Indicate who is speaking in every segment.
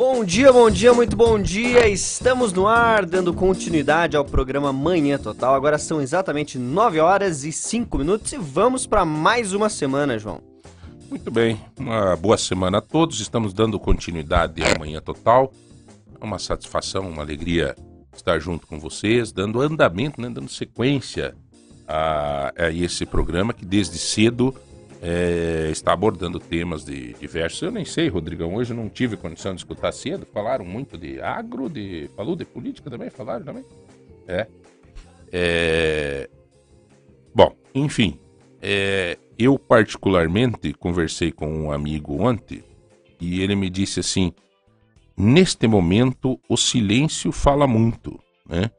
Speaker 1: Bom dia, bom dia, muito bom dia. Estamos no ar, dando continuidade ao programa Manhã Total. Agora são exatamente 9 horas e 5 minutos e vamos para mais uma semana, João.
Speaker 2: Muito bem, uma boa semana a todos. Estamos dando continuidade ao Manhã Total. É uma satisfação, uma alegria estar junto com vocês, dando andamento, né, dando sequência a, a esse programa que desde cedo é, está abordando temas de diversos. Eu nem sei, Rodrigão, hoje não tive condição de escutar cedo. Falaram muito de agro, de falou de política também, falaram também. É. é... Bom, enfim, é, eu particularmente conversei com um amigo ontem e ele me disse assim: neste momento o silêncio fala muito, né?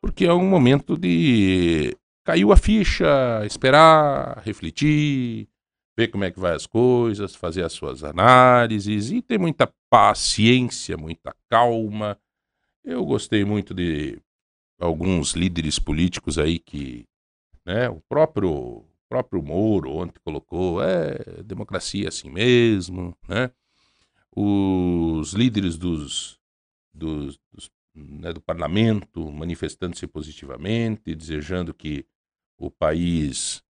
Speaker 2: Porque é um momento de caiu a ficha, esperar, refletir, ver como é que vai as coisas, fazer as suas análises e ter muita paciência, muita calma. Eu gostei muito de alguns líderes políticos aí que, né, o próprio próprio Moro ontem colocou, é democracia assim mesmo, né? Os líderes dos, dos, dos né, do parlamento manifestando-se positivamente, desejando que o país é,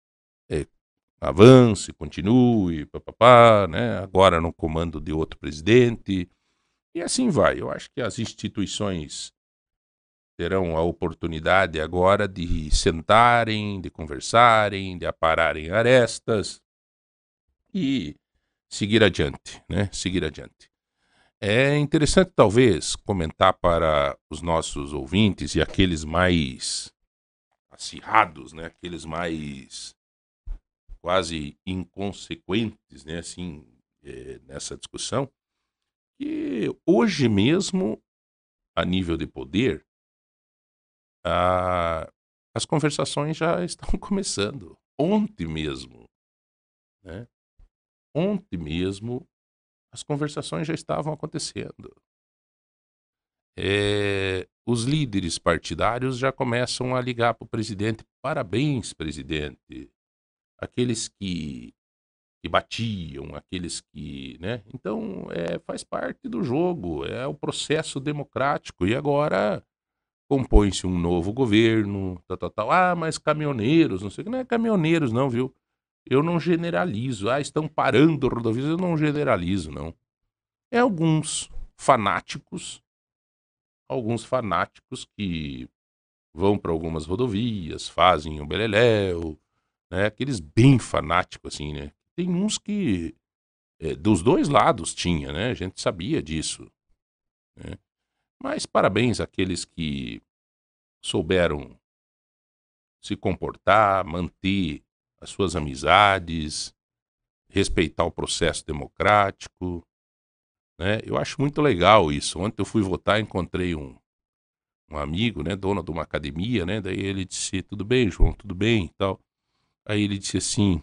Speaker 2: avance, continue, papapá, né? agora no comando de outro presidente. E assim vai. Eu acho que as instituições terão a oportunidade agora de sentarem, de conversarem, de apararem arestas e seguir adiante, né? Seguir adiante. É interessante talvez comentar para os nossos ouvintes e aqueles mais acirrados, né? Aqueles mais quase inconsequentes, né? Assim, é, nessa discussão, que hoje mesmo, a nível de poder, a, as conversações já estão começando. Ontem mesmo, né? Ontem mesmo, as conversações já estavam acontecendo. É, os líderes partidários já começam a ligar para o presidente: parabéns, presidente aqueles que, que batiam, aqueles que. Né? Então, é, faz parte do jogo, é o processo democrático. E agora compõe-se um novo governo, tal, tal, tal. Ah, mas caminhoneiros, não sei o que. Não é caminhoneiros, não, viu? Eu não generalizo. Ah, estão parando rodovias, eu não generalizo, não. É alguns fanáticos, alguns fanáticos que vão para algumas rodovias, fazem o beleléu, né? Aqueles bem fanáticos, assim, né? Tem uns que é, dos dois lados tinha, né? A gente sabia disso. Né? Mas parabéns àqueles que souberam se comportar, manter as suas amizades, respeitar o processo democrático. Né? Eu acho muito legal isso. Ontem eu fui votar, encontrei um, um amigo, né, dono de uma academia, né? Daí ele disse: "Tudo bem, João? Tudo bem?" e tal. Aí ele disse assim: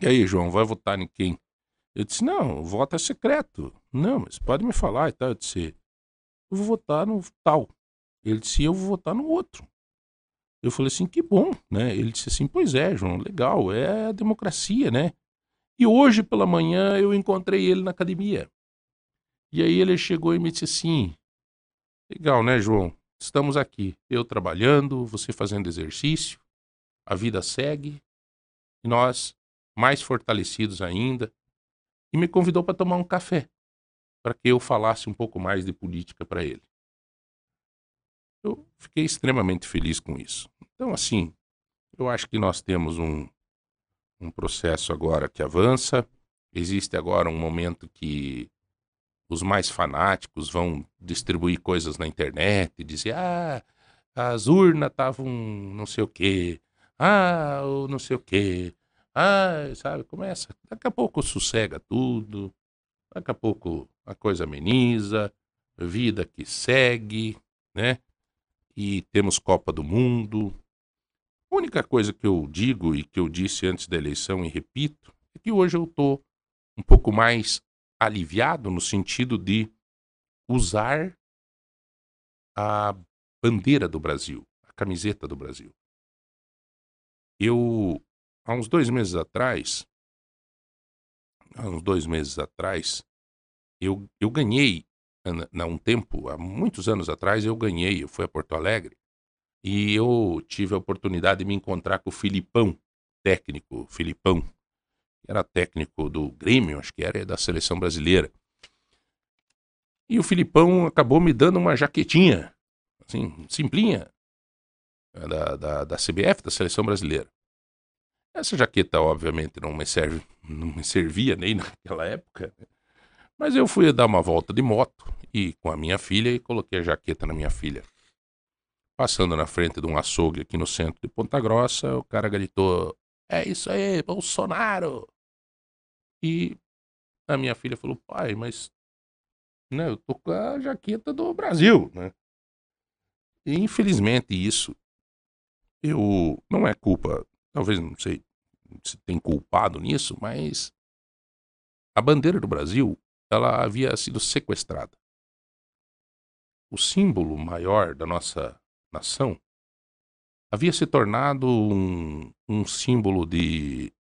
Speaker 2: E aí, João, vai votar em quem? Eu disse: Não, o voto é secreto. Não, mas pode me falar e tal. Eu disse: Eu vou votar no tal. Ele disse: Eu vou votar no outro. Eu falei assim: Que bom, né? Ele disse assim: Pois é, João, legal, é a democracia, né? E hoje pela manhã eu encontrei ele na academia. E aí ele chegou e me disse assim: Legal, né, João? Estamos aqui, eu trabalhando, você fazendo exercício a vida segue e nós mais fortalecidos ainda. E me convidou para tomar um café, para que eu falasse um pouco mais de política para ele. Eu fiquei extremamente feliz com isso. Então, assim, eu acho que nós temos um, um processo agora que avança. Existe agora um momento que os mais fanáticos vão distribuir coisas na internet dizer: ah, as urnas estavam não sei o quê, ah, o não sei o quê. Ah, sabe, começa. Daqui a pouco sossega tudo. Daqui a pouco a coisa ameniza. Vida que segue, né? E temos Copa do Mundo. A única coisa que eu digo e que eu disse antes da eleição e repito é que hoje eu estou um pouco mais aliviado no sentido de usar a bandeira do Brasil, a camiseta do Brasil. Eu, há uns dois meses atrás, há uns dois meses atrás, eu, eu ganhei há um tempo, há muitos anos atrás, eu ganhei, eu fui a Porto Alegre e eu tive a oportunidade de me encontrar com o Filipão, técnico, Filipão, que era técnico do Grêmio, acho que era, da seleção brasileira. E o Filipão acabou me dando uma jaquetinha, assim, simplinha, da, da, da CBF, da seleção brasileira. Essa jaqueta, obviamente, não me, serve, não me servia nem naquela época, né? mas eu fui dar uma volta de moto e com a minha filha e coloquei a jaqueta na minha filha. Passando na frente de um açougue aqui no centro de Ponta Grossa, o cara gritou: É isso aí, Bolsonaro! E a minha filha falou: Pai, mas né, eu tô com a jaqueta do Brasil, né? E infelizmente isso eu não é culpa, talvez não sei se tem culpado nisso, mas a bandeira do Brasil, ela havia sido sequestrada. O símbolo maior da nossa nação havia se tornado um, um símbolo de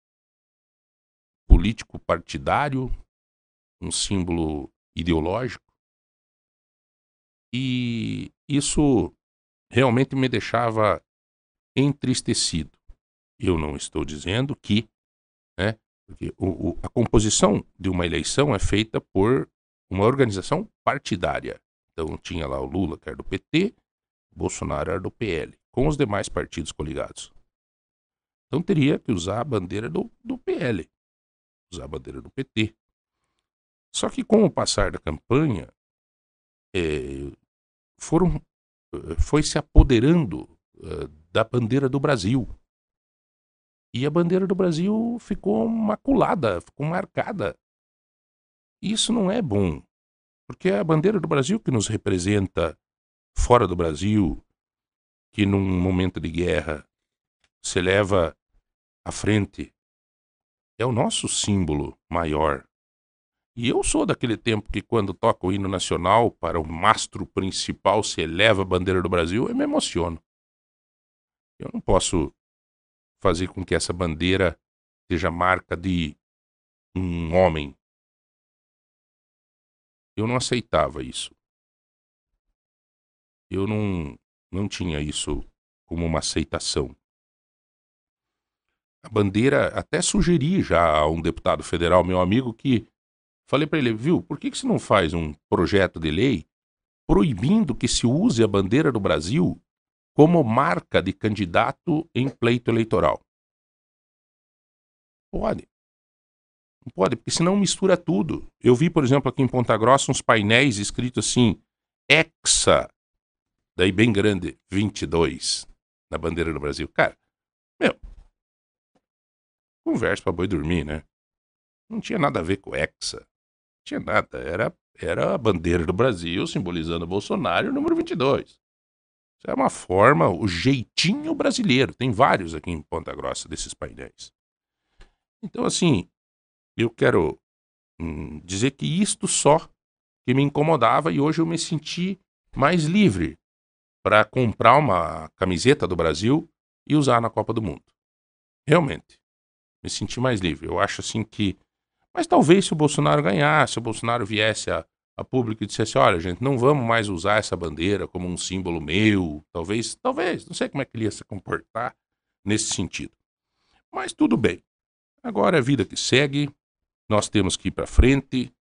Speaker 2: político partidário, um símbolo ideológico. E isso realmente me deixava entristecido. Eu não estou dizendo que, né, porque o, o, a composição de uma eleição é feita por uma organização partidária. Então tinha lá o Lula, que era do PT, Bolsonaro era do PL, com os demais partidos coligados. Então teria que usar a bandeira do, do PL, usar a bandeira do PT. Só que com o passar da campanha, é, foram, eh, foi se apoderando uh, da bandeira do Brasil. E a bandeira do Brasil ficou maculada, ficou marcada. Isso não é bom, porque é a bandeira do Brasil que nos representa fora do Brasil, que num momento de guerra se leva à frente. É o nosso símbolo maior. E eu sou daquele tempo que quando toca o hino nacional para o mastro principal se eleva a bandeira do Brasil, eu me emociono. Eu não posso fazer com que essa bandeira seja marca de um homem. Eu não aceitava isso. Eu não, não tinha isso como uma aceitação. A bandeira, até sugeri já a um deputado federal, meu amigo, que falei para ele, viu, por que, que você não faz um projeto de lei proibindo que se use a bandeira do Brasil como marca de candidato em pleito eleitoral. Pode. Não pode, porque senão mistura tudo. Eu vi, por exemplo, aqui em Ponta Grossa uns painéis escritos assim, Hexa, daí bem grande, 22, na bandeira do Brasil. Cara, meu, conversa pra boi dormir, né? Não tinha nada a ver com Hexa. Não tinha nada. Era, era a bandeira do Brasil simbolizando Bolsonaro, número 22. Isso é uma forma, o jeitinho brasileiro. Tem vários aqui em Ponta Grossa desses painéis. Então, assim, eu quero hum, dizer que isto só que me incomodava e hoje eu me senti mais livre para comprar uma camiseta do Brasil e usar na Copa do Mundo. Realmente, me senti mais livre. Eu acho assim que. Mas talvez se o Bolsonaro ganhasse, se o Bolsonaro viesse a a público e dissesse: olha, gente, não vamos mais usar essa bandeira como um símbolo meu. Talvez, talvez, não sei como é que ele ia se comportar nesse sentido. Mas tudo bem. Agora é a vida que segue, nós temos que ir para frente,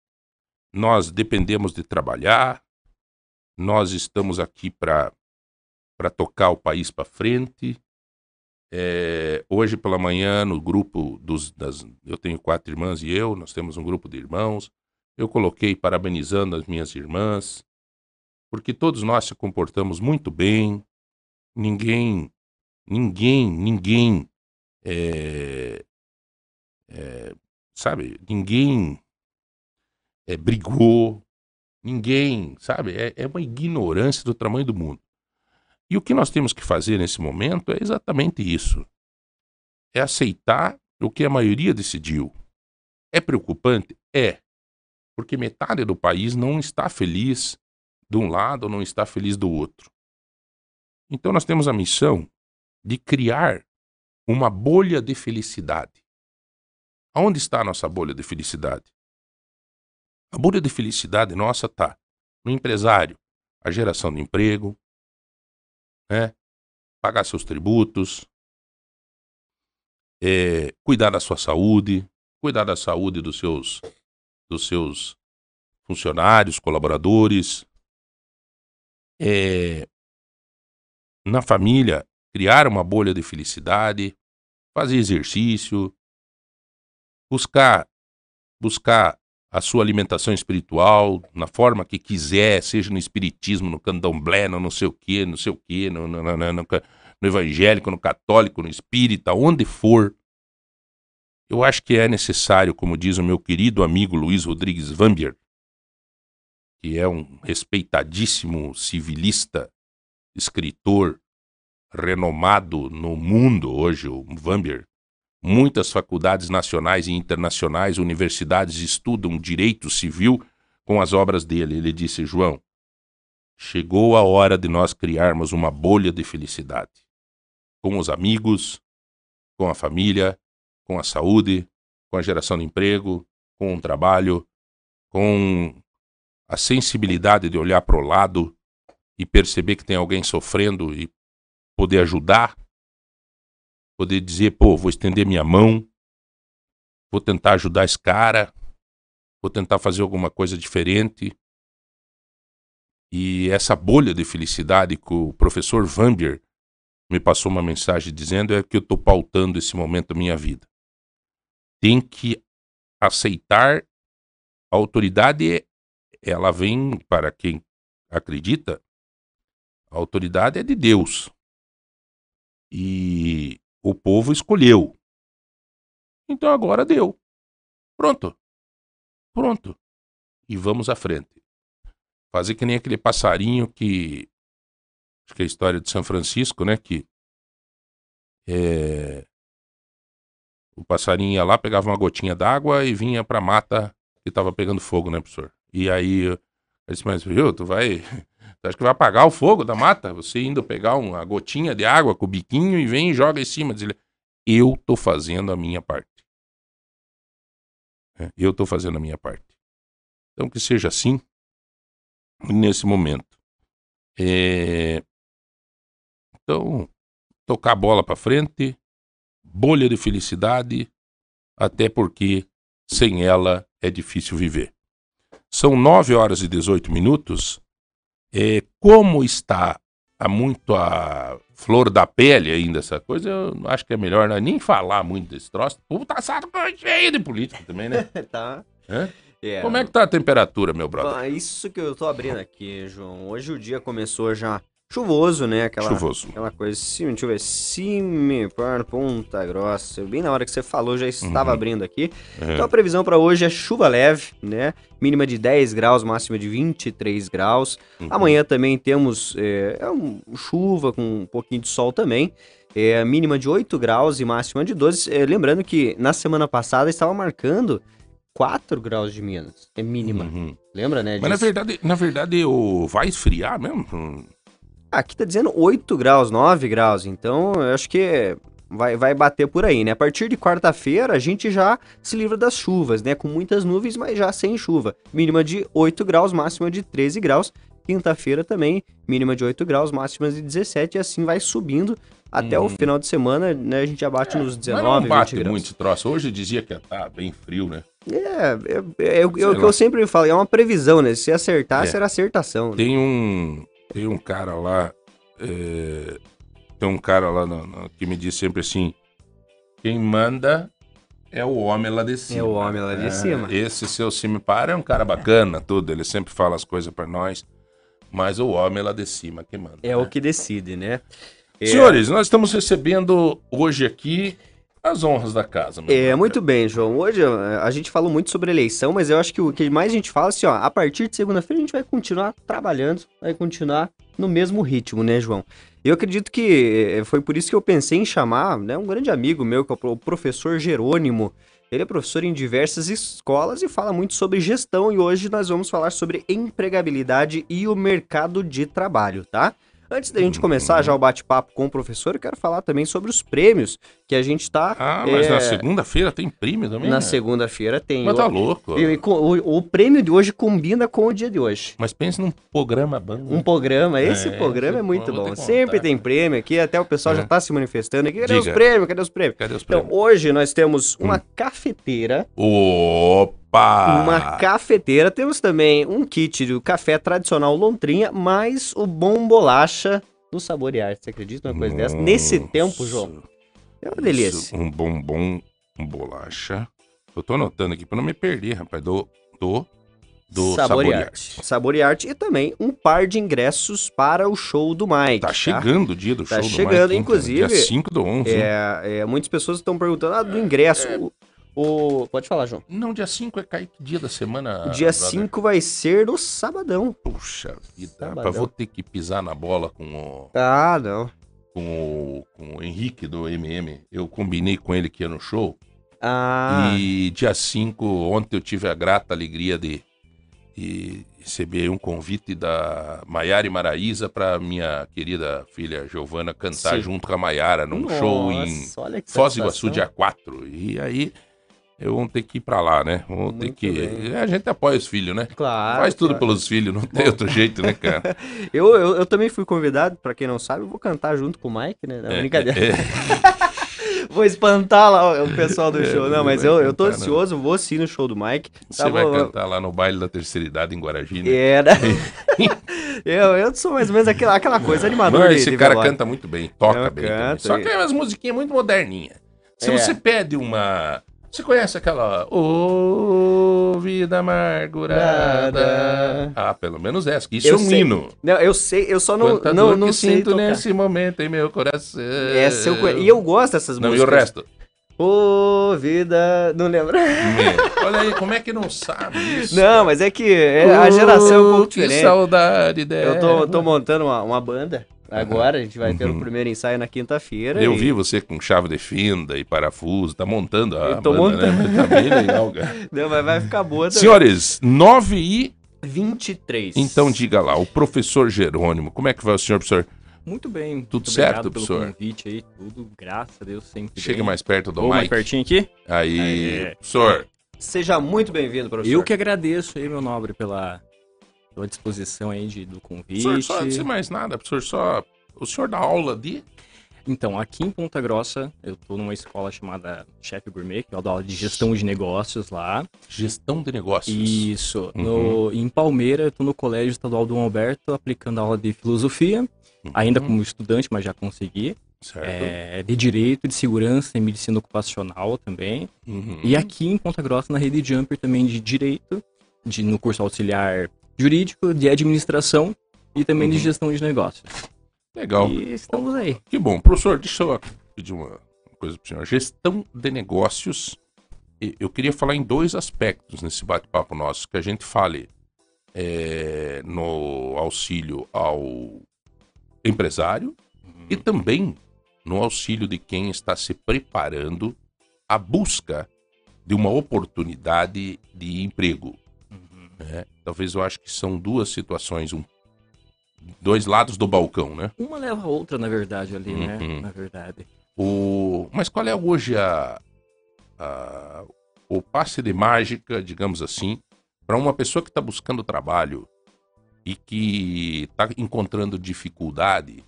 Speaker 2: nós dependemos de trabalhar, nós estamos aqui para tocar o país para frente. É, hoje pela manhã, no grupo dos. Das, eu tenho quatro irmãs e eu, nós temos um grupo de irmãos. Eu coloquei parabenizando as minhas irmãs, porque todos nós se comportamos muito bem, ninguém, ninguém, ninguém, é, é, sabe, ninguém é, brigou, ninguém, sabe, é, é uma ignorância do tamanho do mundo. E o que nós temos que fazer nesse momento é exatamente isso: é aceitar o que a maioria decidiu. É preocupante? É porque metade do país não está feliz de um lado ou não está feliz do outro. Então nós temos a missão de criar uma bolha de felicidade. Aonde está a nossa bolha de felicidade? A bolha de felicidade nossa está no empresário, a geração de emprego, né? pagar seus tributos, é, cuidar da sua saúde, cuidar da saúde dos seus, dos seus funcionários, colaboradores, é, na família, criar uma bolha de felicidade, fazer exercício, buscar buscar a sua alimentação espiritual na forma que quiser, seja no espiritismo, no candomblé, no não sei o que, não sei o que, no, no, no, no, evangélico, no católico, no espírita, onde for. Eu acho que é necessário, como diz o meu querido amigo Luiz Rodrigues Vambier, que é um respeitadíssimo civilista, escritor, renomado no mundo hoje, o Vambier, Muitas faculdades nacionais e internacionais, universidades estudam direito civil com as obras dele. Ele disse: João, chegou a hora de nós criarmos uma bolha de felicidade. Com os amigos, com a família, com a saúde, com a geração de emprego, com o trabalho, com a sensibilidade de olhar para o lado e perceber que tem alguém sofrendo e poder ajudar poder dizer, pô, vou estender minha mão, vou tentar ajudar esse cara, vou tentar fazer alguma coisa diferente. E essa bolha de felicidade que o professor Vambier me passou uma mensagem dizendo é que eu estou pautando esse momento da minha vida. Tem que aceitar a autoridade, ela vem para quem acredita, a autoridade é de Deus. E o povo escolheu. Então agora deu. Pronto. Pronto. E vamos à frente. Fazer que nem aquele passarinho que. Acho que é a história de São Francisco, né? Que. É, o passarinho ia lá, pegava uma gotinha d'água e vinha pra mata que tava pegando fogo, né, professor? E aí. Eu disse, mas viu, tu vai. Você acha que vai apagar o fogo da mata? Você indo pegar uma gotinha de água com o biquinho e vem e joga em cima. Diz ele, eu tô fazendo a minha parte. É, eu tô fazendo a minha parte. Então que seja assim nesse momento. É... Então, tocar a bola para frente, bolha de felicidade, até porque sem ela é difícil viver. São 9 horas e 18 minutos. É, como está há muito a flor da pele ainda essa coisa, eu acho que é melhor né, nem falar muito desse troço. O povo tá cheio de política também, né?
Speaker 1: tá.
Speaker 2: É, Como é que tá a temperatura, meu brother?
Speaker 1: isso que eu tô abrindo aqui, João. Hoje o dia começou já chuvoso, né? Aquela,
Speaker 2: chuvoso.
Speaker 1: Aquela coisa, sim, deixa eu ver, cime, ponta grossa. Bem na hora que você falou, já estava uhum. abrindo aqui. Uhum. Então a previsão para hoje é chuva leve, né? Mínima de 10 graus, máxima de 23 graus. Uhum. Amanhã também temos é, é um, chuva com um pouquinho de sol também. É, mínima de 8 graus e máxima de 12. É, lembrando que na semana passada estava marcando 4 graus de Minas. É mínima. Uhum. Lembra, né?
Speaker 2: Mas na verdade, na verdade, o... vai esfriar mesmo?
Speaker 1: Aqui tá dizendo 8 graus, 9 graus, então eu acho que vai, vai bater por aí, né? A partir de quarta-feira a gente já se livra das chuvas, né? Com muitas nuvens, mas já sem chuva. Mínima de 8 graus, máxima de 13 graus. Quinta-feira também, mínima de 8 graus, máxima de 17, e assim vai subindo até hum. o final de semana, né? A gente já bate é, nos 19, mas
Speaker 2: não bate muito esse troço. Hoje dizia que tá bem frio, né?
Speaker 1: É, é, é, é o que eu sempre falo, é uma previsão, né? Se acertar, é. será acertação.
Speaker 2: Né? Tem um tem um cara lá, é, tem um cara lá no, no, que me diz sempre assim: quem manda é o homem lá de cima.
Speaker 1: É o homem lá de é, cima.
Speaker 2: Esse seu Simipara é um cara bacana, tudo. Ele sempre fala as coisas para nós. Mas o homem lá de cima que manda.
Speaker 1: É
Speaker 2: né?
Speaker 1: o que decide, né?
Speaker 2: É... Senhores, nós estamos recebendo hoje aqui as honras da casa.
Speaker 1: é, muito bem, João. Hoje a gente falou muito sobre eleição, mas eu acho que o que mais a gente fala assim, ó, a partir de segunda-feira a gente vai continuar trabalhando, vai continuar no mesmo ritmo, né, João? Eu acredito que eh, foi por isso que eu pensei em chamar né, um grande amigo meu, que é o professor Jerônimo. Ele é professor em diversas escolas e fala muito sobre gestão e hoje nós vamos falar sobre empregabilidade e o mercado de trabalho, tá? Antes da gente começar já o bate-papo com o professor, eu quero falar também sobre os prêmios que a gente tá.
Speaker 2: Ah, mas
Speaker 1: é,
Speaker 2: na segunda-feira tem prêmio também?
Speaker 1: Na
Speaker 2: né?
Speaker 1: segunda-feira tem.
Speaker 2: Mas tá louco.
Speaker 1: e- o, o prêmio de hoje combina com o dia de hoje.
Speaker 2: Mas pense num programa bom.
Speaker 1: Um programa, esse
Speaker 2: É,
Speaker 1: programa é
Speaker 2: esse
Speaker 1: muito
Speaker 2: eu vou
Speaker 1: bom. Sempre tem prêmio aqui, até o pessoal já
Speaker 2: É.
Speaker 1: tá se manifestando aqui. Cadê os
Speaker 2: Diga.
Speaker 1: prêmios? Cadê os prêmios?
Speaker 2: Cadê os
Speaker 1: Então,
Speaker 2: prêmios?
Speaker 1: hoje nós temos uma
Speaker 2: Hum.
Speaker 1: cafeteira.
Speaker 2: Opa!
Speaker 1: Uma cafeteira. Temos também um kit do café tradicional Lontrinha, mais o bom bolacha do Saborear. Você acredita numa coisa dessa? Nesse
Speaker 2: Nossa.
Speaker 1: tempo, João. É uma delícia.
Speaker 2: Isso, um bombom, um bolacha. Eu tô anotando aqui pra não me perder, rapaz. Do. Do. Do
Speaker 1: Saborearte. Saborearte. E também um par de ingressos para o show do Mike.
Speaker 2: Tá chegando o dia do
Speaker 1: Tá
Speaker 2: show
Speaker 1: chegando,
Speaker 2: do Mike, hein,
Speaker 1: inclusive,
Speaker 2: cara? Dia 5 do 11. hein?
Speaker 1: É, é, muitas pessoas estão perguntando ah, do ingresso. O, o- Pode falar, João.
Speaker 2: Não, dia 5 é cair que dia da semana?
Speaker 1: O dia
Speaker 2: brother?
Speaker 1: 5 vai ser no sabadão.
Speaker 2: Puxa vida,
Speaker 1: Sabadão.
Speaker 2: rapaz, vou ter que pisar na bola com o,
Speaker 1: Ah, não.
Speaker 2: Com o, com o Henrique do MM. Eu combinei com ele que ia no show.
Speaker 1: Ah,
Speaker 2: E dia 5, ontem eu tive a grata alegria de, de receber um convite da Maiara e Maraísa para minha querida filha Giovana cantar
Speaker 1: Sim.
Speaker 2: junto com a Maiara num
Speaker 1: nossa,
Speaker 2: show em Foz do Iguaçu, dia 4. E aí eu vou ter que ir pra lá, né? Vou ter
Speaker 1: Muito
Speaker 2: que.
Speaker 1: bem.
Speaker 2: A gente apoia os filhos, né?
Speaker 1: Claro.
Speaker 2: Faz tudo
Speaker 1: claro.
Speaker 2: pelos filhos, não tem outro jeito, né, cara?
Speaker 1: Eu, eu, eu também fui convidado, pra quem não sabe, eu vou cantar junto com o Mike, né?
Speaker 2: É,
Speaker 1: brincadeira.
Speaker 2: é,
Speaker 1: Vou espantar lá o pessoal do
Speaker 2: É,
Speaker 1: show.
Speaker 2: não
Speaker 1: mas eu, eu tô
Speaker 2: cantar, não.
Speaker 1: ansioso, vou sim no show do Mike.
Speaker 2: Você
Speaker 1: Tá
Speaker 2: vai
Speaker 1: bom,
Speaker 2: cantar lá no baile da terceira idade em Guaragi, né?
Speaker 1: Era. eu, eu sou mais ou menos aquela, aquela coisa animadora.
Speaker 2: Esse
Speaker 1: de
Speaker 2: cara canta muito bem, toca
Speaker 1: Eu
Speaker 2: bem.
Speaker 1: canto.
Speaker 2: Só que é umas musiquinhas muito moderninhas. Se
Speaker 1: É.
Speaker 2: você pede uma. Você conhece aquela. Ô, vida amargurada. Ah, pelo menos essa, isso
Speaker 1: Eu
Speaker 2: é um
Speaker 1: sei.
Speaker 2: hino.
Speaker 1: Não, eu sei, eu só não,
Speaker 2: Quanta
Speaker 1: não, não sei
Speaker 2: sinto
Speaker 1: tocar.
Speaker 2: nesse momento em meu coração.
Speaker 1: Essa eu E eu gosto dessas
Speaker 2: Não, e o
Speaker 1: músicas.
Speaker 2: resto?
Speaker 1: Ô, vida... Não lembro.
Speaker 2: Meu, olha aí, como é que não sabe isso?
Speaker 1: Não, mas é que é, a geração é um pouco
Speaker 2: Oh, Que
Speaker 1: diferente.
Speaker 2: saudade dela.
Speaker 1: Eu tô, tô montando uma, uma banda agora, a gente vai ter o
Speaker 2: Uhum.
Speaker 1: primeiro ensaio na quinta-feira.
Speaker 2: Eu
Speaker 1: e-
Speaker 2: vi você com chave de fenda e parafuso, tá montando a
Speaker 1: Eu tô
Speaker 2: banda, né?
Speaker 1: montando.
Speaker 2: Tá bem legal, cara.
Speaker 1: Não, mas vai ficar boa também.
Speaker 2: Senhores, 9 e...
Speaker 1: 23.
Speaker 2: Então diga lá, o professor Jerônimo, como é que vai o senhor, professor?
Speaker 3: Muito bem.
Speaker 2: Tudo
Speaker 3: muito
Speaker 2: certo,
Speaker 3: obrigado pelo
Speaker 2: professor?
Speaker 3: convite aí, tudo, graças a Deus, sempre
Speaker 2: Chega
Speaker 3: bem.
Speaker 2: mais perto do
Speaker 3: Vou mais pertinho aqui?
Speaker 2: Aí,
Speaker 3: Aê.
Speaker 2: professor,
Speaker 1: Seja muito bem-vindo, professor.
Speaker 3: Eu que agradeço aí, meu nobre, pela, pela disposição aí de, do convite.
Speaker 2: professor, só antes de mais nada, professor, só... O senhor dá aula de...
Speaker 3: Então, aqui em Ponta Grossa, eu tô numa escola chamada Chef Gourmet, que eu dou aula de gestão de negócios lá.
Speaker 2: Gestão de negócios.
Speaker 3: Isso.
Speaker 2: Uhum.
Speaker 3: No, em Palmeira, eu tô no Colégio Estadual Dom Alberto, aplicando aula de filosofia,
Speaker 2: Uhum.
Speaker 3: ainda como estudante, mas já consegui.
Speaker 2: Certo.
Speaker 3: É, de direito, de segurança e medicina ocupacional também.
Speaker 2: Uhum.
Speaker 3: E aqui em Ponta Grossa, na rede Jumper, também de direito, de, no curso auxiliar jurídico, de administração e também de
Speaker 2: Uhum.
Speaker 3: gestão de negócios.
Speaker 2: Legal.
Speaker 3: E estamos aí.
Speaker 2: Que bom. Professor, deixa eu pedir uma coisa pro senhor. Gestão de negócios. Eu queria falar em dois aspectos nesse bate-papo nosso. Que a gente fale é, no auxílio ao empresário e também no auxílio de quem está se preparando à busca de uma oportunidade de emprego. Né? Talvez eu acho que são duas situações, um, dois lados do balcão, né?
Speaker 3: Uma leva a outra, na verdade, ali,
Speaker 2: Uhum.
Speaker 3: né? Na verdade.
Speaker 2: O... Mas qual é hoje a, a- o passe de mágica, digamos assim, para uma pessoa que está buscando trabalho e que está encontrando dificuldade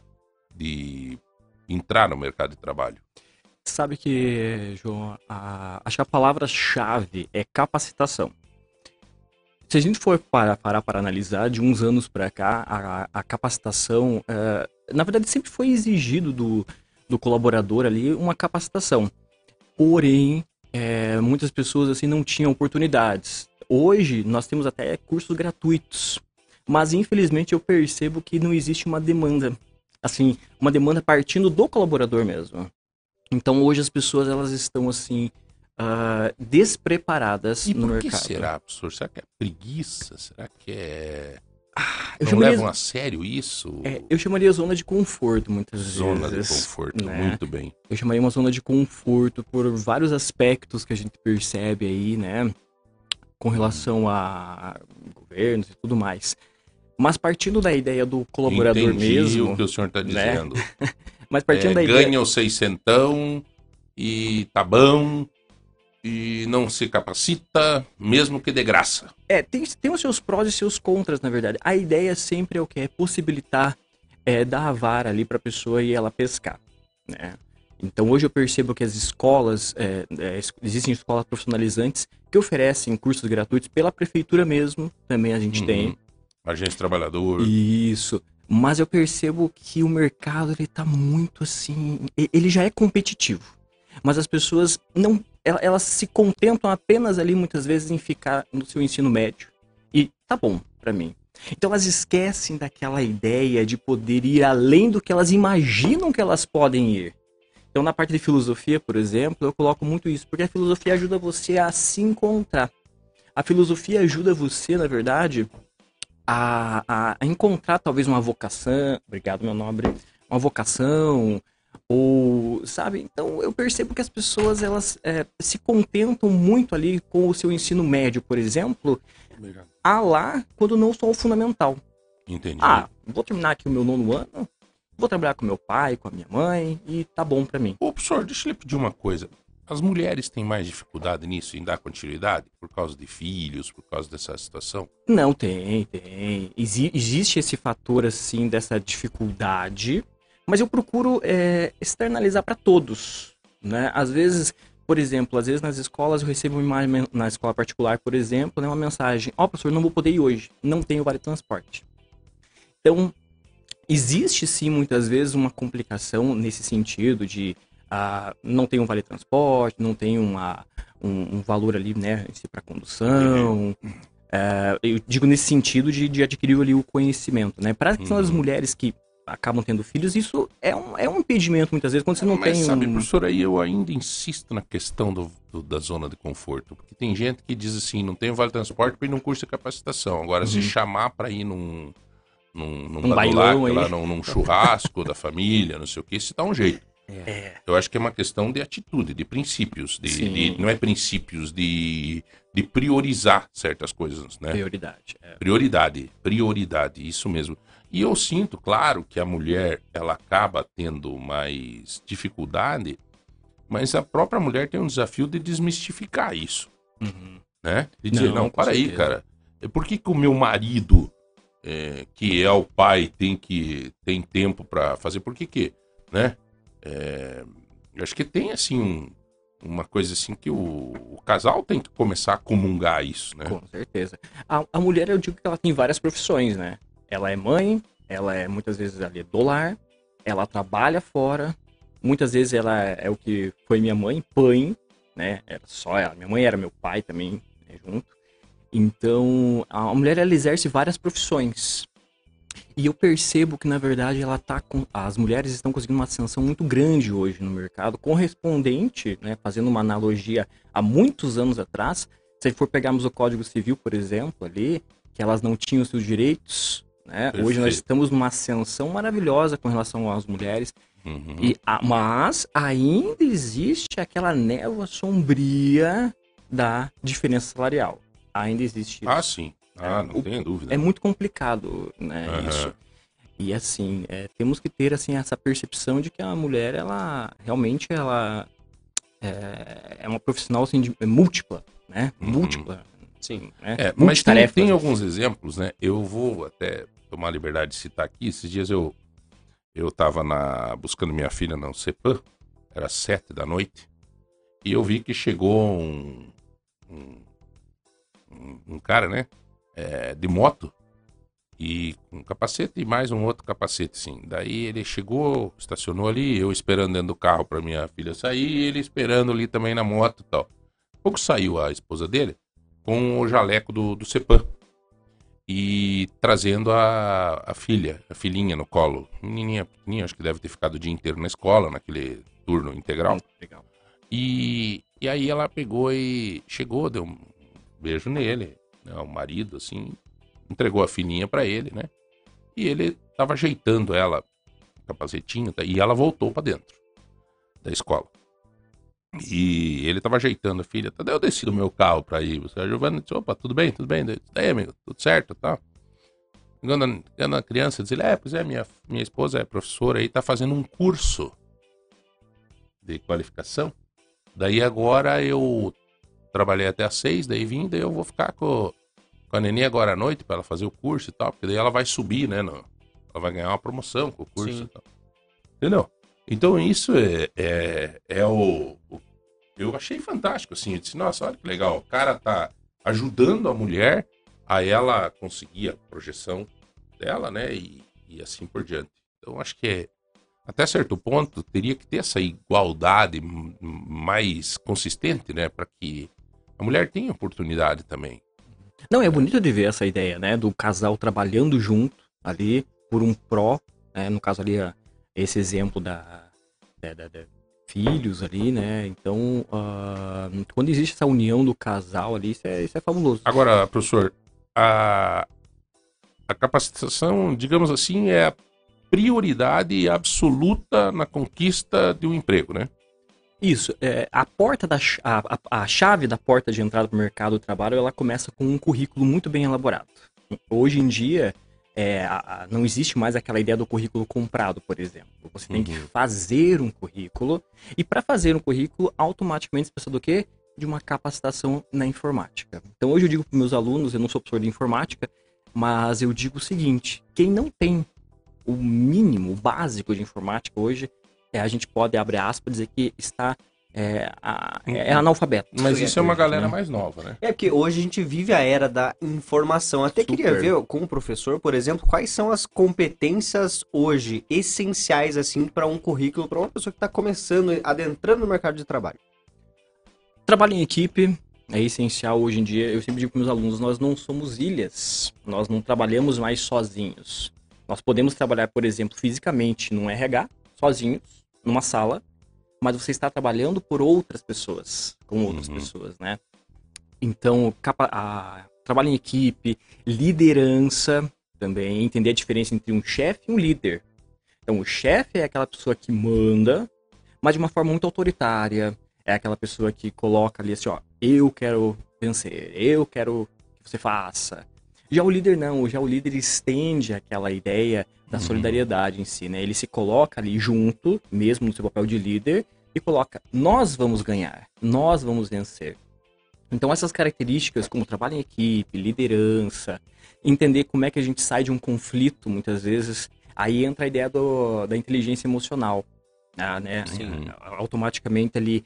Speaker 2: de entrar no mercado de trabalho?
Speaker 3: Sabe que, João, a- acho que a palavra-chave é capacitação. Se a gente for parar para, para analisar, de uns anos para cá, a, a capacitação, eh, na verdade, sempre foi exigido do, do colaborador ali uma capacitação. Porém, eh, muitas pessoas assim não tinham oportunidades. Hoje, nós temos até cursos gratuitos, mas infelizmente eu percebo que não existe uma demanda, assim, uma demanda partindo do colaborador mesmo. Então hoje as pessoas elas estão assim ah, despreparadas
Speaker 2: E
Speaker 3: no
Speaker 2: por que
Speaker 3: mercado.
Speaker 2: será, professor? Será que é preguiça? Será que é.
Speaker 3: Eu
Speaker 2: Não
Speaker 3: chamaria,
Speaker 2: levam a sério isso?
Speaker 3: é, eu chamaria zona de conforto muitas
Speaker 2: Zona de
Speaker 3: vezes.
Speaker 2: conforto,
Speaker 3: né?
Speaker 2: muito bem.
Speaker 3: Eu chamaria uma zona de conforto por vários aspectos que a gente percebe aí, né? Com relação a governos e tudo mais. Mas partindo da ideia do colaborador
Speaker 2: Entendi
Speaker 3: mesmo,
Speaker 2: o que o senhor está
Speaker 3: né?
Speaker 2: dizendo.
Speaker 3: mas partindo
Speaker 2: É,
Speaker 3: da ideia
Speaker 2: ganha o seiscentão e tá bom e não se capacita, mesmo que de graça.
Speaker 3: É, tem, tem os seus prós e seus contras, na verdade. A ideia sempre é o que? É possibilitar é, dar a vara ali para a pessoa e ela pescar, né? Então hoje eu percebo que as escolas, é, é, existem escolas profissionalizantes que oferecem cursos gratuitos pela prefeitura mesmo, também a gente uhum. tem.
Speaker 2: Agência Trabalhador.
Speaker 3: Isso. Mas eu percebo que o mercado ele tá muito assim, ele já é competitivo. Mas as pessoas não elas se contentam apenas ali muitas vezes em ficar no seu ensino médio. E tá bom para mim. Então elas esquecem daquela ideia de poder ir além do que elas imaginam que elas podem ir. Então na parte de filosofia, por exemplo, eu coloco muito isso, porque a filosofia ajuda você a se encontrar. A filosofia ajuda você, na verdade, a, a, encontrar talvez uma vocação. Obrigado, meu nobre. Uma vocação, ou sabe então eu percebo que as pessoas elas é, se contentam muito ali com o seu ensino médio por exemplo Obrigado. a lá quando não são o fundamental
Speaker 2: entendi
Speaker 3: ah vou terminar aqui o meu nono ano vou trabalhar com meu pai com a minha mãe e tá bom para mim
Speaker 2: ô professor deixa eu lhe pedir uma coisa as mulheres têm mais dificuldade nisso, em dar continuidade, por causa de filhos, por causa dessa situação?
Speaker 3: Não, tem, tem. Exi existe esse fator, assim, dessa dificuldade, mas eu procuro é, externalizar para todos. Né? Às vezes, por exemplo, às vezes nas escolas eu recebo uma na escola particular, por exemplo, né, uma mensagem: Ó, oh, professor, não vou poder ir hoje, não tenho vale transporte. Então, existe sim muitas vezes uma complicação nesse sentido de uh, não tem um vale transporte, não tem uma, um, um valor ali, né, para condução. Uh, eu digo nesse sentido de, de adquirir ali o conhecimento, né? Para uhum. as mulheres que acabam tendo filhos, isso é um, é um impedimento muitas vezes quando você não
Speaker 2: Mas
Speaker 3: tem
Speaker 2: sabe,
Speaker 3: um...
Speaker 2: professor, aí eu ainda insisto na questão do, do, da zona de conforto, porque tem gente que diz assim, não tem vale transporte para ir num curso de capacitação. Agora, uhum. se chamar para ir num num, num,
Speaker 3: um bailão
Speaker 2: lá, num, num, churrasco da família, não sei o que, se dá um jeito. É. Eu acho que é uma questão de atitude, de princípios, de, de não é princípios de, de priorizar certas coisas, né?
Speaker 3: Prioridade.
Speaker 2: É. Prioridade, prioridade, isso mesmo. E eu sinto, claro, que a mulher ela acaba tendo mais dificuldade, mas a própria mulher tem um desafio de desmistificar isso,
Speaker 3: uhum.
Speaker 2: né? De dizer, não, não para aí, cara, por que, que o meu marido, é, que é o pai, tem que tem tempo para fazer? Por que que, né? É, eu acho que tem assim um, uma coisa assim que o, o, casal tem que começar a comungar isso, né?
Speaker 3: Com certeza. A, a mulher, eu digo que ela tem várias profissões, né? Ela é mãe, ela é muitas vezes ali do lar, ela trabalha fora, muitas vezes ela é o que foi minha mãe, pai, né? Era só ela. Minha mãe era meu pai também, né, junto. Então, a mulher ela exerce várias profissões. E eu percebo que na verdade ela tá com as mulheres estão conseguindo uma ascensão muito grande hoje no mercado, correspondente, né, fazendo uma analogia a muitos anos atrás, se for pegarmos o Código Civil, por exemplo, ali, que elas não tinham seus direitos, né? Hoje nós estamos numa ascensão maravilhosa com relação às mulheres. Uhum. E, a, mas ainda existe aquela névoa sombria da diferença salarial. Ainda existe
Speaker 2: ah, isso. Ah, sim. Ah, não tenho dúvida.
Speaker 3: É muito complicado, né, uhum. isso. E assim, é, temos que ter assim essa percepção de que a mulher, ela realmente ela é, é uma profissional assim, de, é múltipla, né? Uhum. Múltipla. Sim,
Speaker 2: né? É, mas tem, tem alguns exemplos, né? Eu vou até tomar a liberdade de citar aqui. Esses dias eu eu tava na, buscando minha filha no CEPAM, era sete da noite, e eu vi que chegou um, um, um cara, né, é, de moto, e um capacete e mais um outro capacete, sim. Daí ele chegou, estacionou ali, eu esperando dentro do carro para minha filha sair, ele esperando ali também na moto e tal. Pouco saiu a esposa dele com o jaleco do, do CEPAM e trazendo a, a filha, a filhinha no colo. Menininha pequenininha, acho que deve ter ficado o dia inteiro na escola, naquele turno integral. Legal. E, e aí ela pegou e chegou, deu um beijo nele, né, o marido, assim, entregou a filhinha para ele, né? E ele tava ajeitando ela, capacetinho, tá, e ela voltou para dentro da escola. E ele tava ajeitando a filha. Daí eu desci do meu carro pra ir. A Giovana disse: opa, tudo bem, tudo bem. Daí, amigo, tudo certo tá? Quando a criança diz: é, pois é, minha, minha esposa é professora e tá fazendo um curso de qualificação. Daí agora eu trabalhei até às seis, daí vim, daí eu vou ficar com, com a Nenê agora à noite para ela fazer o curso e tal, porque daí ela vai subir, né? No, ela vai ganhar uma promoção com o curso Sim. e tal. Entendeu? Então isso é, é, é o, o, Eu achei fantástico, assim. Eu disse, nossa, olha que legal. O cara tá ajudando a mulher a ela conseguir a projeção dela, né? E, e assim por diante. Então acho que é, até certo ponto teria que ter essa igualdade mais consistente, né? Para que a mulher tenha oportunidade também.
Speaker 3: Não, é bonito de ver essa ideia, né? Do casal trabalhando junto ali por um pró, né? no caso ali esse exemplo da, da, da, da filhos ali, né? Então, uh, quando existe essa união do casal ali, isso é, isso é fabuloso.
Speaker 2: Agora, professor, a, a capacitação, digamos assim, é a prioridade absoluta na conquista de um emprego, né?
Speaker 3: Isso, é, a porta da a, a, chave da porta de entrada para o mercado do trabalho, ela começa com um currículo muito bem elaborado. Hoje em dia, é, a, a, não existe mais aquela ideia do currículo comprado, por exemplo. Você tem uhum. que fazer um currículo e para fazer um currículo, automaticamente você precisa do quê? De uma capacitação na informática. Então hoje eu digo para meus alunos, eu não sou professor de informática, mas eu digo o seguinte: quem não tem o mínimo, o básico de informática hoje, é, a gente pode, abre aspas, dizer que está é, a, é analfabeto.
Speaker 2: Mas isso é uma galera né? mais nova, né?
Speaker 1: É porque hoje a gente vive a era da informação. Até Super. queria ver com o professor, por exemplo, quais são as competências hoje essenciais assim para um currículo para uma pessoa que está começando, adentrando no mercado de trabalho.
Speaker 3: Trabalho em equipe é essencial hoje em dia. Eu sempre digo para meus alunos, nós não somos ilhas. Nós não trabalhamos mais sozinhos. Nós podemos trabalhar, por exemplo, fisicamente num RH, sozinhos, numa sala, mas você está trabalhando por outras pessoas, com outras uhum. pessoas, né? Então, capa a, trabalho em equipe, liderança também, entender a diferença entre um chefe e um líder. Então, o chefe é aquela pessoa que manda, mas de uma forma muito autoritária. É aquela pessoa que coloca ali assim, ó, eu quero vencer, eu quero que você faça. Já o líder não, já o líder estende aquela ideia da uhum. solidariedade em si, né? Ele se coloca ali junto, mesmo no seu papel de líder, e coloca: nós vamos ganhar, nós vamos vencer. Então essas características, como trabalho em equipe, liderança, entender como é que a gente sai de um conflito, muitas vezes, aí entra a ideia do, da inteligência emocional, ah, né? Assim, uhum. Automaticamente ali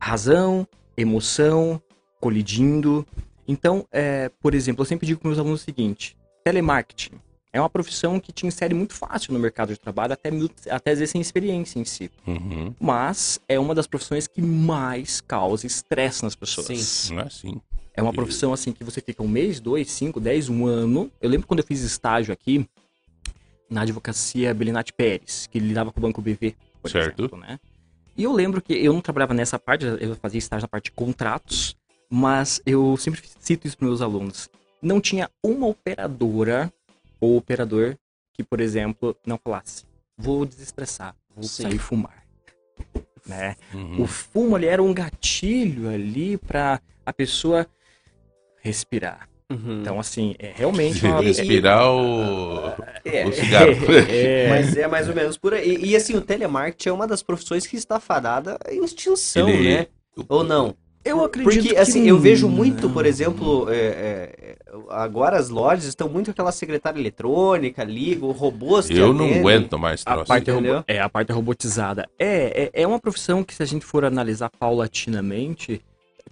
Speaker 3: razão, emoção, colidindo, então, é, por exemplo, eu sempre digo para meus alunos o seguinte: telemarketing é uma profissão que te insere muito fácil no mercado de trabalho, até, até às vezes sem experiência em si. Uhum. Mas é uma das profissões que mais causa estresse nas pessoas.
Speaker 2: Sim. Não é assim.
Speaker 3: É uma profissão assim que você fica um mês, dois, cinco, dez, um ano. Eu lembro quando eu fiz estágio aqui na advocacia Belinati Pérez, que lidava com o Banco BV, por certo. exemplo, né? E eu lembro que eu não trabalhava nessa parte, eu fazia estágio na parte de contratos. Mas eu sempre cito isso para meus alunos. Não tinha uma operadora ou operador que, por exemplo, não falasse: vou desestressar, vou Sim. sair fumar. Né? Uhum. O fumo ali era um gatilho ali para a pessoa respirar. Uhum. Então, assim, é realmente.
Speaker 2: Uma... Respirar o... É, o cigarro.
Speaker 1: É, Mas é mais ou menos por aí. E, e, assim, o telemarketing é uma das profissões que está fadada em extinção, Ele... né? Ou não?
Speaker 3: Eu acredito
Speaker 1: Porque, assim, eu vejo muito, por exemplo, é, é, agora as lojas estão muito aquela secretária eletrônica, liga, robôs
Speaker 2: Eu não aguento mais
Speaker 3: a parte É, a parte robotizada. É, é, é uma profissão que, se a gente for analisar paulatinamente,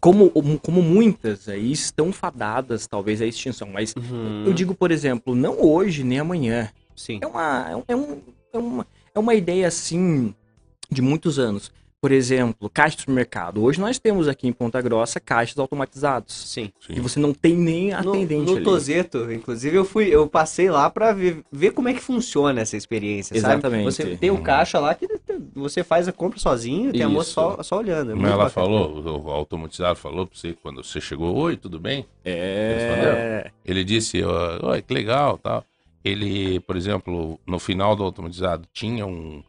Speaker 3: como, como muitas aí estão fadadas, talvez, à extinção. Mas uhum. eu digo, por exemplo, não hoje nem amanhã.
Speaker 1: Sim.
Speaker 3: É uma, é, um, é, uma, é uma ideia, assim, de muitos anos por exemplo, caixa de supermercado. Hoje nós temos aqui em Ponta Grossa caixas automatizados.
Speaker 1: Sim.
Speaker 3: E você não tem nem atendente
Speaker 1: no, no Tozeto, inclusive eu fui, eu passei lá para ver, ver como é que funciona essa experiência,
Speaker 3: Exatamente.
Speaker 1: Sabe? Você tem o caixa lá que você faz a compra sozinho, tem a moça só, só olhando. É
Speaker 2: Mas ela falou, o automatizado falou para você quando você chegou, oi, tudo bem?
Speaker 3: É.
Speaker 2: Ele disse, oi, que legal, tal. Ele, por exemplo, no final do automatizado tinha um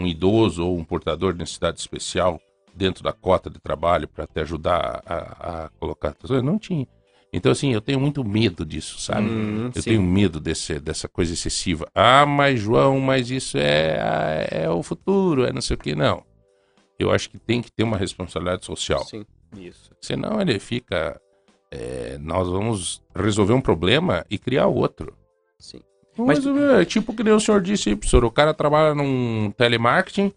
Speaker 2: um idoso ou um portador de necessidade especial dentro da cota de trabalho para te ajudar a, a colocar? Não tinha. Então, assim, eu tenho muito medo disso, sabe? Hum, eu sim. tenho medo desse, dessa coisa excessiva. Ah, mas João, mas isso é, é o futuro, é não sei o que. Não. eu acho que tem que ter uma responsabilidade social.
Speaker 1: Sim.
Speaker 3: Isso.
Speaker 2: Senão ele fica. é, nós vamos resolver um problema e criar outro.
Speaker 1: Sim.
Speaker 2: Mas, é tipo que nem o senhor disse aí, professor. O cara trabalha num telemarketing,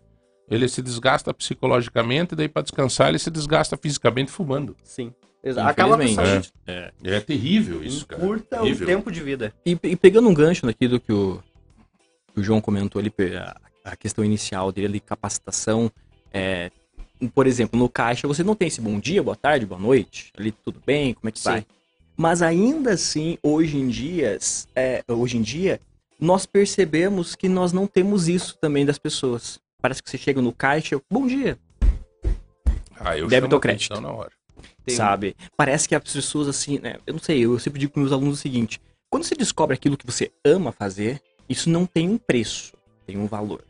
Speaker 2: ele se desgasta psicologicamente, daí para descansar ele se desgasta fisicamente fumando.
Speaker 1: Sim. Exato. Acaba com a
Speaker 3: Infelizmente.
Speaker 1: saúde.
Speaker 3: É.
Speaker 2: É terrível isso, cara.
Speaker 1: Encurta o tempo de vida.
Speaker 3: E, e pegando um gancho naquilo que o, que o João comentou ali, a, a questão inicial dele, ali, capacitação. é, por exemplo, no caixa você não tem esse bom dia, boa tarde, boa noite, ali tudo bem, como é que
Speaker 1: Sim.
Speaker 3: vai? Mas ainda assim, hoje em dia, é, hoje em dia, nós percebemos que nós não temos isso também das pessoas. Parece que você chega no caixa, bom dia,
Speaker 2: Ah, eu
Speaker 3: Débito
Speaker 2: chamo
Speaker 3: ou crédito?
Speaker 2: na hora.
Speaker 1: Tem-
Speaker 3: sabe? Parece que as pessoas, assim, né? Eu não sei, eu sempre digo para meus alunos o seguinte: quando você descobre aquilo que você ama fazer, isso não tem um preço, tem um valor.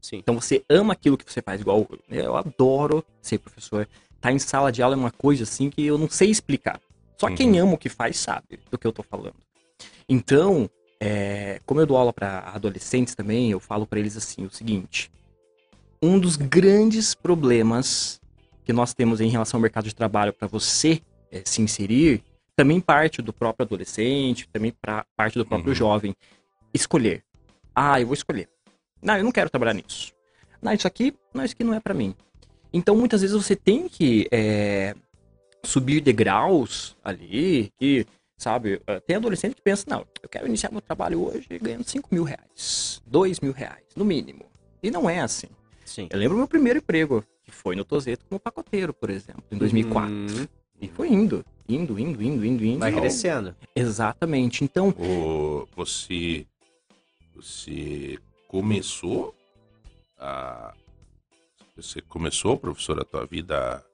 Speaker 1: Sim.
Speaker 3: Então você ama aquilo que você faz, igual eu adoro ser professor. Tá em sala de aula é uma coisa assim que eu não sei explicar. Só
Speaker 2: Uhum.
Speaker 3: quem ama o que faz sabe do que eu tô falando. Então, é, como eu dou aula para adolescentes também, eu falo para eles assim o seguinte: um dos grandes problemas que nós temos em relação ao mercado de trabalho para você é, se inserir, também parte do próprio adolescente, também pra, parte do próprio
Speaker 2: Uhum.
Speaker 3: jovem, escolher. Ah, eu vou escolher. Não, eu não quero trabalhar nisso. Não, isso aqui, não, isso aqui não é para mim. Então, muitas vezes você tem que é, subir degraus ali, que, sabe, eh, tem adolescente que pensa, não, eu quero iniciar meu trabalho hoje ganhando 5 mil reais, 2 mil reais, no mínimo. E não é assim.
Speaker 1: Sim.
Speaker 3: Eu lembro meu primeiro emprego, que foi no Tozeto como pacoteiro, por exemplo, em 2004.
Speaker 1: Hum,
Speaker 3: E foi indo, indo, indo, indo, indo, indo.
Speaker 1: vai
Speaker 3: Então,
Speaker 1: crescendo.
Speaker 3: Exatamente. Então,
Speaker 2: Ô, você, você começou a. Você começou, professor, a tua vida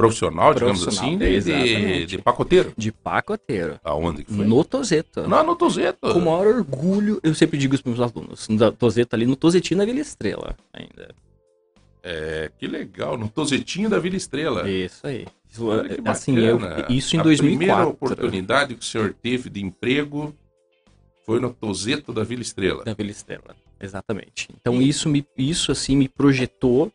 Speaker 2: profissional, digamos
Speaker 3: Profissional,
Speaker 2: assim, de, de, pacoteiro.
Speaker 3: de pacoteiro,
Speaker 2: Aonde que foi?
Speaker 3: no Tozeto.
Speaker 2: Não, no Tozeto.
Speaker 3: Com o maior orgulho, eu sempre digo isso para meus alunos. No Tozeto ali, no Tozetinho na Vila Estrela, ainda.
Speaker 2: É, que legal, no Tozetinho da Vila Estrela.
Speaker 3: Isso aí. Isso,
Speaker 2: Olha que
Speaker 3: assim, eu, isso em
Speaker 2: a
Speaker 3: 2004.
Speaker 2: primeira oportunidade que o senhor teve de emprego foi no Tozeto da Vila Estrela.
Speaker 3: Da Vila Estrela, exatamente. Então isso me, isso assim me projetou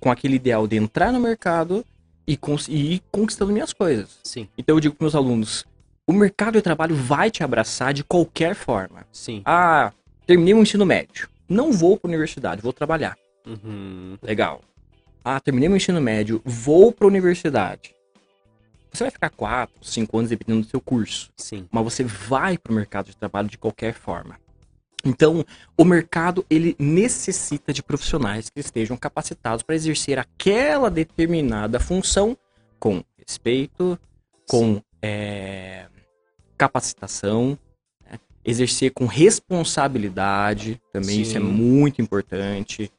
Speaker 3: com aquele ideal de entrar no mercado e, cons- e ir conquistando minhas coisas.
Speaker 1: Sim,
Speaker 3: Então eu digo para meus alunos, o mercado de trabalho vai te abraçar de qualquer forma.
Speaker 1: sim.
Speaker 3: Ah, terminei o ensino médio, não vou para universidade, vou trabalhar.
Speaker 1: Uhum.
Speaker 3: Legal. Ah, terminei meu ensino médio, vou para universidade. Você vai ficar 4, 5 anos dependendo do seu curso
Speaker 1: Sim.
Speaker 3: mas você vai para o mercado de trabalho de qualquer forma. Então, o mercado ele necessita de profissionais que estejam capacitados para exercer aquela determinada função com respeito, com é, capacitação, né? exercer com responsabilidade, também isso é
Speaker 1: Sim.
Speaker 3: muito importante.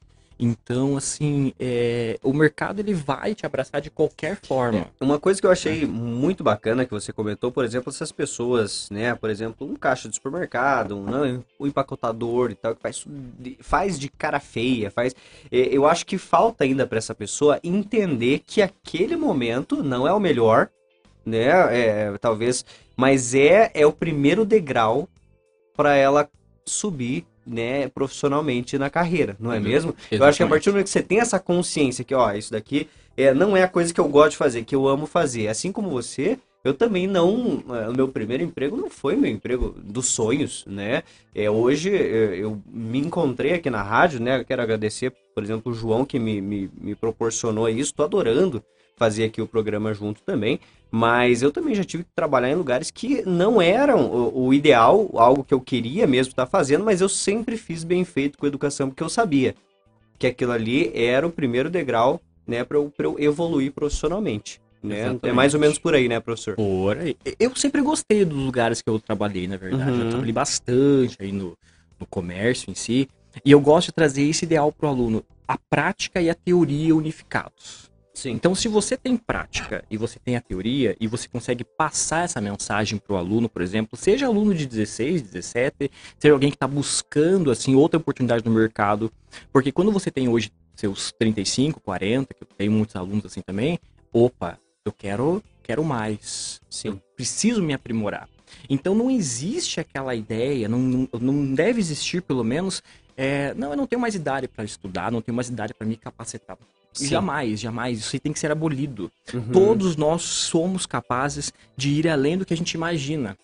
Speaker 3: Então, assim, é, o mercado ele vai te abraçar de qualquer forma.
Speaker 1: Uma coisa que eu achei muito bacana que você comentou, por exemplo, essas pessoas, né? Por exemplo, um caixa de supermercado, um, não, um empacotador e tal, que faz, faz de cara feia, faz. eh, Eu acho que falta ainda para essa pessoa entender que aquele momento não é o melhor, né? É, talvez, mas é, é o primeiro degrau para ela subir, né, profissionalmente na carreira, não é
Speaker 3: Uhum.
Speaker 1: mesmo? Eu acho que a partir do momento que você tem essa consciência que, ó, isso daqui é, não é a coisa que eu gosto de fazer, que eu amo fazer. Assim como você, eu também não. eh, O meu primeiro emprego não foi meu emprego dos sonhos, né? É, hoje eh, eu me encontrei aqui na rádio, né? Eu quero agradecer, por exemplo, o João que me, me, me proporcionou isso. Tô adorando fazer aqui o programa junto também. Mas eu também já tive que trabalhar em lugares que não eram o, o ideal, algo que eu queria mesmo estar fazendo, mas eu sempre fiz bem feito com educação, porque eu sabia que aquilo ali era o primeiro degrau, né, para eu, eu evoluir profissionalmente. Né? É mais ou menos por aí, né, professor?
Speaker 3: Por aí. Eu sempre gostei dos lugares que eu trabalhei, na verdade.
Speaker 1: Uhum.
Speaker 3: Eu trabalhei bastante aí no, no comércio em si. E eu gosto de trazer esse ideal para o aluno, a prática e a teoria unificados.
Speaker 1: Sim.
Speaker 3: Então, se você tem prática e você tem a teoria e você consegue passar essa mensagem para o aluno, por exemplo, seja aluno de 16, 17, seja alguém que está buscando assim outra oportunidade no mercado, porque quando você tem hoje seus 35, 40, que eu tenho muitos alunos assim também, opa, eu quero, quero mais.
Speaker 1: Sim.
Speaker 3: Eu preciso me aprimorar. Então não existe aquela ideia, não, não, deve existir pelo menos é, não, eu não tenho mais idade para estudar, não tenho mais idade para me capacitar.
Speaker 1: Sim.
Speaker 3: Jamais, jamais. Isso aí tem que ser abolido.
Speaker 1: Uhum.
Speaker 3: Todos nós somos capazes de ir além do que a gente imagina.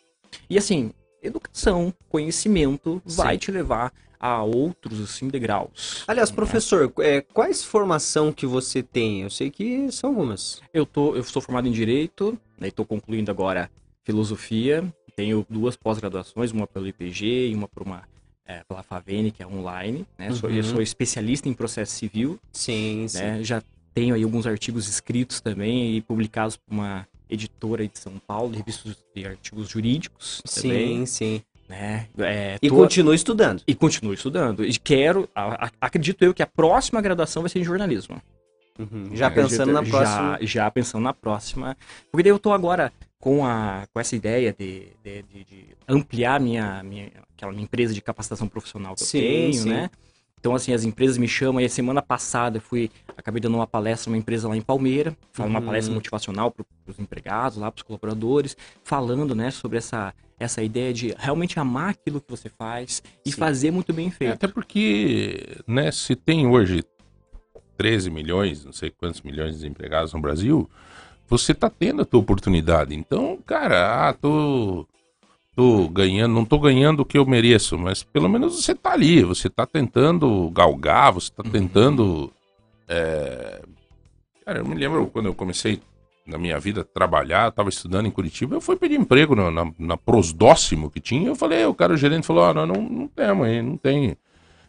Speaker 3: E assim, educação, conhecimento vai
Speaker 1: Sim.
Speaker 3: te levar a outros assim degraus.
Speaker 1: Aliás, professor, é, quais formação que você tem? Eu sei que são algumas.
Speaker 3: Eu tô, eu sou formado em direito, né, estou concluindo agora filosofia. Tenho duas pós-graduações, uma pelo IPG e uma por uma é, pela Favene, que é online. Né? Sou, eu
Speaker 1: Uhum.
Speaker 3: sou especialista em processo civil.
Speaker 1: Sim, sim.
Speaker 3: né? Já tenho aí alguns artigos escritos também e publicados por uma editora de São Paulo, de revistas de artigos jurídicos também,
Speaker 1: Sim, sim.
Speaker 3: né? É,
Speaker 1: E
Speaker 3: tô-
Speaker 1: continua estudando.
Speaker 3: e continuo estudando. E quero, a- a- acredito eu que a próxima graduação vai ser em jornalismo.
Speaker 1: Uhum. Já
Speaker 3: Acredito-
Speaker 1: pensando na
Speaker 3: já-
Speaker 1: próxima.
Speaker 3: Já, pensando na próxima. Porque daí eu tô agora com, a, com essa ideia de, de, de- de ampliar minha, minha, aquela minha empresa de capacitação profissional que
Speaker 1: Sim,
Speaker 3: eu tenho,
Speaker 1: sim.
Speaker 3: né? Então, assim, as empresas me chamam. E a semana passada eu fui, acabei dando uma palestra numa empresa lá em Palmeira, falando uma
Speaker 1: Uhum.
Speaker 3: palestra motivacional para os empregados, lá para os colaboradores, falando, né, sobre essa, essa ideia de realmente amar aquilo que você faz e
Speaker 1: Sim.
Speaker 3: fazer muito bem
Speaker 2: É,
Speaker 3: feito.
Speaker 2: até porque, né, se tem hoje 13 milhões, não sei quantos milhões de desempregados no Brasil, você tá tendo a tua oportunidade. Então, cara, ah, tô, tô ganhando, não tô ganhando o que eu mereço, mas pelo menos você tá ali, você tá tentando galgar, você tá tentando. é, Cara, eu me lembro quando eu comecei na minha vida a trabalhar, tava estudando em Curitiba, eu fui pedir emprego na, na, na Prosdóximo que tinha, eu falei, o cara, o gerente falou, ah, não, não, não temos aí, não tem.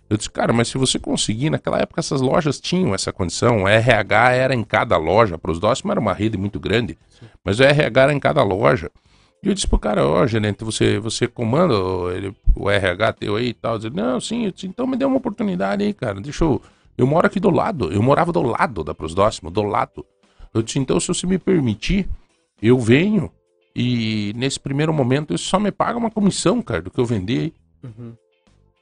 Speaker 2: Eu disse, cara, mas se você conseguir, naquela época essas lojas tinham essa condição, o RH era em cada loja, a Prosdóximo era uma rede muito grande, mas o RH era em cada loja. E eu disse pro cara, ó, gerente, você, você comanda o- ele, o RH teu aí e tal? Ele, não, sim, disse, então me dê uma oportunidade aí, cara, deixa eu... Eu moro aqui do lado, eu morava do lado da Prosdóximo, do lado. Eu disse, então se você me permitir, eu venho e nesse primeiro momento eu só me paga uma comissão, cara, do que eu vender aí.
Speaker 1: Uhum.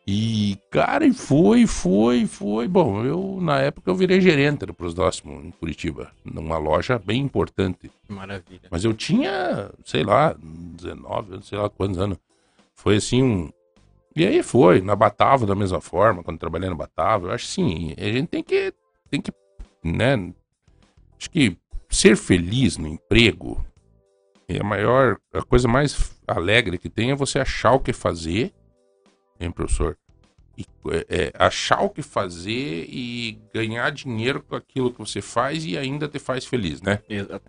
Speaker 2: E, cara, e foi, foi, foi. Bom, eu, na época, eu virei gerente do Prosdóximo, em Curitiba, numa loja bem importante.
Speaker 3: Maravilha.
Speaker 2: Mas eu tinha, sei lá, 19, sei lá quantos anos. Foi assim um. E aí foi, na Batava da mesma forma, quando trabalhei na Batava. Eu acho assim, a gente tem que. Tem que. Né? Acho que ser feliz no emprego é a maior. A coisa mais alegre que tem é você achar o que fazer, hein, professor? E, é, é, achar o que fazer e ganhar dinheiro com aquilo que você faz e ainda te faz feliz, né?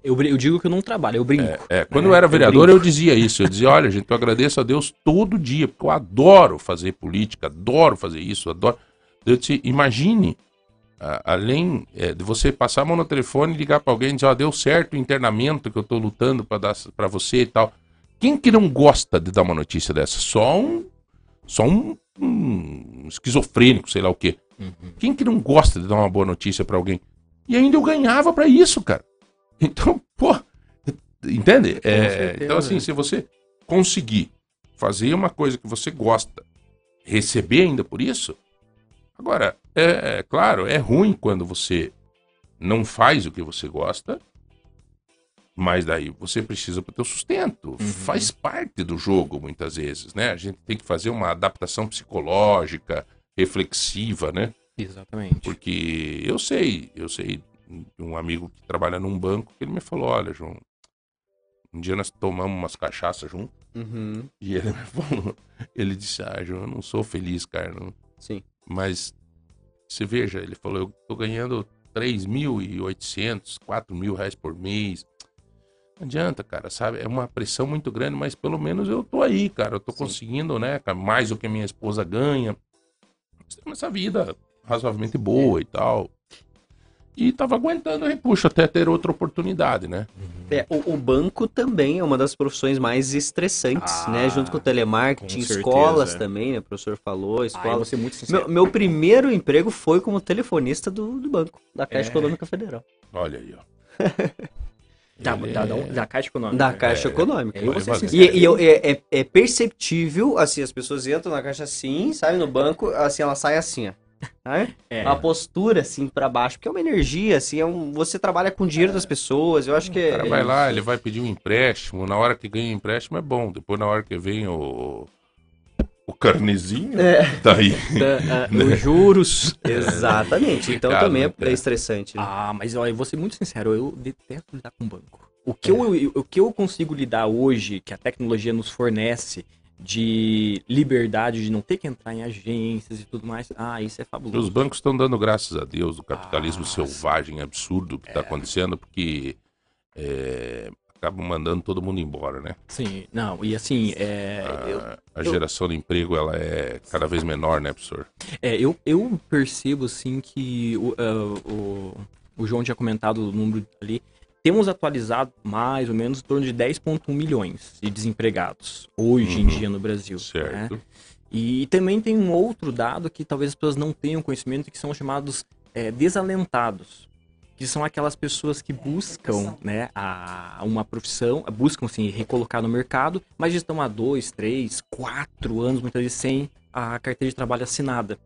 Speaker 3: Eu, eu digo que eu não trabalho, eu brinco.
Speaker 2: É, quando
Speaker 3: É,
Speaker 2: eu era
Speaker 3: eu
Speaker 2: vereador,
Speaker 3: brinco.
Speaker 2: eu dizia isso. Eu dizia, olha, gente, eu agradeço a Deus todo dia, porque eu adoro fazer política, adoro fazer isso, adoro. Eu disse, imagine, a- além é, de você passar a mão no telefone e ligar pra alguém e dizer, ó, deu certo o internamento que eu tô lutando pra dar para você e tal. Quem que não gosta de dar uma notícia dessa? Só um. Só um, um esquizofrênico, sei lá o quê.
Speaker 3: Uhum.
Speaker 2: Quem que não gosta de dar uma boa notícia pra alguém? E ainda eu ganhava pra isso, cara. Então, pô, entende? É,
Speaker 3: certeza.
Speaker 2: então, assim, se você conseguir fazer uma coisa que você gosta, receber ainda por isso, agora, é, é claro, é ruim quando você não faz o que você gosta, mas daí você precisa para o teu sustento. Faz parte do jogo, muitas vezes, né? A gente tem que fazer uma adaptação psicológica, reflexiva, né?
Speaker 3: Exatamente.
Speaker 2: Porque eu sei, eu sei de um amigo que trabalha num banco que ele me falou, olha, João, um dia nós tomamos umas cachaças juntos
Speaker 1: Uhum.
Speaker 2: e ele me falou, ele disse, ah, João, eu não sou feliz, cara, não.
Speaker 1: Sim.
Speaker 2: mas você veja, ele falou, eu tô ganhando 3.800, 4 mil reais por mês. Não adianta, cara, sabe? É uma pressão muito grande, mas pelo menos eu tô aí, cara. Eu tô
Speaker 1: Sim.
Speaker 2: conseguindo, né? cara, Mais do que minha esposa ganha. Essa vida razoavelmente boa e tal. E tava aguentando o repuxo até ter outra oportunidade, né?
Speaker 1: É, o, o banco também é uma das profissões mais estressantes,
Speaker 3: Ah,
Speaker 1: né? Junto com o telemarketing,
Speaker 3: com certeza.
Speaker 1: escolas também, né? O professor falou,
Speaker 3: Ah,
Speaker 1: escola.
Speaker 3: vou ser muito sincero.
Speaker 1: meu, meu primeiro emprego foi como telefonista do, do banco, da Caixa
Speaker 3: É.
Speaker 1: Econômica Federal.
Speaker 2: Olha aí, ó.
Speaker 3: Da, da, da,
Speaker 2: é-
Speaker 3: da Caixa Econômica.
Speaker 1: Da Caixa Econômica.
Speaker 3: Eu vou ser
Speaker 2: Vai
Speaker 3: sincero.
Speaker 1: E, e eu- é, é- é perceptível, assim, as pessoas entram na caixa assim, saem no banco, assim, ela sai assim, ó. Sabe?
Speaker 3: É.
Speaker 1: Uma postura, assim, pra baixo, porque é uma energia, assim, é um, você trabalha com o dinheiro das pessoas, eu acho que
Speaker 2: O
Speaker 1: é...
Speaker 2: cara vai lá, ele vai pedir um empréstimo. Na hora que ganha o empréstimo é bom. Depois, na hora que vem o. o carnezinho
Speaker 1: É.
Speaker 2: tá aí.
Speaker 3: Da- ah, os juros.
Speaker 1: Exatamente. Então
Speaker 2: Complicado,
Speaker 1: também é,
Speaker 2: cara?
Speaker 1: é estressante. né?
Speaker 3: Ah, mas olha, eu vou ser muito sincero, eu detesto lidar com banco. O que, eu, o que eu consigo lidar hoje, que a tecnologia nos fornece, de liberdade, de não ter que entrar em agências e tudo mais, ah, isso é
Speaker 2: Os
Speaker 3: fabuloso.
Speaker 2: bancos estão dando graças a Deus do capitalismo
Speaker 3: Ah,
Speaker 2: selvagem, absurdo
Speaker 3: É.
Speaker 2: que está acontecendo, porque é, acabam mandando todo mundo embora, né?
Speaker 3: Sim, não, e assim, é, eu,
Speaker 2: A, a geração de emprego ela é cada vez menor, né, professor?
Speaker 3: É, eu, eu percebo, assim, que o, ah, o, o João tinha comentado o número ali. Temos atualizado mais ou menos em torno de 10,1 milhões de desempregados hoje em
Speaker 2: Uhum.
Speaker 3: dia no Brasil. né?
Speaker 2: Certo.
Speaker 3: E também tem um outro dado que talvez as pessoas não tenham conhecimento, que são os chamados é, desalentados. Que são aquelas pessoas que buscam né, a, uma profissão, buscam se recolocar no mercado, mas estão há dois, três, quatro anos, muitas vezes, sem a carteira de trabalho assinada.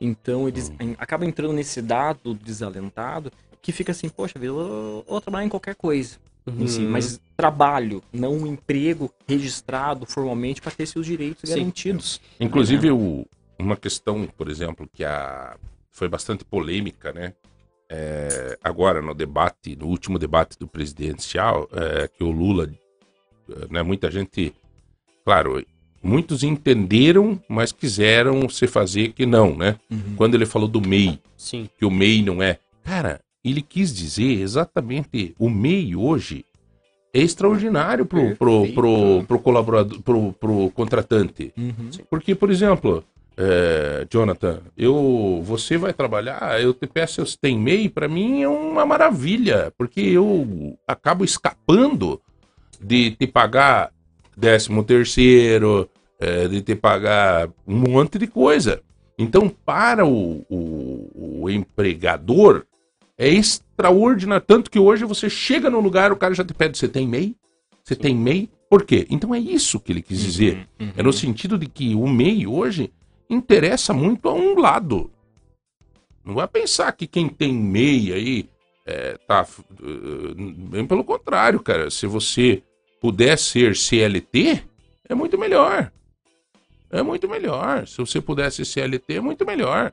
Speaker 3: Então eles em- acabam entrando nesse dado desalentado que fica assim, poxa, vida, eu vou trabalhar em qualquer coisa em si,
Speaker 1: Uhum.
Speaker 3: mas trabalho, não um emprego registrado formalmente para ter seus direitos
Speaker 1: Sim.
Speaker 3: garantidos.
Speaker 2: Inclusive, o- uma questão, por exemplo, que a, foi bastante polêmica, né? É, agora, no debate, no último debate do presidencial, é, que o Lula, é, né, muita gente, claro, muitos entenderam, mas quiseram se fazer que não, né? Quando ele falou do MEI,
Speaker 1: Sim.
Speaker 2: que o MEI não é. Cara, ele quis dizer exatamente o MEI hoje é extraordinário pro, pro, pro, pro colaborador, pro, pro contratante.
Speaker 3: Uhum.
Speaker 2: Porque, por exemplo, é, Jonathan, eu, você vai trabalhar, eu te peço se tem MEI, para mim é uma maravilha, porque eu acabo escapando de te pagar décimo terceiro, é, de te pagar um monte de coisa. Então, para o, o, o empregador, é extraordinário. Tanto que hoje você chega no lugar, o cara já te pede: você tem MEI? Você tem MEI? Por quê? Então é isso que ele quis dizer.
Speaker 3: Uhum.
Speaker 2: É no sentido de que o MEI hoje interessa muito a um lado. Não vai pensar que quem tem MEI aí é, tá. uh, Bem pelo contrário, cara. Se você puder ser CLT, é muito melhor. É muito melhor. Se você puder ser CLT, é muito melhor.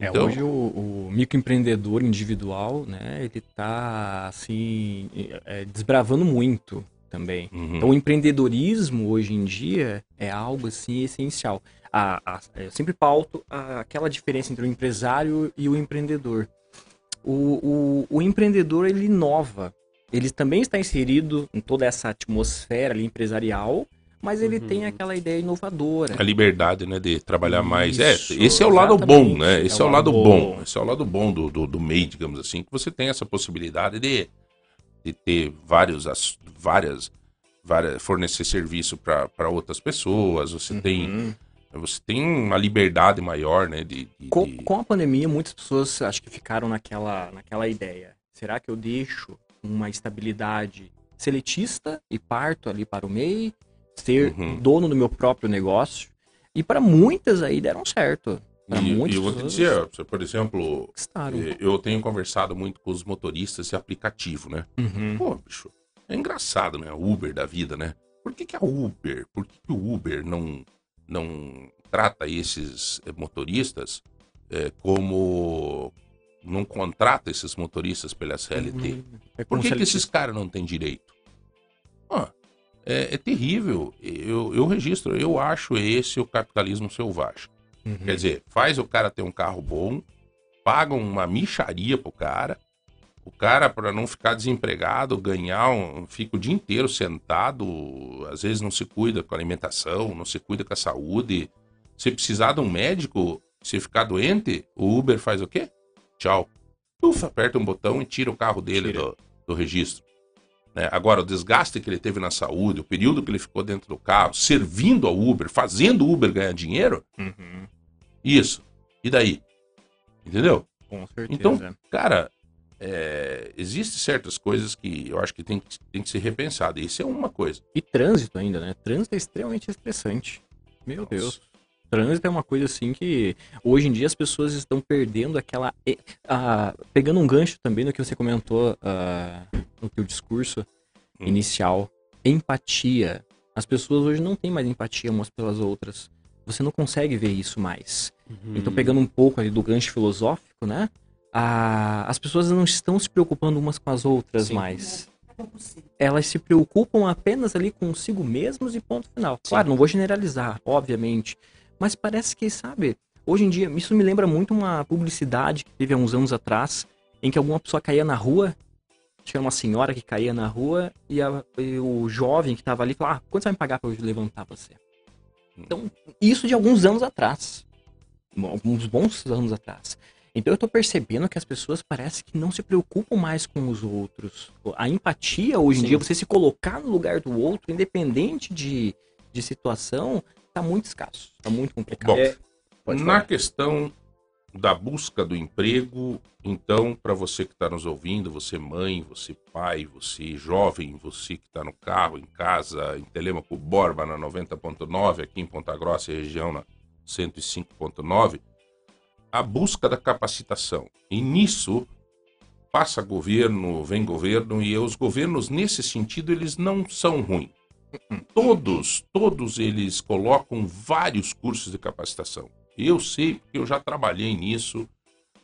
Speaker 3: É,
Speaker 2: Então-
Speaker 3: hoje o, o microempreendedor individual, né, ele tá, assim, é, desbravando muito também.
Speaker 2: Uhum.
Speaker 3: Então, o empreendedorismo hoje em dia é algo, assim, essencial. A, a- eu sempre pauto a- aquela diferença entre o empresário e o empreendedor. O, o, o empreendedor, ele inova. Ele também está inserido em toda essa atmosfera ali empresarial, mas ele
Speaker 1: Uhum.
Speaker 3: tem aquela ideia inovadora.
Speaker 2: A liberdade, né, de trabalhar mais. É,
Speaker 3: Isso,
Speaker 2: esse é o lado bom, né?
Speaker 3: É
Speaker 2: Esse
Speaker 3: o
Speaker 2: é o lado
Speaker 3: lado
Speaker 2: bom.
Speaker 3: bom.
Speaker 2: Esse é o lado bom do, do, do MEI, digamos assim, que você tem essa possibilidade de, de ter vários, as- várias, várias, fornecer serviço para outras pessoas. Você tem,
Speaker 3: Uhum.
Speaker 2: Você tem uma liberdade maior, né? De, de-
Speaker 3: Com, com a pandemia, muitas pessoas acho que ficaram naquela, naquela ideia. Será que eu deixo uma estabilidade seletista e parto ali para o MEI, ser
Speaker 2: Uhum.
Speaker 3: dono do meu próprio negócio? E para muitas aí deram certo.
Speaker 2: E,
Speaker 3: muitas
Speaker 2: e eu vou te dizer, por exemplo, eh, eu tenho conversado muito com os motoristas de aplicativo, né?
Speaker 3: Uhum.
Speaker 2: Pô, bicho, é engraçado, né? Uber da vida, né? Por que, que a Uber, por que, que o Uber não, não trata esses eh, motoristas eh, como. não contrata esses motoristas pela CLT?
Speaker 3: É
Speaker 2: Por que, que esses caras não têm direito? Ó, é, é terrível. Eu, eu registro, eu acho esse o capitalismo selvagem.
Speaker 3: Uhum.
Speaker 2: Quer dizer, faz o cara ter um carro bom, pagam uma micharia pro cara, o cara, para não ficar desempregado, ganhar um. fica o dia inteiro sentado, às vezes não se cuida com a alimentação, não se cuida com a saúde. Se precisar de um médico, se ficar doente, o Uber faz o quê? Tchau. Ufa, aperta um botão e tira o carro dele do, do registro. né? Agora, o desgaste que ele teve na saúde, o período que ele ficou dentro do carro, servindo ao Uber, fazendo o Uber ganhar dinheiro,
Speaker 3: Uhum.
Speaker 2: isso. E daí? Entendeu?
Speaker 3: Com certeza.
Speaker 2: Então, Cara, é, existem certas coisas que eu acho que tem, que- tem que ser repensado. Isso é uma coisa.
Speaker 3: E trânsito ainda, né? Trânsito é extremamente estressante. Meu
Speaker 2: Nossa.
Speaker 3: Deus. Trânsito é uma coisa assim que hoje em dia as pessoas estão perdendo aquela. ah, pegando um gancho também no que você comentou ah, no teu discurso
Speaker 2: Hum.
Speaker 3: inicial. Empatia. As pessoas hoje não têm mais empatia umas pelas outras. você não consegue ver isso mais.
Speaker 1: Uhum.
Speaker 3: Então, pegando um pouco ali do gancho filosófico, né? A, as pessoas não estão se preocupando umas com as outras
Speaker 1: Sim.
Speaker 3: mais. Elas se preocupam apenas ali consigo mesmos e ponto final. Claro, não vou generalizar, obviamente. Mas parece que, sabe, hoje em dia, isso me lembra muito uma publicidade que teve há uns anos atrás, em que alguma pessoa caía na rua, tinha uma senhora que caía na rua, e, a- e o jovem que tava ali falava, ah, quanto você vai me pagar pra eu levantar você? Então, isso de alguns anos atrás. Alguns bons anos atrás. Então eu tô percebendo que as pessoas parece que não se preocupam mais com os outros. A empatia hoje em
Speaker 1: Sim.
Speaker 3: dia, você se colocar no lugar do outro, independente de, de situação, tá muito escasso. Tá muito complicado.
Speaker 2: Bom,
Speaker 1: É,
Speaker 2: Na questão da busca do emprego, então, para você que está nos ouvindo, você mãe, você pai, você jovem, você que está no carro, em casa, em Telemaco Borba na 90.9, aqui em Ponta Grossa e região na 105.9, a busca da capacitação. E nisso passa governo, vem governo, e os governos, nesse sentido, eles não são ruins. Todos, todos eles colocam vários cursos de capacitação. Eu sei porque eu já trabalhei nisso.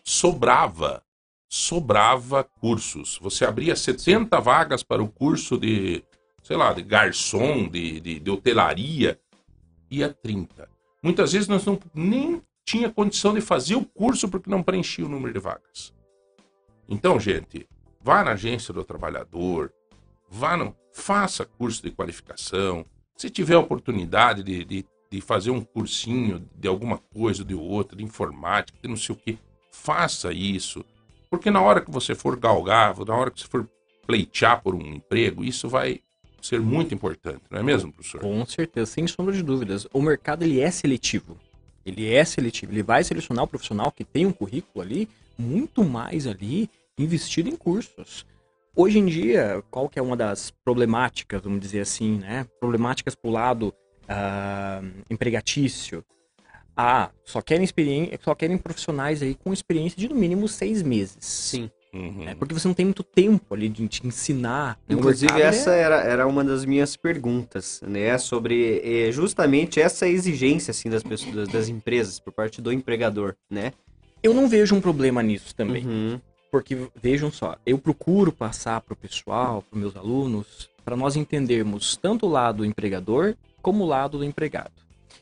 Speaker 2: Sobrava, sobrava cursos. Você abria 70 vagas para o curso de, sei lá, de garçom, de, de, de hotelaria, ia 30. Muitas vezes nós não nem tinha condição de fazer o curso porque não preenchia o número de vagas. Então, gente, vá na agência do trabalhador, vá no, faça curso de qualificação. Se tiver oportunidade de, de, de fazer um cursinho de alguma coisa ou de outra, de informática, de não sei o que, faça isso. Porque na hora que você for galgar, na hora que você for pleitear por um emprego, isso vai ser muito importante, não é mesmo, professor?
Speaker 3: Com certeza, sem sombra de dúvidas. O mercado ele é seletivo. Ele é seletivo. Ele vai selecionar o profissional que tem um currículo ali, muito mais ali, investido em cursos. Hoje em dia, qual que é uma das problemáticas, vamos dizer assim, né? Problemáticas pro lado ah, empregatício. Ah, só querem, só querem profissionais aí com experiência de no mínimo seis meses.
Speaker 1: Sim.
Speaker 2: Uhum.
Speaker 3: É porque você não tem muito tempo ali de te ensinar.
Speaker 1: Inclusive,
Speaker 3: mercado
Speaker 1: essa
Speaker 3: é-
Speaker 1: era, era uma das minhas perguntas, né? Sobre eh, justamente essa exigência, assim, das pessoas, das- das empresas, por parte do empregador, né?
Speaker 3: Eu não vejo um problema nisso também.
Speaker 1: Uhum.
Speaker 3: Porque, vejam só, eu procuro passar para o pessoal, para meus alunos, para nós entendermos tanto o lado do empregador como o lado do empregado.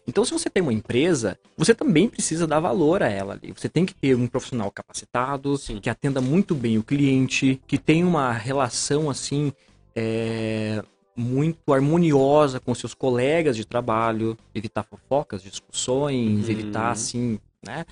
Speaker 3: Então, se você tem uma empresa, você também precisa dar valor a ela ali. Você tem que ter um profissional capacitado,
Speaker 1: Sim.
Speaker 3: que atenda muito bem o cliente, que tenha uma relação assim é, muito harmoniosa com seus colegas de trabalho, evitar fofocas, discussões,
Speaker 1: Uhum.
Speaker 3: evitar assim, né?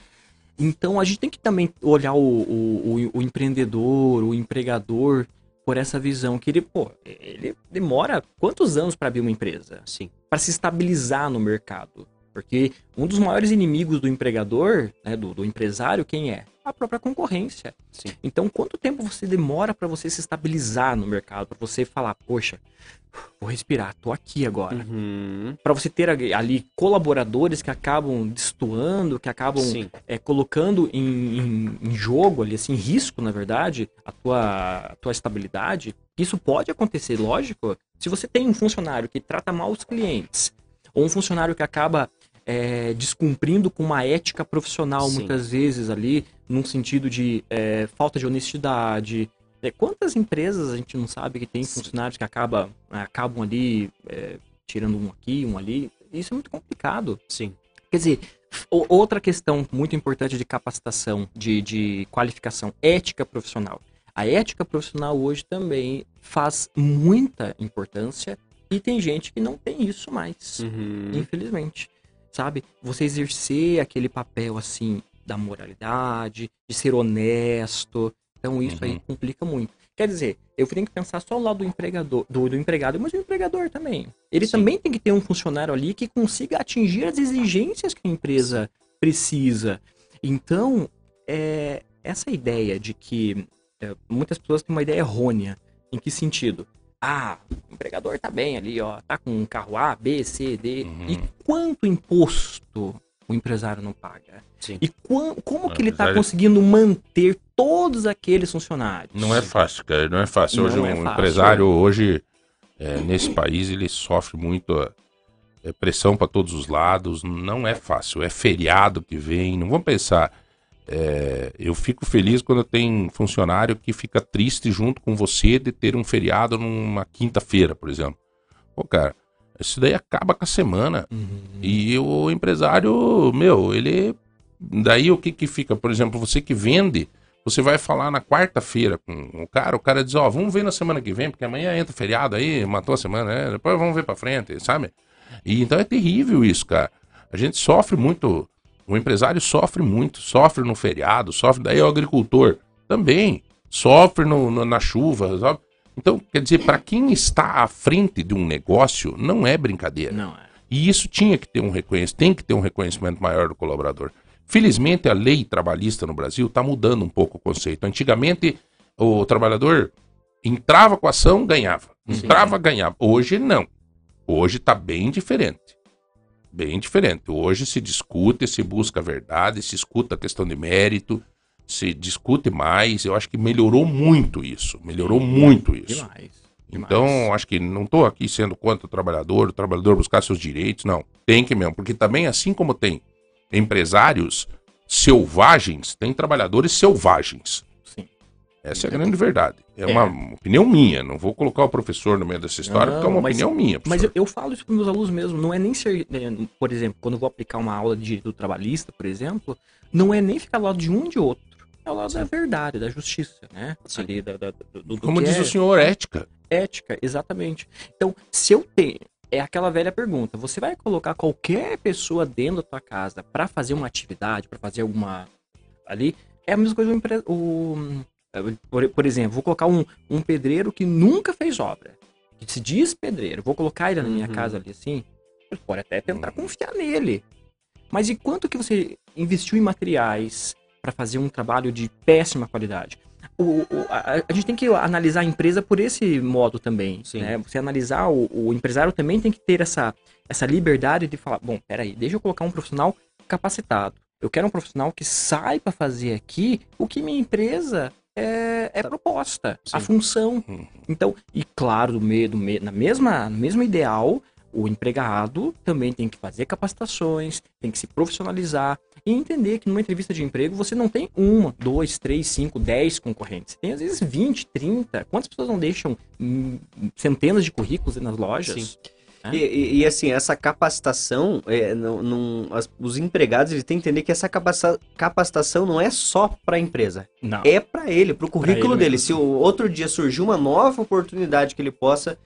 Speaker 3: Então a gente tem que também olhar o, o, o- o empreendedor, o empregador, por essa visão que ele, pô, ele demora quantos anos para abrir uma empresa?
Speaker 1: Sim.
Speaker 3: Para se estabilizar no mercado. Porque um dos maiores inimigos do empregador, né, do, do empresário, quem é? A própria concorrência.
Speaker 1: Sim.
Speaker 3: Então, quanto tempo você demora para você se estabilizar no mercado, para você falar, poxa, vou respirar, tô aqui agora
Speaker 1: Uhum.
Speaker 3: para você ter ali- colaboradores que acabam destoando, que acabam é, colocando em, em- em jogo ali, assim, em risco, na verdade, a tua, a tua estabilidade. Isso pode acontecer, lógico. Se você tem um funcionário que trata mal os clientes, ou um funcionário que acaba é, descumprindo com uma ética profissional,
Speaker 1: Sim.
Speaker 3: muitas vezes ali, num sentido de é, falta de honestidade. É, quantas empresas a gente não sabe que tem
Speaker 1: Sim.
Speaker 3: funcionários que acaba, acabam ali é, tirando um aqui, um ali? Isso é muito complicado.
Speaker 1: Sim.
Speaker 3: Quer dizer, outra questão muito importante de capacitação, de, de qualificação, ética profissional. A ética profissional hoje também faz muita importância e tem gente que não tem isso mais,
Speaker 1: Uhum.
Speaker 3: infelizmente. Sabe? Você exercer aquele papel assim da moralidade, de ser honesto. Então isso aí
Speaker 2: Uhum.
Speaker 3: complica muito. Quer dizer, eu tenho que pensar só o lado do empregador, do, do empregado, mas o empregador também. Ele
Speaker 1: Sim.
Speaker 3: também tem que ter um funcionário ali que consiga atingir as exigências que a empresa precisa. Então, é, essa ideia de que é, muitas pessoas têm uma ideia errônea. Em que sentido? Ah, o empregador tá bem ali, ó, tá com um carro A, B, C, D.
Speaker 2: Uhum.
Speaker 3: E quanto imposto o empresário não paga?
Speaker 1: Sim.
Speaker 3: E como
Speaker 2: O
Speaker 3: que ele tá
Speaker 2: empresário-
Speaker 3: conseguindo manter todos aqueles funcionários?
Speaker 2: Não é fácil, cara. Não é fácil. Hoje
Speaker 3: Não
Speaker 2: um
Speaker 3: é fácil.
Speaker 2: empresário hoje é, nesse país ele sofre muito. ó. é pressão para todos os lados, não é fácil. É feriado que vem, não vamos pensar. É, eu fico feliz quando tem funcionário que fica triste junto com você de ter um feriado numa quinta-feira, por exemplo. Pô, cara, isso daí acaba com a semana. Uhum. E o empresário, meu, ele. Daí o que que fica? Por exemplo, você que vende, você vai falar na quarta-feira com o cara, o cara diz: Ó, oh, vamos ver na semana que vem, porque amanhã entra feriado aí, matou a semana, né? Depois vamos ver pra frente, sabe? E então é terrível isso, cara. A gente sofre muito. O empresário sofre muito, sofre no feriado, sofre. Daí o agricultor também sofre no, no na chuva, sabe? Então, quer dizer, para quem está à frente de um negócio, não é brincadeira.
Speaker 3: Não é.
Speaker 2: E isso tinha que ter um reconhecimento, tem que ter um reconhecimento maior do colaborador. Felizmente, a lei trabalhista no Brasil está mudando um pouco o conceito. Antigamente, o trabalhador entrava com a ação, ganhava. Entrava, Sim. ganhava. Hoje, não. Hoje está bem diferente. Bem diferente. Hoje se discute, se busca a verdade, se escuta a questão de mérito, se discute mais. Eu acho que melhorou muito isso. Melhorou muito isso. Demais. Então, acho que não estou aqui sendo contra o trabalhador, o trabalhador buscar seus direitos, não. Tem que mesmo, porque também, assim como tem empresários selvagens, tem trabalhadores selvagens. Essa é a grande verdade. É, é, uma opinião minha. Não vou colocar o professor no meio dessa história, não, porque é uma mas, opinião minha.
Speaker 3: Professor. Mas eu, eu, falo isso para meus alunos mesmo. Não é nem ser. Né, por exemplo, quando eu vou aplicar uma aula de direito trabalhista, por exemplo, não é nem ficar ao lado de um de outro é o lado Sim. da verdade, da justiça, né?
Speaker 2: Sim. Ali, da, da, do, do Como diz é... o senhor, ética.
Speaker 3: Ética, exatamente. Então, se eu tenho. É aquela velha pergunta: você vai colocar qualquer pessoa dentro da tua casa para fazer uma atividade, para fazer alguma. Ali? É a mesma coisa o, o por, por, exemplo, vou colocar um, um pedreiro que nunca fez obra, que se diz pedreiro, vou colocar ele na minha uhum. casa ali assim, pode até tentar uhum. confiar nele. Mas e quanto que você investiu em materiais, para fazer um trabalho de péssima qualidade. O, o, a, a, gente tem que analisar a empresa por esse modo também. Né? Você analisar, o, o, empresário também tem que ter essa, essa liberdade de falar: bom, peraí, deixa eu colocar um profissional capacitado. Eu quero um profissional que saiba fazer aqui o que minha empresa é, é proposta, Sim. a função. Uhum. Então, e claro, do meio, do meio, na mesma, no mesmo ideal, o empregado também tem que fazer capacitações, tem que se profissionalizar e entender que numa entrevista de emprego você não tem uma, dois, três, cinco, dez concorrentes. Tem às vezes 20, 30. Quantas pessoas não deixam hum, centenas de currículos nas lojas? Sim.
Speaker 1: É? E, e, e, assim, essa capacitação, é, não, não, as, os empregados eles têm que entender que essa capacita, capacitação não é só para a empresa. Não. É para ele, para o currículo dele. Mesmo. Se o outro dia surgir uma nova oportunidade que ele possa,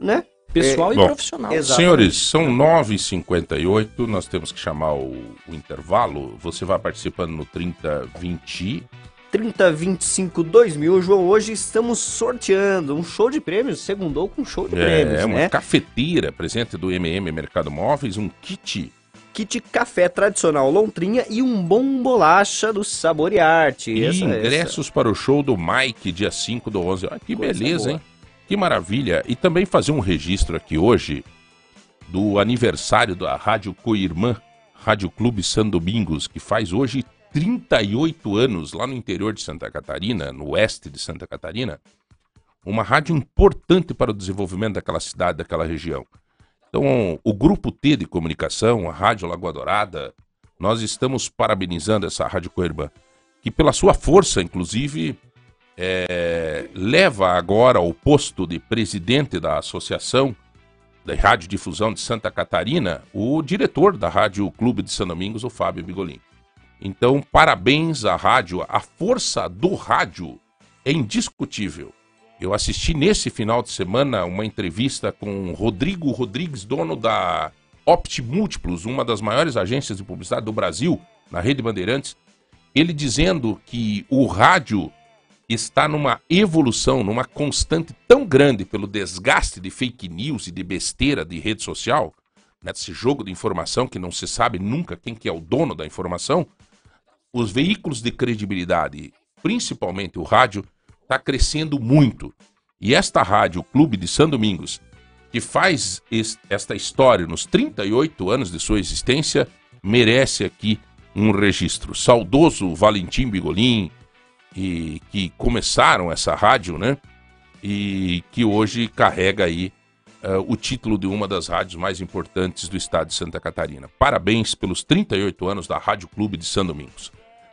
Speaker 1: né?
Speaker 3: Pessoal é, e
Speaker 2: bom,
Speaker 3: profissional.
Speaker 2: Exatamente. Senhores, são 9h58, nós temos que chamar o, o, intervalo. Você vai participando no 3020.
Speaker 1: 3025 2000, João. Hoje estamos sorteando um show de prêmios, segundou com show de é, prêmios. É,
Speaker 2: uma né? cafeteira presente do MM Mercado Móveis, um kit
Speaker 1: kit café tradicional Lontrinha e um bom bolacha do Sabor e Arte.
Speaker 2: E essa, ingressos essa. para o show do Mike, dia 5 do 11. Olha que Coisa beleza, boa. hein? Que maravilha! E também fazer um registro aqui hoje do aniversário da Rádio Coirmã, Rádio Clube São Domingos, que faz hoje 38 anos lá no interior de Santa Catarina, no oeste de Santa Catarina. Uma rádio importante para o desenvolvimento daquela cidade, daquela região. Então, o Grupo T de Comunicação, a Rádio Lagoa Dourada, nós estamos parabenizando essa Rádio Coirmã, que pela sua força, inclusive, é, leva agora ao posto de presidente da Associação da Radiodifusão de Santa Catarina o diretor da Rádio Clube de São Domingos, o Fábio Bigolin. Então, parabéns à rádio, a força do rádio é indiscutível. Eu assisti nesse final de semana uma entrevista com Rodrigo Rodrigues, dono da Opt Múltiplos, uma das maiores agências de publicidade do Brasil, na Rede Bandeirantes, ele dizendo que o rádio está numa evolução, numa constante tão grande pelo desgaste de fake news e de besteira de rede social, nesse né, jogo de informação que não se sabe nunca quem que é o dono da informação, os veículos de credibilidade, principalmente o rádio, está crescendo muito. E esta rádio, Clube de São Domingos, que faz esta história nos 38 anos de sua existência, merece aqui um registro. Saudoso Valentim Bigolin, e que começaram essa rádio, né? E que hoje carrega aí uh, o título de uma das rádios mais importantes do estado de Santa Catarina. Parabéns pelos 38 anos da Rádio Clube de São Domingos.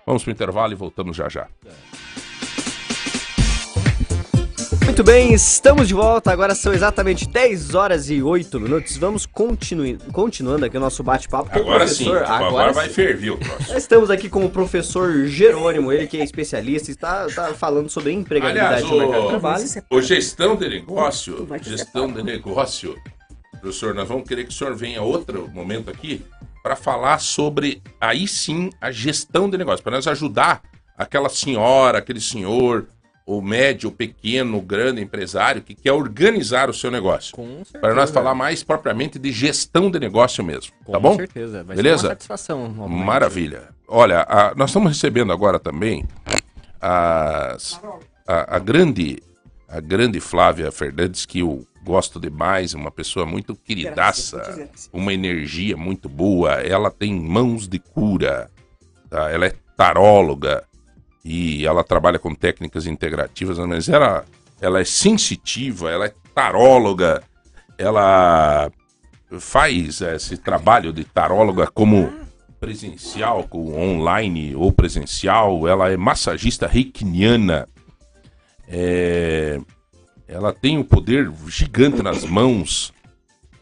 Speaker 2: Vamos para o intervalo e voltamos já já.
Speaker 1: Muito bem, estamos de volta. Agora são exatamente 10 horas e 8 minutos. Vamos continu... continuando aqui o nosso bate-papo
Speaker 2: com agora o professor. Sim, agora, agora vai ferver o próximo.
Speaker 1: Estamos aqui com o professor Jerônimo, ele que é especialista e está, está falando sobre empregabilidade
Speaker 2: Aliás, no mercado de trabalho. O gestão de negócio, gestão de negócio, professor, nós vamos querer que o senhor venha outro momento aqui para falar sobre, aí sim, a gestão de negócio, para nós ajudar aquela senhora, aquele senhor o médio, o pequeno, o grande empresário que quer organizar o seu negócio. Para nós falar mais propriamente de gestão de negócio mesmo. Com tá bom? Com
Speaker 1: certeza. Vai
Speaker 2: Beleza?
Speaker 1: Ser uma satisfação.
Speaker 2: Maravilha. Olha, a, nós estamos recebendo agora também as, a, a, grande a grande Flávia Fernandes, que eu gosto demais, uma pessoa muito queridaça, uma energia muito boa. Ela tem mãos de cura, tá? ela é taróloga e ela trabalha com técnicas integrativas, mas ela, ela é sensitiva, ela é taróloga, ela faz esse trabalho de taróloga como presencial, com online ou presencial, ela é massagista reikiniana, é, ela tem um poder gigante nas mãos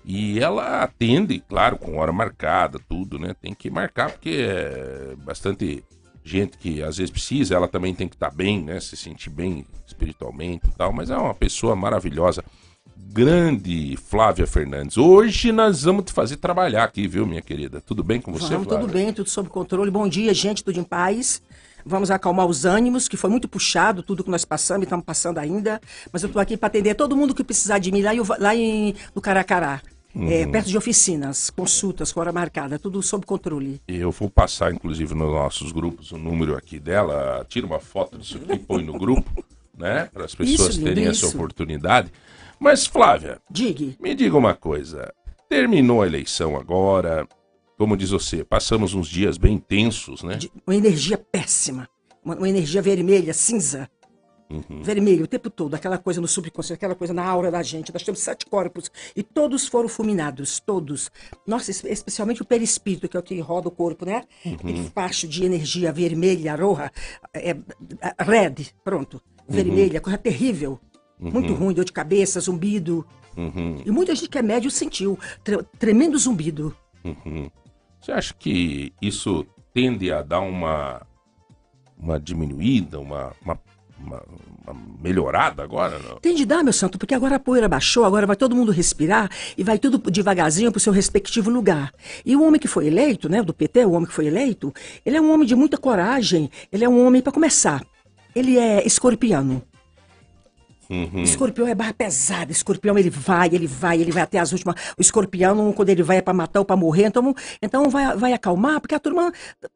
Speaker 2: e ela atende, claro, com hora marcada, tudo, né? Tem que marcar porque é bastante gente que às vezes precisa, ela também tem que estar tá bem, né? Se sentir bem espiritualmente e tal, mas é uma pessoa maravilhosa. Grande Flávia Fernandes. Hoje nós vamos te fazer trabalhar aqui, viu, minha querida? Tudo bem com você,
Speaker 4: vamos, Flávia? Tudo bem, tudo sob controle. Bom dia, gente, tudo em paz. Vamos acalmar os ânimos, que foi muito puxado tudo que nós passamos e estamos passando ainda. Mas eu estou aqui para atender todo mundo que precisar de mim lá, em, lá em, no Caracará. Uhum. É, perto de oficinas, consultas com hora marcada, tudo sob controle.
Speaker 2: Eu vou passar, inclusive, nos nossos grupos o número aqui dela, tira uma foto disso aqui e põe no grupo, né? Para as pessoas isso, terem isso. essa oportunidade. Mas, Flávia,
Speaker 4: Digue.
Speaker 2: me diga uma coisa. Terminou a eleição agora, como diz você, passamos uns dias bem tensos, né?
Speaker 4: Uma energia péssima, uma, uma energia vermelha, cinza. Uhum. Vermelho o tempo todo, aquela coisa no subconsciente, aquela coisa na aura da gente. Nós temos sete corpos e todos foram fulminados, todos. Nossa, especialmente o perispírito, que é o que roda o corpo, né? Uhum. Aquele facho de energia vermelha, roja, é, é, red, pronto. Uhum. Vermelha, coisa terrível. Uhum. Muito ruim, dor de cabeça, zumbido. Uhum. E muita gente que é médio sentiu. Tre tremendo zumbido.
Speaker 2: Uhum. Você acha que isso tende a dar uma, uma diminuída, uma, uma uma, uma, melhorada agora? Não?
Speaker 4: Tem de dar, meu santo, porque agora a poeira baixou, agora vai todo mundo respirar e vai tudo devagarzinho para o seu respectivo lugar. E o homem que foi eleito, né, do PT, o homem que foi eleito, ele é um homem de muita coragem, ele é um homem, para começar, ele é escorpiano. Uhum. Escorpião é barra pesada. Escorpião ele vai, ele vai, ele vai até as últimas. O escorpião, quando ele vai é para matar ou para morrer, então, então vai, vai acalmar, porque a turma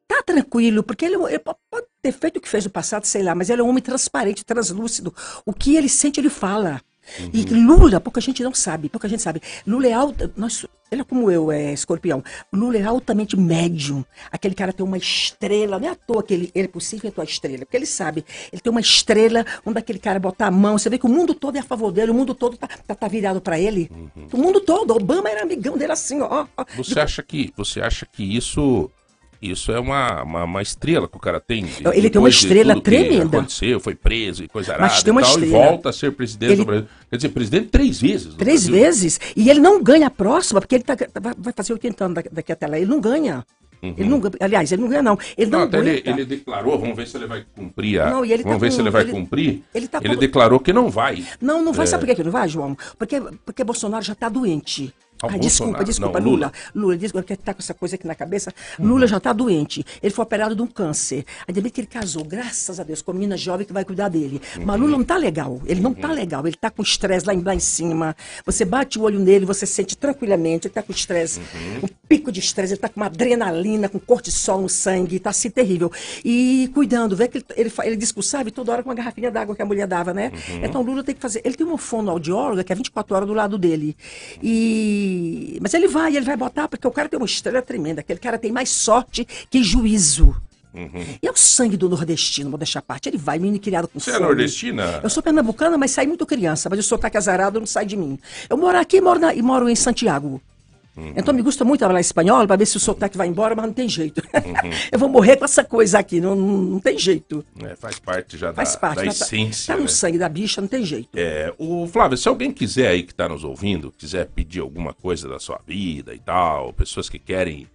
Speaker 4: tá tranquilo, porque ele, ele pode ter feito o que fez no passado, sei lá, mas ele é um homem transparente, translúcido. O que ele sente, ele fala. Uhum. E Lula, pouca gente não sabe, pouca gente sabe. Lula é alta, nós, ele é como eu, é escorpião. Lula é altamente médium. Aquele cara tem uma estrela, não é à toa que ele, ele por si inventou a estrela, porque ele sabe, ele tem uma estrela onde aquele cara botar a mão, você vê que o mundo todo é a favor dele, o mundo todo tá, tá, tá virado para ele. Uhum. O mundo todo, Obama era amigão dele assim, ó. ó.
Speaker 2: Você acha que, você acha que isso isso é uma, uma, uma, estrela que o cara tem.
Speaker 4: Ele tem uma estrela tremenda.
Speaker 2: aconteceu, foi preso e coisa arada Mas tem uma e, tal, estrela. e volta a ser presidente ele... do Brasil. Quer dizer, presidente três vezes.
Speaker 4: Três
Speaker 2: Brasil.
Speaker 4: vezes. E ele não ganha a próxima, porque ele tá, vai fazer 80 anos daqui até lá. Ele não ganha. Uhum. Ele não, aliás, ele não ganha, não. Ele não, não
Speaker 2: ele, ele, declarou, vamos ver se ele vai cumprir a. Não, vamos tá ver com, se ele vai ele, cumprir. Ele, tá ele com... declarou que não vai.
Speaker 4: Não, não vai. É... Sabe por que não vai, João? Porque, porque Bolsonaro já está doente. Ah, desculpa, desculpa, não, Lula. Lula, Lula porque tá com essa coisa aqui na cabeça. Uhum. Lula já está doente. Ele foi operado de um câncer. Ainda bem que ele casou, graças a Deus, com uma menina jovem que vai cuidar dele. Uhum. Mas Lula não está legal. Ele não está uhum. legal. Ele está com estresse lá, lá, em cima. Você bate o olho nele, você sente tranquilamente. Ele está com estresse, uhum. um pico de estresse. Ele está com uma adrenalina, com cortisol no sangue. Está assim terrível. E cuidando, vê que ele, ele, ele discursava toda hora com uma garrafinha d'água que a mulher dava, né? Uhum. Então Lula tem que fazer. Ele tem uma fonoaudióloga que é 24 horas do lado dele. E mas ele vai, ele vai botar, porque o cara tem uma estrela tremenda. Aquele cara tem mais sorte que juízo. Uhum. E é o sangue do nordestino, vou deixar parte. Ele vai, menino criado com
Speaker 2: Você é nordestina?
Speaker 4: Eu sou pernambucana, mas saí muito criança. Mas o sotaque azarado não sai de mim. Eu moro aqui moro, na, e moro em Santiago. Uhum. Então me gusta muito falar espanhol para ver se o sotaque vai embora, mas não tem jeito. Uhum. eu vou morrer com essa coisa aqui, não, não, não tem jeito.
Speaker 2: É, faz parte já faz da, parte, da tá, essência.
Speaker 4: Tá, tá no né? sangue da bicha, não tem jeito.
Speaker 2: É, o Flávio, se alguém quiser aí que está nos ouvindo, quiser pedir alguma coisa da sua vida e tal, pessoas que querem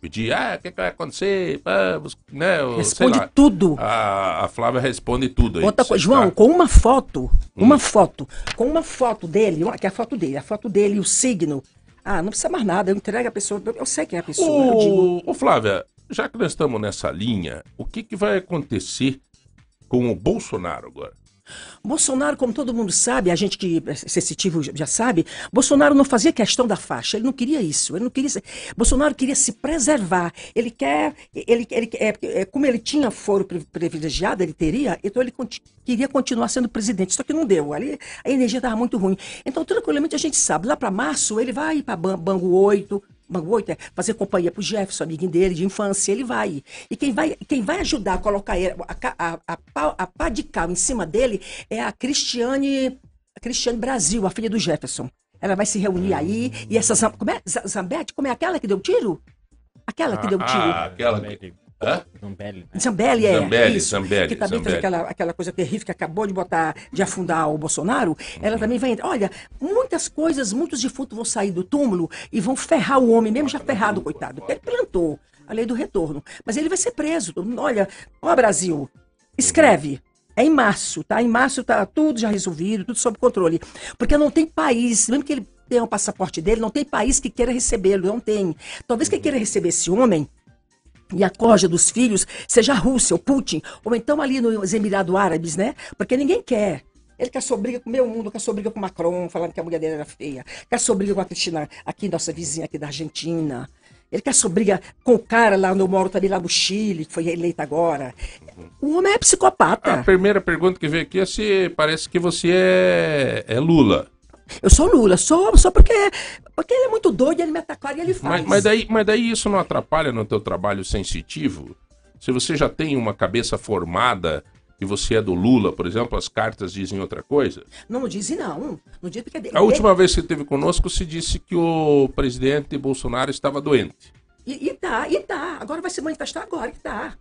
Speaker 2: pedir, ah, o que, que, vai acontecer? Ah, né,
Speaker 4: responde lá, tudo.
Speaker 2: A, a, Flávia responde tudo.
Speaker 4: Outra coisa, João, com uma foto, uma hum. foto, com uma foto dele, que é a foto dele, a foto dele e o signo, ah, não precisa mais nada, eu entrego a pessoa, eu sei quem é a pessoa. Ô,
Speaker 2: digo... ô Flávia, já que nós estamos nessa linha, o que, que vai acontecer com o Bolsonaro agora?
Speaker 4: Bolsonaro, como todo mundo sabe, a gente que é sensitivo já sabe, Bolsonaro não fazia questão da faixa, ele não queria isso, ele não queria. Bolsonaro queria se preservar. Ele quer, ele, ele é, é, como ele tinha foro privilegiado, ele teria, então ele conti, queria continuar sendo presidente, só que não deu. Ali a energia estava muito ruim. Então, tranquilamente a gente sabe, lá para março ele vai para Bangu 8, Mangoita, fazer companhia pro Jefferson, amiguinho dele de infância, ele vai. E quem vai, quem vai ajudar a colocar ele, a, a, a, a pá de cal em cima dele é a Cristiane, a Cristiane Brasil, a filha do Jefferson. Ela vai se reunir aí, e essa como é, Zambete, como é aquela que deu tiro? Aquela que deu tiro.
Speaker 2: Ah, aquela que... Hã?
Speaker 4: Zambelli. Né? Zambelli, é.
Speaker 2: Zambelli, isso, Zambelli.
Speaker 4: Que também
Speaker 2: Zambelli.
Speaker 4: fez aquela, aquela coisa terrível que acabou de botar, de afundar o Bolsonaro. Uhum. Ela também vai entrar. Olha, muitas coisas, muitos defuntos vão sair do túmulo e vão ferrar o homem, mesmo já ferrado, coitado. Porque ele plantou a lei do retorno. Mas ele vai ser preso. Olha, ó, Brasil, escreve. É em março, tá? Em março tá tudo já resolvido, tudo sob controle. Porque não tem país, mesmo que ele tenha o passaporte dele, não tem país que queira recebê-lo, não tem. Talvez quem queira receber esse homem e a corja dos filhos seja a Rússia, o Putin, ou então ali nos Emirados Árabes, né? Porque ninguém quer. Ele quer briga com o meu mundo, quer briga com Macron, falando que a mulher dele era feia. Quer briga com a Cristina, aqui, nossa vizinha aqui da Argentina. Ele quer briga com o cara lá onde eu moro também, lá no Chile, que foi eleito agora. O homem é psicopata.
Speaker 2: A primeira pergunta que veio aqui é se parece que você é, é Lula.
Speaker 4: Eu sou Lula, sou só porque, porque ele é muito doido, ele me atacou e ele faz.
Speaker 2: Mas, mas, daí, mas daí isso não atrapalha no teu trabalho sensitivo? Se você já tem uma cabeça formada e você é do Lula, por exemplo, as cartas dizem outra coisa?
Speaker 4: Não, não dizem não. Não diz porque...
Speaker 2: A última vez que esteve conosco, se disse que o presidente Bolsonaro estava doente.
Speaker 4: E, e tá, e tá. Agora vai se manifestar agora que tá.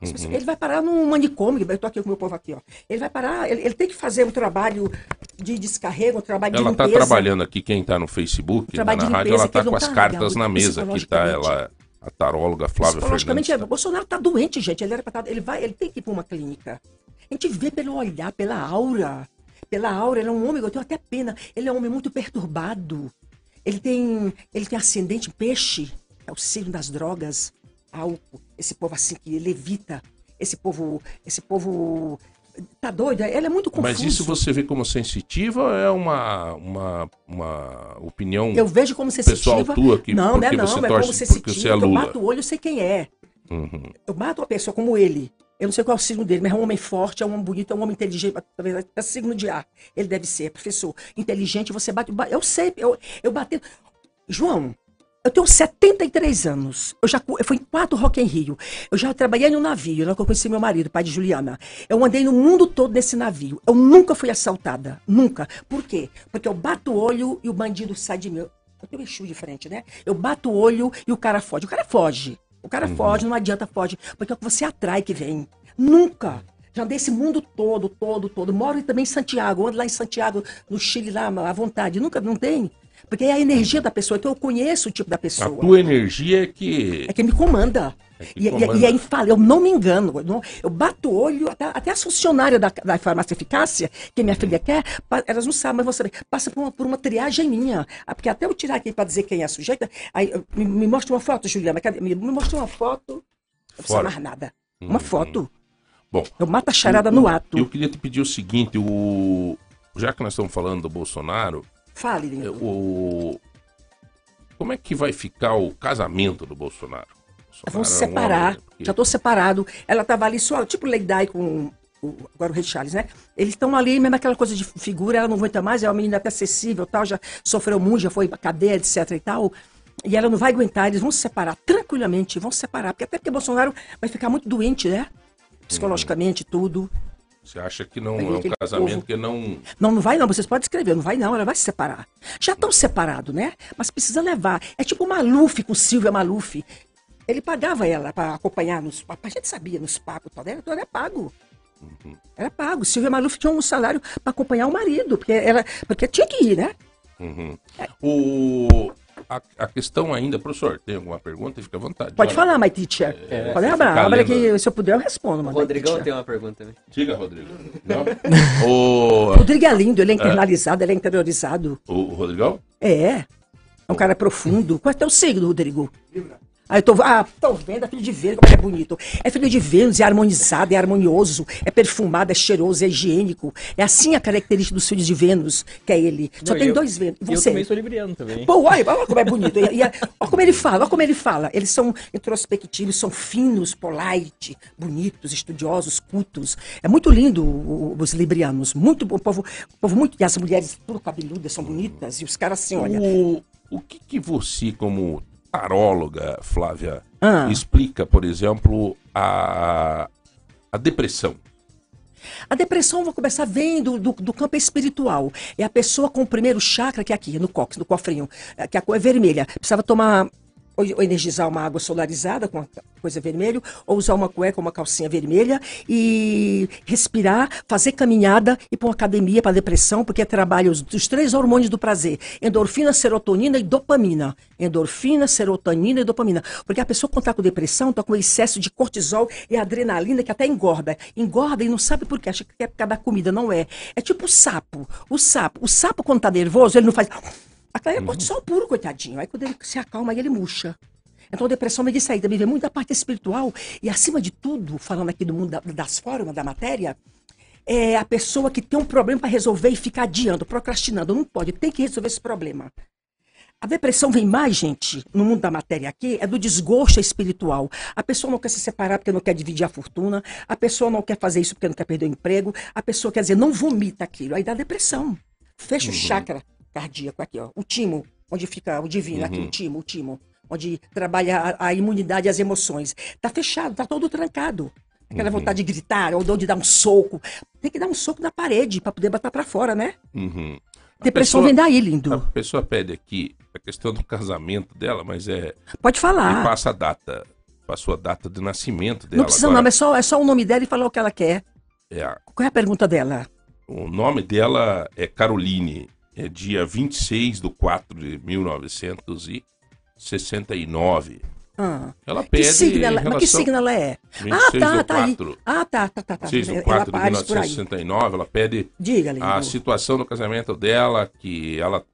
Speaker 4: Uhum. Ele vai parar num manicômio, eu tô aqui com o meu povo aqui, ó. Ele vai parar, ele, ele tem que fazer um trabalho de descarrego, um trabalho
Speaker 2: ela
Speaker 4: de limpeza.
Speaker 2: Ela tá trabalhando aqui, quem tá no Facebook, um na rádio, ela tá com as cartas na mesa aqui, tá? Ela, a taróloga Flávia Fernandes.
Speaker 4: É, Bolsonaro tá doente, gente. Ele, era pra, tá, ele, vai, ele tem que ir para uma clínica. A gente vê pelo olhar, pela aura. Pela aura, ele é um homem, eu tenho até pena. Ele é um homem muito perturbado. Ele tem, ele tem ascendente peixe, é o signo das drogas álcool, esse povo assim que levita, esse povo, esse povo tá doido, ela é muito confuso.
Speaker 2: Mas isso você vê como sensitiva ou é uma, uma, uma opinião
Speaker 4: Eu vejo como sensitiva.
Speaker 2: Pessoal tua que
Speaker 4: não,
Speaker 2: não
Speaker 4: é não, é como sensitiva, você é Lula. eu bato o olho, eu sei quem é. Uhum. Eu bato uma pessoa como ele. Eu não sei qual é o signo dele, mas é um homem forte, é um homem bonito, é um homem inteligente, talvez é signo de ar. Ele deve ser, é professor. Inteligente, você bate. Eu sei, eu, eu bati. João, eu tenho 73 anos. Eu já eu fui em quatro Rock em Rio. Eu já trabalhei no navio, lá que eu conheci meu marido, pai de Juliana. Eu andei no mundo todo nesse navio. Eu nunca fui assaltada. Nunca. Por quê? Porque eu bato o olho e o bandido sai de mim. Eu tenho Exu de frente, né? Eu bato o olho e o cara foge. O cara foge. O cara uhum. foge, não adianta foge. Porque é o que você atrai que vem. Nunca. Já andei esse mundo todo, todo, todo. Moro também em Santiago. Ando lá em Santiago, no Chile, lá à vontade. Nunca, não tem. Porque é a energia da pessoa, então eu conheço o tipo da pessoa.
Speaker 2: A tua energia é que.
Speaker 4: É que me comanda. É que e, comanda. e, e é infalível, eu não me engano. Eu, não, eu bato o olho, até, até as funcionárias da, da farmácia eficácia, que minha filha quer, elas não sabem, mas você passa por uma, por uma triagem minha. Ah, porque até eu tirar aqui para dizer quem é a sujeita, aí, me, me mostra uma foto, Juliana. Me, me mostra uma foto. Não precisa mais nada. Uma hum, foto.
Speaker 2: Bom.
Speaker 4: Eu mato a charada no ato.
Speaker 2: Eu queria te pedir o seguinte: o... já que nós estamos falando do Bolsonaro,
Speaker 4: Fale, lindo.
Speaker 2: O... Como é que vai ficar o casamento do Bolsonaro? Bolsonaro
Speaker 4: Vão se separar. Um porque... Já estou separado. Ela estava ali só, tipo Leidai com o, agora o Rei Charles, né? Eles estão ali, mesmo aquela coisa de figura, ela não aguenta mais, é uma menina até acessível tal, já sofreu muito, já foi cadeia, etc e tal. E ela não vai aguentar, eles vão se separar tranquilamente, vão se separar. Porque até porque Bolsonaro vai ficar muito doente, né? Psicologicamente, tudo.
Speaker 2: Você acha que não é um casamento
Speaker 4: povo-
Speaker 2: que não.
Speaker 4: Não, não vai não, vocês podem escrever, não vai não, ela vai se separar. Já estão separados, né? Mas precisa levar. É tipo o Maluf com Silvia Maluf. Ele pagava ela para acompanhar nos papos. A gente sabia nos papos, tal, era, era pago. Era pago. Silvia Maluf tinha um salário para acompanhar o marido, porque, ela, porque tinha que ir, né?
Speaker 2: Uhum. O... A, a questão ainda, professor, tem alguma pergunta? Fica à vontade.
Speaker 4: Pode
Speaker 2: Olha,
Speaker 4: falar, my teacher. Pode
Speaker 2: você
Speaker 4: abrir,
Speaker 2: fica
Speaker 4: abre
Speaker 2: lendo.
Speaker 4: aqui, se eu puder eu respondo,
Speaker 1: O Rodrigão tem uma pergunta também.
Speaker 2: Diga, Rodrigo. Não? o...
Speaker 4: Rodrigo é lindo, ele é internalizado, ele é interiorizado.
Speaker 2: o Rodrigão?
Speaker 4: É. É um cara profundo. Qual é o teu signo, Rodrigo? Ah, eu tô, ah, tô vendo, é filho de Vênus, como é bonito. É filho de Vênus, é harmonizado, é harmonioso, é perfumado, é cheiroso, é higiênico. É assim a característica dos filhos de Vênus, que é ele. Só
Speaker 3: Não,
Speaker 4: tem
Speaker 3: eu-
Speaker 4: dois Vênus. E
Speaker 3: eu
Speaker 4: você?
Speaker 3: também sou libriano também.
Speaker 4: Pô, olha, olha como é bonito. E, e, olha como ele fala, olha como ele fala. Eles são introspectivos, são finos, polite, bonitos, estudiosos, cultos. É muito lindo o- os librianos. Muito bom. O povo, o povo muito. E as mulheres tudo cabeludas são bonitas. E os caras assim, olha.
Speaker 2: O, o que, que você, como taróloga, Flávia,
Speaker 4: Ah.
Speaker 2: explica, por exemplo, a, a depressão?
Speaker 4: A depressão, vou começar vem do, do, do campo espiritual. É a pessoa com o primeiro chakra, que é aqui, no cóccix, no cofrinho, é, que a cor é vermelha. Precisava tomar, ou ou energizar uma água solarizada com a coisa vermelha, ou usar uma cueca, uma calcinha vermelha, e respirar, fazer caminhada, para uma academia para depressão, porque trabalha os, os três hormônios do prazer: endorfina, serotonina e dopamina. Endorfina, serotonina e dopamina. Porque a pessoa quando está com depressão, está com excesso de cortisol e adrenalina que até engorda. Engorda e não sabe por quê, acha que é por causa da comida, não é. É tipo o sapo. O sapo, o sapo quando está nervoso, ele não faz. Aquilo é cortisol puro, coitadinho. Aí quando ele se acalma, ele murcha. Então a depressão me diz aí, também vem muito da parte espiritual. E acima de tudo, falando aqui do mundo da- das formas, da matéria, é a pessoa que tem um problema para resolver e fica adiando, procrastinando. Não pode, tem que resolver esse problema. A depressão vem mais, gente, no mundo da matéria aqui, é do desgosto espiritual. A pessoa não quer se separar porque não quer dividir a fortuna, a pessoa não quer fazer isso porque não quer perder o emprego, a pessoa quer dizer, não vomita aquilo, aí dá depressão. Fecha o chakra cardíaco aqui, ó, o timo, onde fica o divino, aqui, o timo, o timo, onde trabalha a, a imunidade e as emoções. Tá fechado, tá todo trancado. Aquela vontade de gritar, ou de dar um soco. Tem que dar um soco na parede para poder botar para fora, né?
Speaker 2: Uhum.
Speaker 4: Depressão
Speaker 2: pessoa-
Speaker 4: vem daí, lindo.
Speaker 2: A pessoa pede aqui a questão do casamento dela, mas é.
Speaker 4: Pode
Speaker 2: E
Speaker 4: falar.
Speaker 2: passa a data. Passou a data de nascimento dela.
Speaker 4: Não precisa
Speaker 2: Agora,
Speaker 4: não, é só, é só o nome dela e falar o que ela quer.
Speaker 2: é a-
Speaker 4: Qual é a pergunta dela?
Speaker 2: o nome dela é Caroline. É dia 26 de 4 de 1969.
Speaker 4: Ah,
Speaker 2: Ela
Speaker 4: que
Speaker 2: pede.
Speaker 4: signo ela, mas que signo ela é?
Speaker 2: 26
Speaker 4: ah, tá,
Speaker 2: do
Speaker 4: tá aí.
Speaker 2: 4.
Speaker 4: Ah, tá, tá, tá. tá.
Speaker 2: 26 do
Speaker 4: Ela
Speaker 2: 4 de
Speaker 4: aparece por aí.
Speaker 2: 1969, ela pede
Speaker 4: Diga,
Speaker 2: a situação do casamento dela, que ela,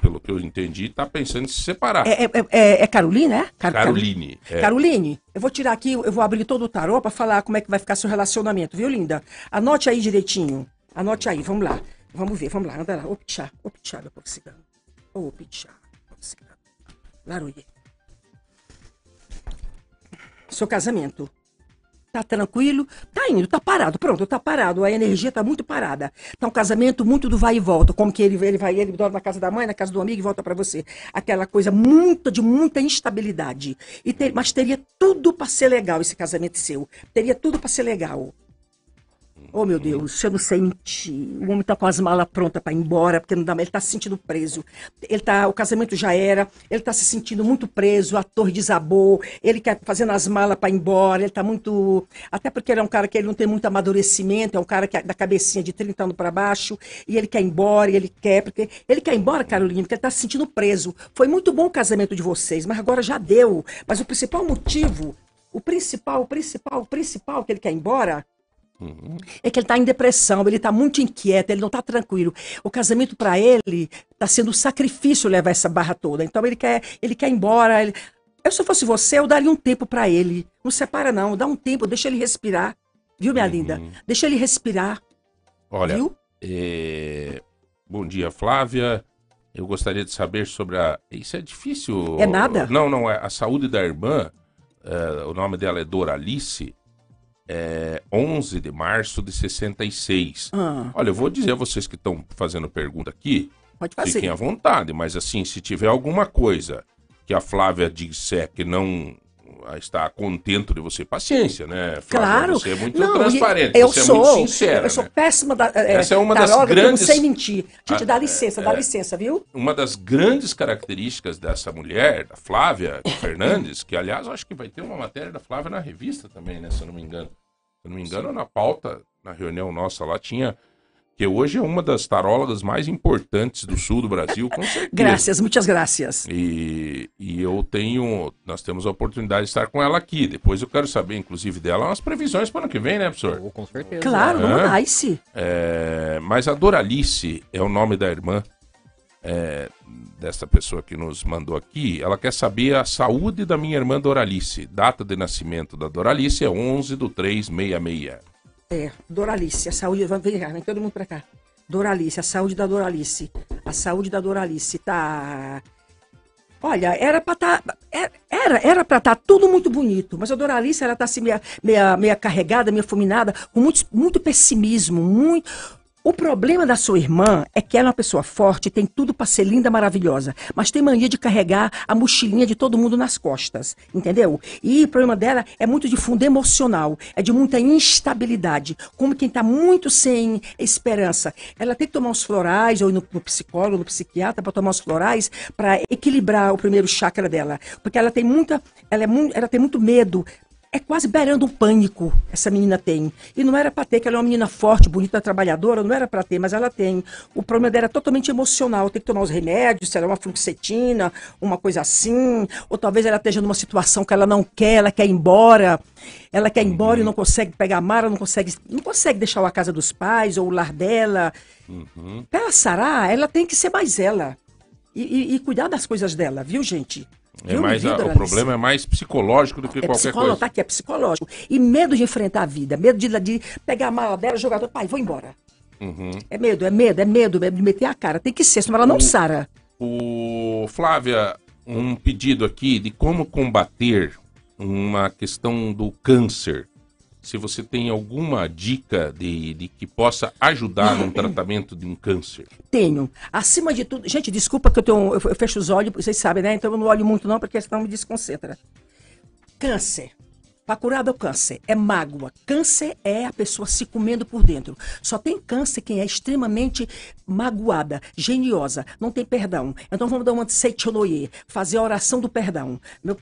Speaker 2: pelo que eu entendi, tá pensando em se separar.
Speaker 4: É, é, é, é Caroline, é? Car-
Speaker 2: Caroline. é.
Speaker 4: Caroline, eu vou tirar aqui, eu vou abrir todo o tarô para falar como é que vai ficar seu relacionamento, viu, linda? Anote aí direitinho. Anote aí, vamos lá. Vamos ver, vamos lá. Anda lá. Ô, pichá, meu povo cigano. Ô, pichá, povo cigano. Laroie. Seu casamento. Tá tranquilo? Tá indo, tá parado. Pronto, tá parado. A energia tá muito parada. Tá um casamento muito do vai e volta. Como que ele, ele vai, ele dorme na casa da mãe, na casa do amigo e volta pra você. Aquela coisa muito, de muita instabilidade. E ter- mas teria tudo pra ser legal esse casamento seu. Teria tudo pra ser legal. Oh, meu Deus, eu não sei mentir. O homem tá com as malas prontas para ir embora, porque não dá mais. Ele tá se sentindo preso. Ele tá, o casamento já era, ele tá se sentindo muito preso, a torre desabou, ele quer fazendo as malas para ir embora, ele tá muito. Até porque ele é um cara que ele não tem muito amadurecimento, é um cara que é da cabecinha de 30 anos para baixo, e ele quer ir embora, e ele quer, porque ele quer ir embora, Carolina, porque ele tá se sentindo preso. Foi muito bom o casamento de vocês, mas agora já deu. Mas o principal motivo, o principal, o principal, o principal que ele quer ir embora é que ele está em depressão, ele está muito inquieto, ele não está tranquilo. O casamento para ele está sendo um sacrifício levar essa barra toda. Então ele quer, ele quer ir embora. ele- Eu se eu fosse você, eu daria um tempo para ele. Não separa não, dá um tempo, deixa ele respirar. Viu, minha linda? Deixa ele respirar,
Speaker 2: Olha, é, bom dia, Flávia. Eu gostaria de saber sobre a. Isso é difícil.
Speaker 4: É nada?
Speaker 2: Não, não, é a saúde da irmã. é, o nome dela é Doralice. É 11 de março de 66.
Speaker 4: Ah,
Speaker 2: Olha, eu vou dizer a vocês que estão fazendo pergunta aqui,
Speaker 4: pode fazer.
Speaker 2: fiquem à vontade, mas assim, se tiver alguma coisa que a Flávia disser que não está contente de você. Paciência, né? Flávia?
Speaker 4: Claro.
Speaker 2: Você é muito
Speaker 4: Não,
Speaker 2: transparente,
Speaker 4: Eu
Speaker 2: você
Speaker 4: sou,
Speaker 2: é muito sincera.
Speaker 4: Eu sou
Speaker 2: né?
Speaker 4: péssima da, é,
Speaker 2: Essa é uma das
Speaker 4: taróloga,
Speaker 2: grandes-
Speaker 4: sei mentir. Gente,
Speaker 2: Ah,
Speaker 4: dá licença, dá
Speaker 2: é.
Speaker 4: licença, viu?
Speaker 2: Uma das grandes características dessa mulher, da Flávia Fernandes, que aliás eu acho que vai ter uma matéria da Flávia na revista também, né? Se eu não me engano. Se eu não me engano, na pauta, na reunião nossa lá, tinha. Que hoje é uma das tarólogas mais importantes do sul do Brasil, com certeza.
Speaker 4: Graças, muitas graças.
Speaker 2: E, e eu tenho. Nós temos a oportunidade de estar com ela aqui. Depois eu quero saber, inclusive, dela umas previsões para o ano que vem, né, professor?
Speaker 3: Com certeza.
Speaker 4: Claro,
Speaker 2: É.
Speaker 4: vamos lá?
Speaker 2: É, mas a Doralice é o nome da irmã é, dessa pessoa que nos mandou aqui. Ela quer saber a saúde da minha irmã Doralice. Data de nascimento da Doralice é 11 do 366.
Speaker 4: É, Doralice, a saúde. Vem, vem todo mundo pra cá. Doralice, a saúde da Doralice. A saúde da Doralice tá. Olha, era pra tá. Era, era pra estar tudo muito bonito, mas a Doralice, ela tá assim, meia, meia, meia carregada, meia fulminada, com muito, muito pessimismo, muito. O problema da sua irmã é que ela é uma pessoa forte, tem tudo pra ser linda, maravilhosa, mas tem mania de carregar a mochilinha de todo mundo nas costas, entendeu? E o problema dela é muito de fundo emocional, é de muita instabilidade, como quem tá muito sem esperança. Ela tem que tomar uns florais, ou ir no, no psicólogo, no psiquiatra, para tomar os florais, para equilibrar o primeiro chakra dela, porque ela tem muita, ela é muito, ela tem muito medo é quase beirando um pânico, essa menina tem. E não era pra ter, que ela é uma menina forte, bonita, trabalhadora, não era pra ter, mas ela tem. O problema dela é totalmente emocional, tem que tomar os remédios, se ela é uma fluoxetina, uma coisa assim, ou talvez ela esteja numa situação que ela não quer, ela quer ir embora, ela quer ir embora e não consegue pegar a mara, não consegue, não consegue deixar a casa dos pais ou o lar dela. Pra ela sarar, ela tem que ser mais ela. E, e- e cuidar das coisas dela, viu, gente?
Speaker 2: É mais, a- o problema é mais psicológico do que
Speaker 4: É
Speaker 2: qualquer coisa.
Speaker 4: tá aqui, é psicológico. E medo de enfrentar a vida, medo de, de pegar a mala dela, jogar, pai, vou embora.
Speaker 2: Uhum.
Speaker 4: É medo, é medo, é medo é de meter a cara. Tem que ser, senão ela não
Speaker 2: O-
Speaker 4: sara.
Speaker 2: O Flávia, um pedido aqui de como combater uma questão do câncer. Se você tem alguma dica de, de que possa ajudar no tratamento de um câncer.
Speaker 4: Tenho. Acima de tudo. Gente, desculpa que eu tenho. Eu, fecho os olhos, vocês sabem, né? Então eu não olho muito, não, porque senão me desconcentra. Câncer. Para curar do câncer é mágoa. Câncer é a pessoa se comendo por dentro. Só tem câncer quem é extremamente magoada, geniosa, não tem perdão. Então vamos dar uma seitonoye, fazer a oração do perdão. Meu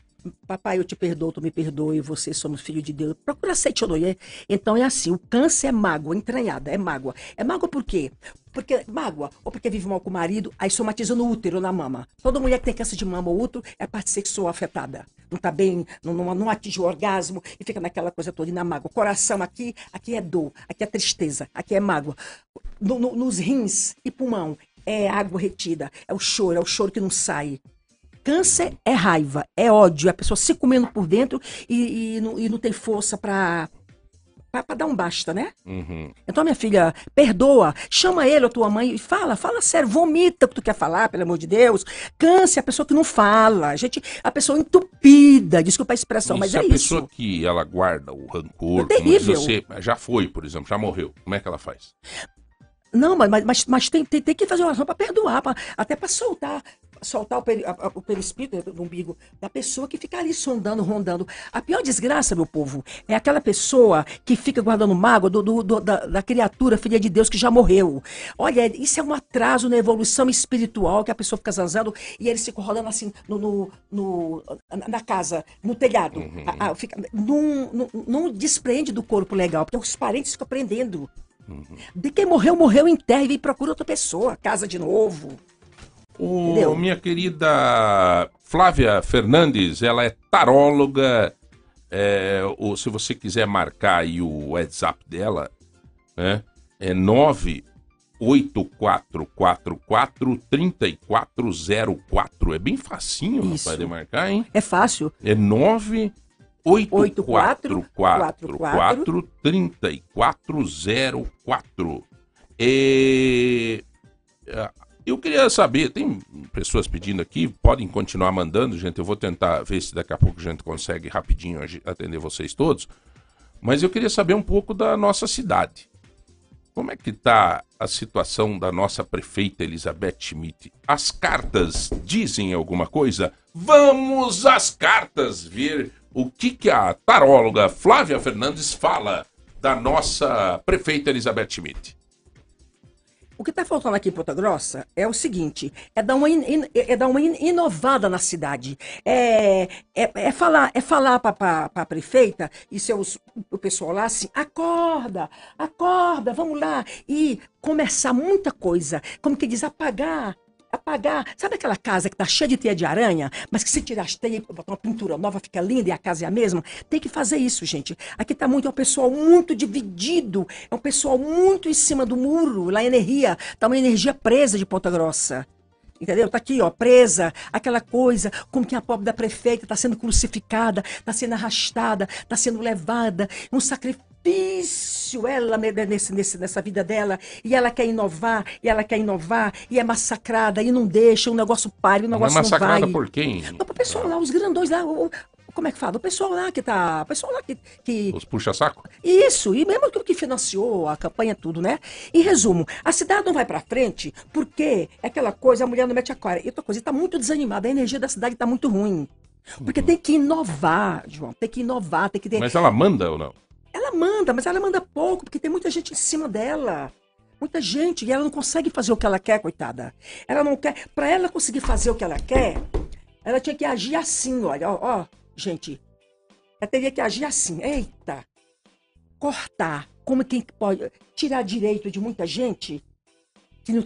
Speaker 4: papai, eu te perdoo, tu me perdoe, você somos filhos de Deus. Procura seitonoye. Então é assim, o câncer é mágoa, entranhada, é mágoa. É mágoa por quê? Porque mágoa, ou porque vive mal com o marido, aí somatiza no útero, na mama. Toda mulher que tem câncer de mama ou útero é a parte sexual afetada. Não tá bem, não, não, não atinge o orgasmo e fica naquela coisa toda, e na mágoa. Coração aqui, aqui é dor, aqui é tristeza, aqui é mágoa. No- no- nos rins e pulmão é água retida, é o choro, é o choro que não sai. Câncer é raiva, é ódio, é a pessoa se comendo por dentro e, e não, e não tem força pra, pra, pra dar um basta, né?
Speaker 2: Uhum.
Speaker 4: Então, minha filha, perdoa, chama ele ou tua mãe e fala, fala sério, vomita o que tu quer falar, pelo amor de Deus. Câncer é a pessoa que não fala, a gente, a pessoa entupida, desculpa a expressão,
Speaker 2: E
Speaker 4: mas
Speaker 2: se
Speaker 4: é
Speaker 2: a pessoa
Speaker 4: isso.
Speaker 2: que ela guarda o rancor,
Speaker 4: É terrível.
Speaker 2: você, já foi, por exemplo, já morreu, como é que ela faz?
Speaker 4: Não, mas, mas- mas, mas tem, tem, tem que fazer oração para perdoar, pra- até para soltar, soltar o, peri, a- o perispírito do umbigo da pessoa que fica ali sondando, rondando. A pior desgraça, meu povo, é aquela pessoa que fica guardando mágoa do, do- do- da, da criatura, filha de Deus, que já morreu. Olha, isso é um atraso na evolução espiritual, que a pessoa fica zanzando e eles ficam rodando assim no, no- no- na casa, no telhado. A- a- fica- não, não, não despreende do corpo legal, porque os parentes ficam prendendo. De quem morreu, morreu em terra e vem procura outra pessoa, casa de novo.
Speaker 2: O,
Speaker 4: Entendeu?
Speaker 2: minha querida Flávia Fernandes, ela é taróloga. É, ou se você quiser marcar aí o WhatsApp dela, né? É 984443404. É bem facinho,
Speaker 4: Isso.
Speaker 2: rapaz, de marcar, hein?
Speaker 4: É fácil.
Speaker 2: É 984443404. É... é, Eu queria saber, tem pessoas pedindo aqui, podem continuar mandando, gente. Eu vou tentar ver se daqui a pouco a gente consegue rapidinho atender vocês todos. Mas eu queria saber um pouco da nossa cidade. como é que está a situação da nossa prefeita Elizabeth Schmidt? As cartas dizem alguma coisa? Vamos às cartas ver o que, que a taróloga Flávia Fernandes fala da nossa prefeita Elizabeth Schmidt.
Speaker 4: O que está faltando aqui em Ponta Grossa é o seguinte: é dar uma, in, é dar uma in, inovada na cidade. É, é, é falar, é falar para a prefeita e seus, o pessoal lá assim: acorda, acorda, vamos lá. E começar muita coisa. Como que diz, apagar apagar. Sabe aquela casa que tá cheia de teia de aranha, mas que se tirar as teias e botar uma pintura nova fica linda e a casa é a mesma? Tem que fazer isso, gente. Aqui tá muito, é um pessoal muito dividido, é um pessoal muito em cima do muro, lá energia, tá uma energia presa de Ponta Grossa. Entendeu? Tá aqui, ó, presa, aquela coisa, como que a pobre da prefeita está sendo crucificada, está sendo arrastada, está sendo levada, um sacrifício difícil ela nesse, nesse, nessa vida dela, e ela quer inovar, e ela quer inovar, e é massacrada, e não deixa, o negócio para, o negócio não, é massacrada não vai.
Speaker 2: por quem?
Speaker 4: Não, o pessoal lá, os grandões lá, o, como é que fala? O pessoal lá que tá. O pessoal lá que. que...
Speaker 2: Os puxa-saco?
Speaker 4: Isso, e mesmo que, que financiou a campanha, tudo, né? Em resumo, a cidade não vai para frente porque é aquela coisa, a mulher não mete a cara. E outra coisa, está muito desanimada, a energia da cidade está muito ruim. Porque uhum. tem que inovar, João, tem que inovar, tem que ter...
Speaker 2: Mas ela manda ou não?
Speaker 4: Ela manda, mas ela manda pouco, porque tem muita gente em cima dela. Muita gente, e ela não consegue fazer o que ela quer, coitada. Ela não quer. Para ela conseguir fazer o que ela quer, ela tinha que agir assim, olha, ó, ó, gente. Ela teria que agir assim. Eita! Cortar. Como quem pode tirar direito de muita gente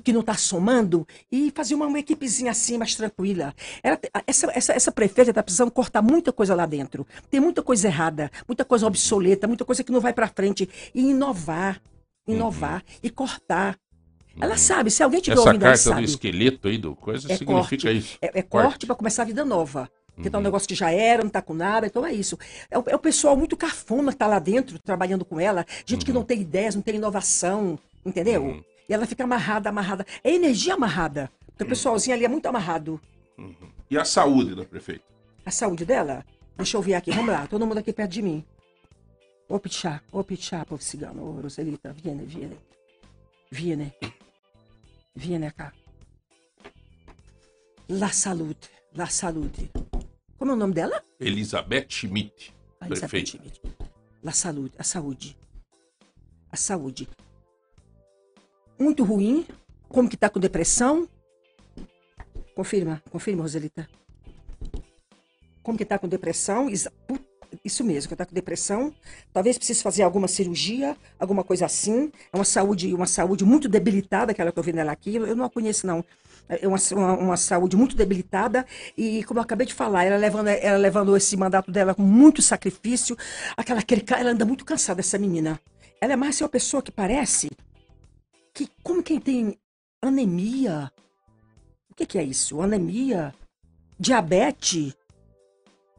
Speaker 4: que não está somando e fazer uma, uma, equipezinha assim mais tranquila. Ela, essa, essa, essa prefeita está precisando cortar muita coisa lá dentro. Tem muita coisa errada, muita coisa obsoleta, muita coisa que não vai para frente. E inovar, inovar uhum. e cortar. Ela uhum. sabe, se alguém tiver
Speaker 2: Essa
Speaker 4: ouvindo,
Speaker 2: carta
Speaker 4: sabe.
Speaker 2: do esqueleto aí do coisa é significa
Speaker 4: corte,
Speaker 2: isso.
Speaker 4: É, é corte, corte para começar a vida nova. Porque uhum. tá um uhum. negócio que já era, não tá com nada, então é isso. É o, é o pessoal muito cafona que tá lá dentro, trabalhando com ela, gente uhum. que não tem ideias, não tem inovação, entendeu? Uhum. E ela fica amarrada, amarrada. É energia amarrada. Porque o pessoalzinho ali é muito amarrado.
Speaker 2: Uhum. E a saúde da prefeita?
Speaker 4: A saúde dela? Deixa eu ver aqui. Vamos lá. Todo mundo aqui perto de mim. Ô Pichá, ô Pichá, povo cigano. Ô Roselita, viene, viene. Viene. Viene cá. La Saúde. La Saúde. Como é o nome dela?
Speaker 2: Elizabeth Schmidt.
Speaker 4: Elizabeth Schmidt. La Saúde. A saúde. A saúde muito ruim, como que tá com depressão. Confirma, confirma, Roselita. Como que tá com depressão? Isso mesmo, que tá com depressão. Talvez precise fazer alguma cirurgia, alguma coisa assim. É uma saúde, uma saúde muito debilitada, aquela que eu vi nela aqui. Eu não a conheço, não. É uma, uma, uma, saúde muito debilitada e, como eu acabei de falar, ela levando, ela levando esse mandato dela com muito sacrifício. Aquela, aquele, ela anda muito cansada, essa menina. Ela é mais uma pessoa que parece que como quem tem anemia. O que, que é isso? Anemia, diabetes,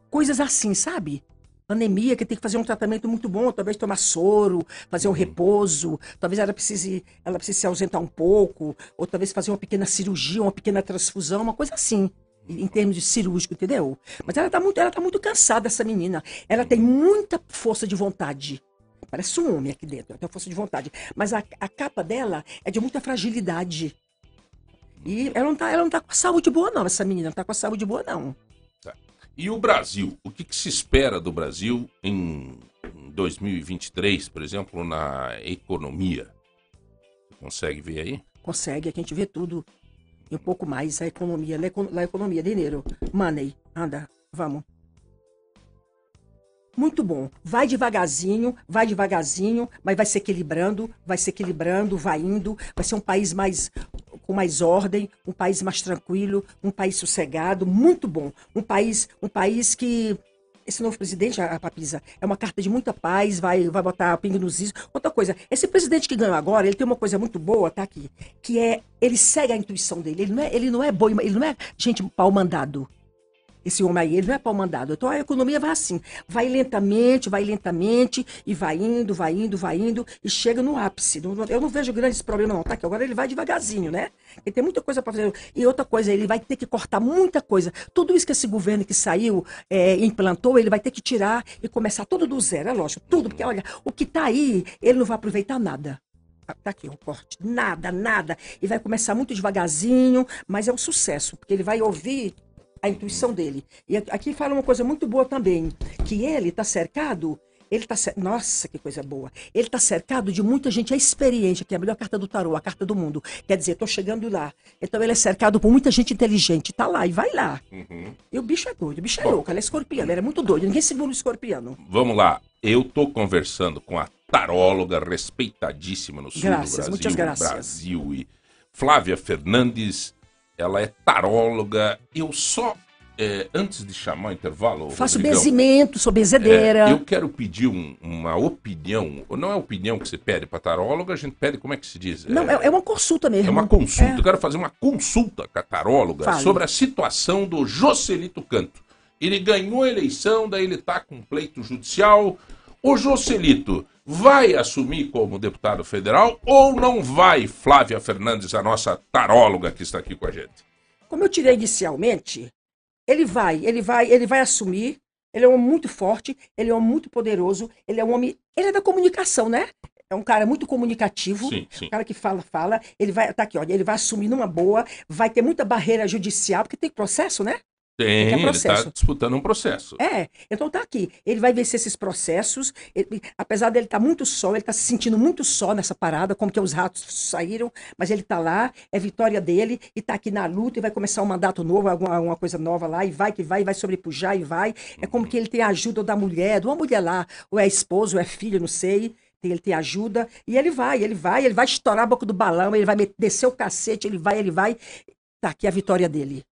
Speaker 4: coisas assim, sabe? Anemia, que tem que fazer um tratamento muito bom, talvez tomar soro, fazer um uhum. repouso, talvez ela precise, ela precise se ausentar um pouco, ou talvez fazer uma pequena cirurgia, uma pequena transfusão, uma coisa assim em termos de cirúrgico, entendeu? Mas ela tá muito, ela tá muito cansada, essa menina. Ela tem muita força de vontade. Parece um homem aqui dentro, tem força de vontade. Mas a, a capa dela é de muita fragilidade. E ela não, tá, ela não tá com a saúde boa, não. Essa menina não tá com a saúde boa, não.
Speaker 2: Tá. E o Brasil? O que, que se espera do Brasil em 2023, por exemplo, na economia? Você consegue ver aí?
Speaker 4: Consegue, aqui a gente vê tudo. E um pouco mais a economia. a economia, dinheiro, money. Anda, vamos muito bom. Vai devagarzinho, vai devagarzinho, mas vai se equilibrando, vai se equilibrando, vai indo, vai ser um país mais com mais ordem, um país mais tranquilo, um país sossegado, muito bom. Um país, um país que esse novo presidente, a Papisa, é uma carta de muita paz, vai, vai botar pingo nos is. Outra coisa, esse presidente que ganhou agora, ele tem uma coisa muito boa, tá aqui, que é, ele segue a intuição dele, ele não é, ele não é boi, ele não é gente pau mandado esse homem aí, ele não é pau mandado. Então a economia vai assim, vai lentamente, vai lentamente, e vai indo, vai indo, vai indo, e chega no ápice. Eu não vejo grandes problemas, não, tá? Que agora ele vai devagarzinho, né? Ele tem muita coisa para fazer. E outra coisa, ele vai ter que cortar muita coisa. Tudo isso que esse governo que saiu é, implantou, ele vai ter que tirar e começar tudo do zero, é lógico, tudo, porque olha, o que está aí, ele não vai aproveitar nada. Tá aqui o corte. Nada, nada. E vai começar muito devagarzinho, mas é um sucesso, porque ele vai ouvir a intuição dele. E aqui fala uma coisa muito boa também, que ele está cercado ele tá Nossa, que coisa boa. Ele está cercado de muita gente experiente, que é a melhor carta do tarô, a carta do mundo. Quer dizer, estou chegando lá. Então ele é cercado por muita gente inteligente. Tá lá e vai lá. Uhum. E o bicho é doido, o bicho é Bom, louco, ele é escorpiano, ele é muito doido. Ninguém segura o escorpiano.
Speaker 2: Vamos lá. Eu tô conversando com a taróloga respeitadíssima no sul graças, do Brasil. Muitas graças. Brasil e Flávia Fernandes. Ela é taróloga. Eu só é, antes de chamar o intervalo.
Speaker 4: Faço Rodrigão, bezimento, sou bezedeira.
Speaker 2: É, eu quero pedir um, uma opinião. Não é opinião que você pede para taróloga, a gente pede, como é que se diz?
Speaker 4: Não, é, é uma consulta mesmo.
Speaker 2: É uma consulta. É. Eu quero fazer uma consulta com a taróloga Fale. sobre a situação do Joselito Canto. Ele ganhou a eleição, daí ele está com pleito judicial. O Joselito vai assumir como deputado federal ou não vai, Flávia Fernandes, a nossa taróloga que está aqui com a gente?
Speaker 4: Como eu tirei inicialmente, ele vai, ele vai, ele vai assumir. Ele é um homem muito forte, ele é um homem muito poderoso, ele é um homem. Ele é da comunicação, né? É um cara muito comunicativo, sim, sim. um cara que fala, fala. Ele vai, tá aqui, olha, ele vai assumir numa boa, vai ter muita barreira judicial, porque tem processo, né?
Speaker 2: Tem, é ele está disputando um processo.
Speaker 4: É, então tá aqui. Ele vai vencer esses processos. Ele, apesar dele estar tá muito só, ele está se sentindo muito só nessa parada, como que os ratos saíram, mas ele está lá, é vitória dele, e está aqui na luta, e vai começar um mandato novo, alguma, alguma coisa nova lá, e vai que vai, e vai sobrepujar, e vai. É como que ele tem a ajuda da mulher, de uma mulher lá, ou é esposo, ou é filho, não sei ele tem ajuda, e ele vai, ele vai, ele vai estourar a boca do balão, ele vai descer o cacete, ele vai, ele vai. Tá aqui a vitória dele.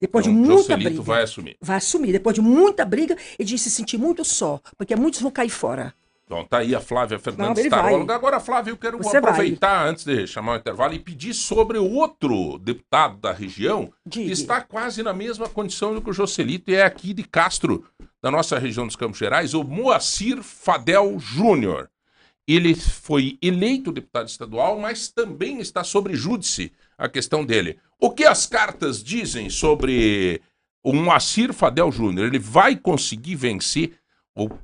Speaker 4: Depois então, de muita Joselito briga.
Speaker 2: vai assumir.
Speaker 4: Vai assumir. Depois de muita briga, ele disse se sentir muito só, porque muitos vão cair fora.
Speaker 2: Então tá aí a Flávia Fernandes Taróloga. Agora, Flávia, eu quero Você aproveitar vai. antes de chamar o intervalo e pedir sobre o outro deputado da região Diga. que está quase na mesma condição do que o Joselito e é aqui de Castro, da nossa região dos Campos Gerais, o Moacir Fadel Júnior. Ele foi eleito deputado estadual, mas também está sobre júdice a questão dele. O que as cartas dizem sobre o Moacir Fadel Júnior? Ele vai conseguir vencer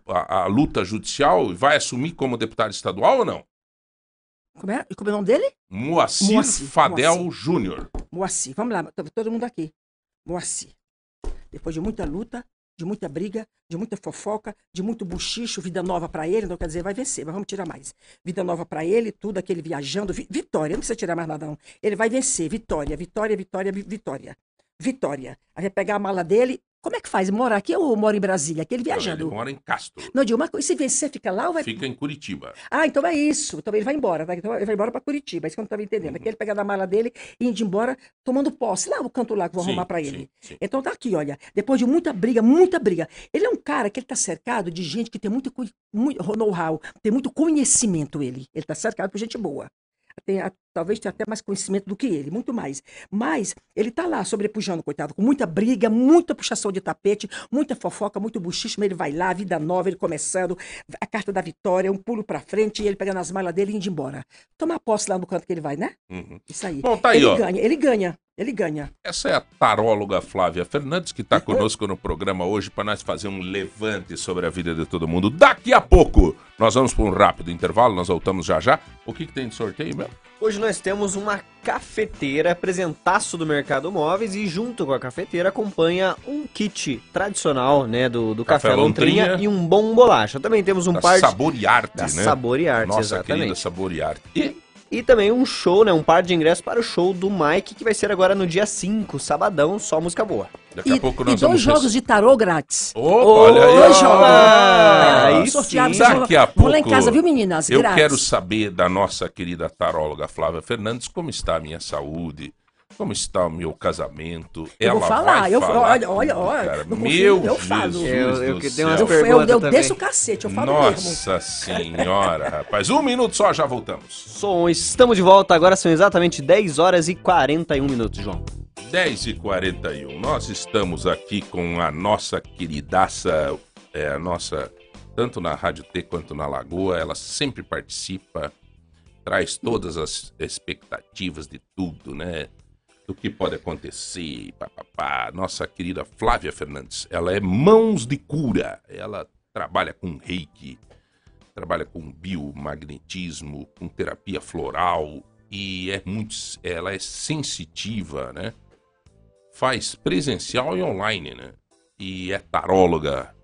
Speaker 2: a, a, luta judicial e vai assumir como deputado estadual ou não?
Speaker 4: Como é, como é o nome dele?
Speaker 2: Moacir, Moacir Fadel. Júnior.
Speaker 4: Moacir, vamos lá, todo mundo aqui. Moacir. Depois de muita luta, de muita briga, de muita fofoca, de muito buchicho, vida nova para ele, então quer dizer, vai vencer, mas vamos tirar mais. Vida nova para ele, tudo aquele viajando, vi, vitória, não precisa tirar mais nada não. Ele vai vencer, vitória, vitória, vitória, vitória. Vitória. Aí vai pegar a mala dele, como é que faz? Mora aqui ou mora em Brasília? Aquele viajando. Não,
Speaker 2: ele mora em Castro.
Speaker 4: Não, Dilma, e se vencer, fica lá ou vai.
Speaker 2: Fica em Curitiba.
Speaker 4: Ah, então é isso. Então ele vai embora, tá? Então ele vai embora para Curitiba. É isso que eu não estava entendendo. Uhum. Aqui ele pega na mala dele e indo embora, tomando posse. Lá o canto lá que vou sim, arrumar para ele. Sim, sim. Então tá aqui, olha. Depois de muita briga, muita briga. Ele é um cara que ele tá cercado de gente que tem muito, muito know-how, tem muito conhecimento ele. Ele tá cercado por gente boa tem, talvez tenha até mais conhecimento do que ele, muito mais. Mas ele está lá sobrepujando, coitado, com muita briga, muita puxação de tapete, muita fofoca, muito buchicho, mas ele vai lá, vida nova, ele começando, a carta da vitória, um pulo para frente e ele pegando as malas dele e indo embora. Tomar posse lá no canto que ele vai, né? Uhum. Isso aí.
Speaker 2: Bom, tá aí,
Speaker 4: ele
Speaker 2: ó.
Speaker 4: ganha, ele ganha. Ele ganha.
Speaker 2: Essa é a taróloga Flávia Fernandes, que está conosco no programa hoje para nós fazer um levante sobre a vida de todo mundo. Daqui a pouco, nós vamos para um rápido intervalo, nós voltamos já já. O que, que tem de sorteio, meu?
Speaker 1: Hoje nós temos uma cafeteira, presentaço do Mercado Móveis, e junto com a cafeteira acompanha um kit tradicional, né, do, do café, café lontrinha, lontrinha, e um bom bolacha. Também temos um
Speaker 2: da
Speaker 1: par
Speaker 2: de... Sabor e Arte, da né?
Speaker 1: Sabor e Arte,
Speaker 2: Nossa
Speaker 1: exatamente.
Speaker 2: querida Sabor e Arte. E
Speaker 1: e também um show, né? Um par de ingressos para o show do Mike, que vai ser agora no dia 5, sabadão, só música boa.
Speaker 4: Daqui a pouco nós e dois jogos de tarô grátis.
Speaker 2: Opa, olha aí.
Speaker 4: Dois jogos. Ah, aí sorteados.
Speaker 2: Daqui a pouco. Vou
Speaker 4: lá em casa, viu, meninas?
Speaker 2: Eu quero saber da nossa querida taróloga Flávia Fernandes como está a minha saúde como está o meu casamento?
Speaker 4: Eu
Speaker 2: Ela
Speaker 4: vou falar, eu,
Speaker 2: falar
Speaker 4: olha, olha, olha.
Speaker 2: Meu eu
Speaker 4: falo.
Speaker 1: Eu, eu,
Speaker 4: que
Speaker 1: umas eu, eu, eu
Speaker 4: desço o cacete, eu falo
Speaker 2: Nossa
Speaker 4: mesmo.
Speaker 2: senhora, rapaz. Um minuto só, já voltamos.
Speaker 1: Som, estamos de volta, agora são exatamente 10 horas e 41 minutos, João.
Speaker 2: 10 e 41. Nós estamos aqui com a nossa queridaça, é, a nossa, tanto na Rádio T quanto na Lagoa, ela sempre participa, traz todas as expectativas de tudo, né? do que pode acontecer. Pá, pá, pá. Nossa querida Flávia Fernandes, ela é mãos de cura. Ela trabalha com reiki. trabalha com biomagnetismo, com terapia floral e é muito, ela é sensitiva, né? Faz presencial e online, né? E é taróloga.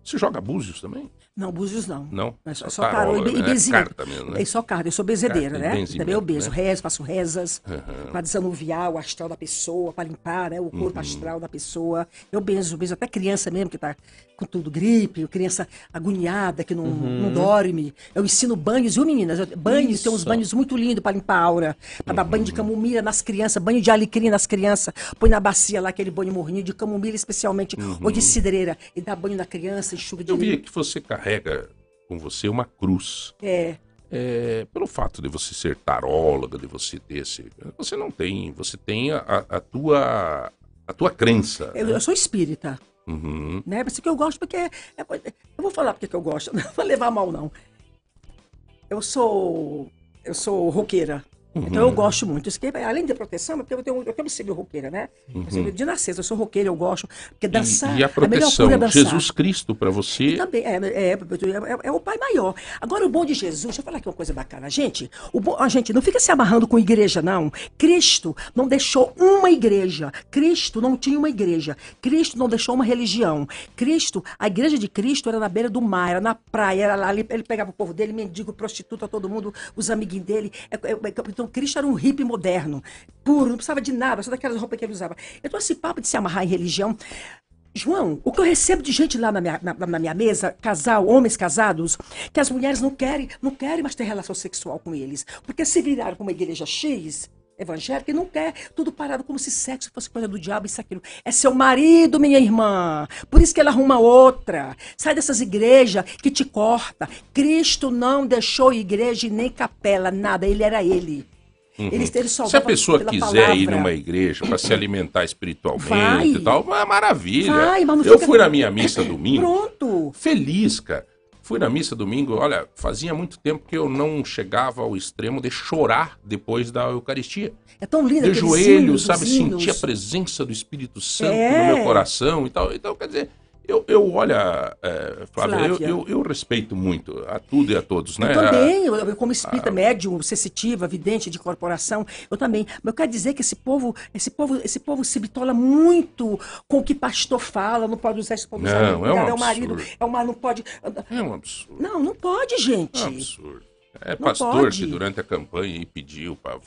Speaker 2: Você joga búzios também?
Speaker 4: Não, búzios não.
Speaker 2: Não?
Speaker 4: É só, só taróloga, e,
Speaker 2: né?
Speaker 4: bezinho.
Speaker 2: É carta mesmo, né?
Speaker 4: É só carta, eu sou bezedeira,
Speaker 2: e
Speaker 4: né? Também eu bezo,
Speaker 2: né?
Speaker 4: rezo, faço rezas
Speaker 2: Uhum.
Speaker 4: para desanuviar o astral da pessoa, para limpar né, o corpo astral da pessoa. Eu benzo, benzo até criança mesmo que tá com tudo gripe, criança agoniada que não, não dorme. Eu ensino banhos, viu meninas? Eu- Banhos, tem uns
Speaker 2: Isso.
Speaker 4: banhos muito lindos para limpar a aura, para dar banho de camomila nas crianças, banho de alecrim nas crianças. Põe na bacia lá aquele banho morninho de camomila especialmente, ou de cidreira, e dá banho na criança, enxuga de
Speaker 2: Eu vi que você carrega com você uma cruz.
Speaker 4: É.
Speaker 2: É, pelo fato de você ser taróloga, de você ter esse. Você não tem. Você tem a, a- a tua. A tua crença.
Speaker 4: Eu,
Speaker 2: né?
Speaker 4: eu sou espírita.
Speaker 2: Uhum.
Speaker 4: né? Mas isso que eu gosto porque é coisa- eu vou falar porque que eu gosto, não vou levar mal não. Eu sou eu sou roqueira. Então
Speaker 2: Uhum.
Speaker 4: eu gosto muito. Isso que, além de proteção, porque eu tenho eu tenho sido roqueira, né? Eu sou De nascença, eu sou roqueira, eu gosto. Porque dançar.
Speaker 2: Uhum. E, e a proteção,
Speaker 4: cura é dançar.
Speaker 2: Jesus Cristo para
Speaker 4: E
Speaker 2: você.
Speaker 4: também, é, é, é, é o pai maior. Agora, o bom de Jesus, deixa eu falar aqui uma coisa bacana. Gente, o bom, a gente não fica se amarrando com igreja, não. Cristo não deixou uma igreja. Cristo não tinha uma igreja. Cristo não deixou uma religião. Cristo, a igreja de Cristo era na beira do mar, era na praia, era lá. Ele, ele pegava o povo dele, mendigo, prostituta, todo mundo, os amiguinhos dele. É, é, é, Cristo era um hippie moderno, puro, não precisava de nada, só daquelas roupas que ele usava. Então, esse papo de se amarrar em religião. João, o que eu recebo de gente lá na minha, na, na minha mesa, casal, homens casados, que as mulheres não querem, não querem mais ter relação sexual com eles. Porque se viraram para uma igreja X, evangélica, e não quer tudo parado como se sexo fosse coisa do diabo, isso, aquilo. É seu marido, minha irmã. Por isso que ela arruma outra. Sai dessas igrejas que te corta. Cristo não deixou igreja e nem capela, nada. Ele era ele.
Speaker 2: Uhum. Se a pessoa quiser ir numa igreja para se alimentar espiritualmente
Speaker 4: Vai.
Speaker 2: e tal, é maravilha.
Speaker 4: Vai, mas
Speaker 2: eu fui na minha missa domingo,
Speaker 4: Pronto.
Speaker 2: feliz, cara. Fui na missa domingo, olha, fazia muito tempo que eu não chegava ao extremo de chorar depois da Eucaristia.
Speaker 4: É tão lindo
Speaker 2: De joelho,
Speaker 4: hinos,
Speaker 2: sabe, sentir a presença do Espírito Santo
Speaker 4: É.
Speaker 2: no meu coração e tal. Então, quer dizer, eu, eu olha, é, Flávia, eu,
Speaker 4: Flávia.
Speaker 2: eu, eu respeito muito a tudo e a todos, né?
Speaker 4: Eu também, eu, eu como espírita médium, sensitiva, vidente de corporação, eu também. Mas eu quero dizer que esse povo, esse povo, esse povo se bitola muito com o que pastor fala, não pode usar para usar
Speaker 2: Não, é um
Speaker 4: é o marido,
Speaker 2: absurdo.
Speaker 4: é o marido, não pode.
Speaker 2: É um absurdo.
Speaker 4: Não, não pode,
Speaker 2: É
Speaker 4: gente.
Speaker 2: um absurdo. É pastor que durante a campanha pediu para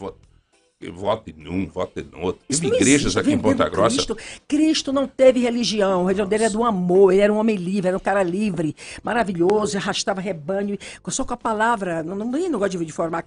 Speaker 2: vote num, vote no outro.
Speaker 4: Isso
Speaker 2: Teve igrejas aqui em Ponta Grossa.
Speaker 4: Cristo. Cristo não teve religião. A religião dele era do amor. Ele era um homem livre, era um cara livre, maravilhoso, arrastava rebanho. Só com a palavra. Não, não, não gosto de, de formar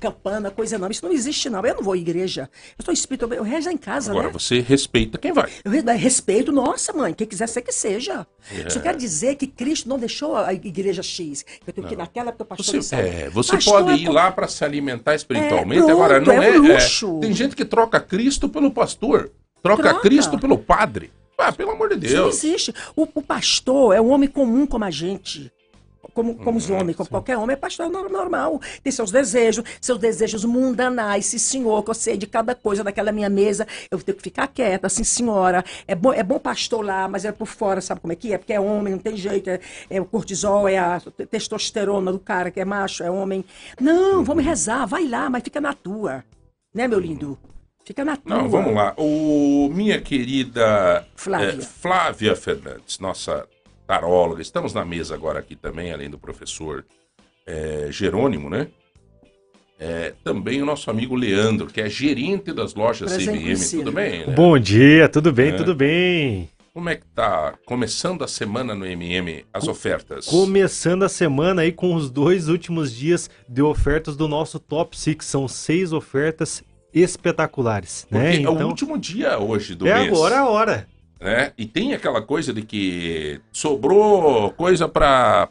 Speaker 4: campana, coisa não. Isso não existe, não. Eu não vou à igreja. Eu sou espírita, eu rezo em casa,
Speaker 2: Agora
Speaker 4: né?
Speaker 2: você respeita quem vai.
Speaker 4: Eu re- respeito, nossa, mãe, quem quiser ser que seja.
Speaker 2: É.
Speaker 4: Só quero dizer que Cristo não deixou a igreja X. Eu tenho que ir naquela porque o pastor
Speaker 2: Você,
Speaker 4: sabe.
Speaker 2: é, você
Speaker 4: Pastor
Speaker 2: pode
Speaker 4: é
Speaker 2: ir lá para se alimentar espiritualmente.
Speaker 4: É, pronto,
Speaker 2: Agora, não
Speaker 4: é
Speaker 2: é. É, tem gente que troca Cristo pelo pastor, troca,
Speaker 4: Troca.
Speaker 2: Cristo pelo padre. Ah, pelo amor de
Speaker 4: Isso não
Speaker 2: Deus.
Speaker 4: existe. O, o pastor é um homem comum como a gente. Como, como
Speaker 2: Hum,
Speaker 4: os homens, como qualquer homem, é pastor nor- normal. Tem seus desejos, seus desejos mundanais. Sim, senhor, que eu sei de cada coisa daquela minha mesa. Eu tenho que ficar quieta, sim, senhora. É bom, é bom pastor lá, mas é por fora, sabe como é que é? Porque é homem, não tem jeito. É, é o cortisol, é a testosterona do cara que é macho, é homem. Não, vamos rezar, vai lá, mas fica na tua. Né, meu lindo? Fica na tua.
Speaker 2: Não, vamos lá. O, minha querida
Speaker 4: Flávia.
Speaker 2: eh, Flávia Fernandes, nossa taróloga. Estamos na mesa agora aqui também, além do professor eh, Jerônimo, né? Eh, também o nosso amigo Leandro, que é gerente das lojas
Speaker 4: Prazer conhecê-lo.
Speaker 2: Tudo bem? né?
Speaker 5: Bom dia, tudo bem,
Speaker 2: É.
Speaker 5: tudo bem.
Speaker 2: Como é que tá começando a semana no MM, as ofertas?
Speaker 5: Começando a semana aí com os dois últimos dias de ofertas do nosso Top 6. São seis ofertas espetaculares, né?
Speaker 2: Porque é o
Speaker 5: Então,
Speaker 2: último dia hoje do
Speaker 5: é
Speaker 2: mês.
Speaker 5: agora a hora.
Speaker 2: né? E tem aquela coisa de que sobrou coisa pra,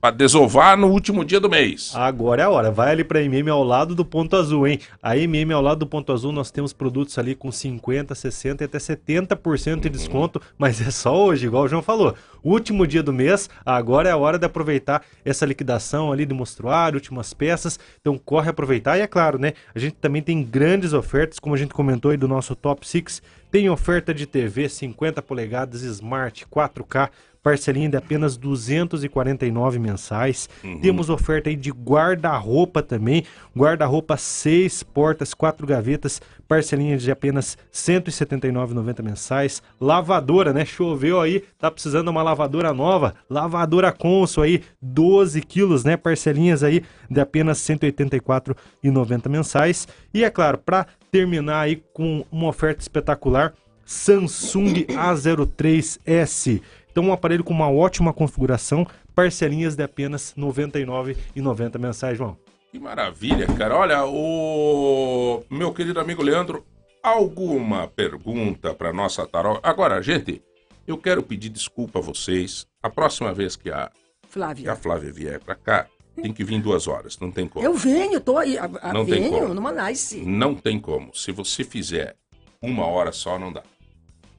Speaker 2: pra, pra desovar no último dia do mês.
Speaker 5: Agora é a hora. Vai ali pra MM ao lado do ponto azul, hein? A MM ao lado do ponto azul nós temos produtos ali com 50, 60 e até 70% de
Speaker 2: Uhum.
Speaker 5: desconto, mas é só hoje, igual o João falou. Último dia do mês, agora é a hora de aproveitar essa liquidação ali do mostruário, últimas peças. Então corre aproveitar e é claro, né? A gente também tem grandes ofertas, como a gente comentou aí do nosso Top 6. Tem oferta de TV 50 polegadas Smart 4K parcelinha de apenas 249 mensais.
Speaker 2: Uhum.
Speaker 5: Temos oferta aí de guarda-roupa também, guarda-roupa seis portas, quatro gavetas, parcelinha de apenas 179,90 mensais. Lavadora, né? Choveu aí, tá precisando de uma lavadora nova, lavadora Consul aí, 12 quilos, né? Parcelinhas aí de apenas 184,90 mensais. E é claro, para terminar aí com uma oferta espetacular, Samsung A03S. Então, um aparelho com uma ótima configuração, parcelinhas de apenas R$ 99,90 mensais, João.
Speaker 2: Que maravilha, cara. Olha, o meu querido amigo Leandro, alguma pergunta para nossa tarol? Agora, gente, eu quero pedir desculpa a vocês. A próxima vez que a, que
Speaker 4: Flávia.
Speaker 2: a Flávia vier para cá, tem que vir duas horas. Não tem como.
Speaker 4: Eu venho, tô aí. a- a-
Speaker 2: Não tem como.
Speaker 4: venho numa nice.
Speaker 2: Não tem como. Se você fizer uma hora só, não dá.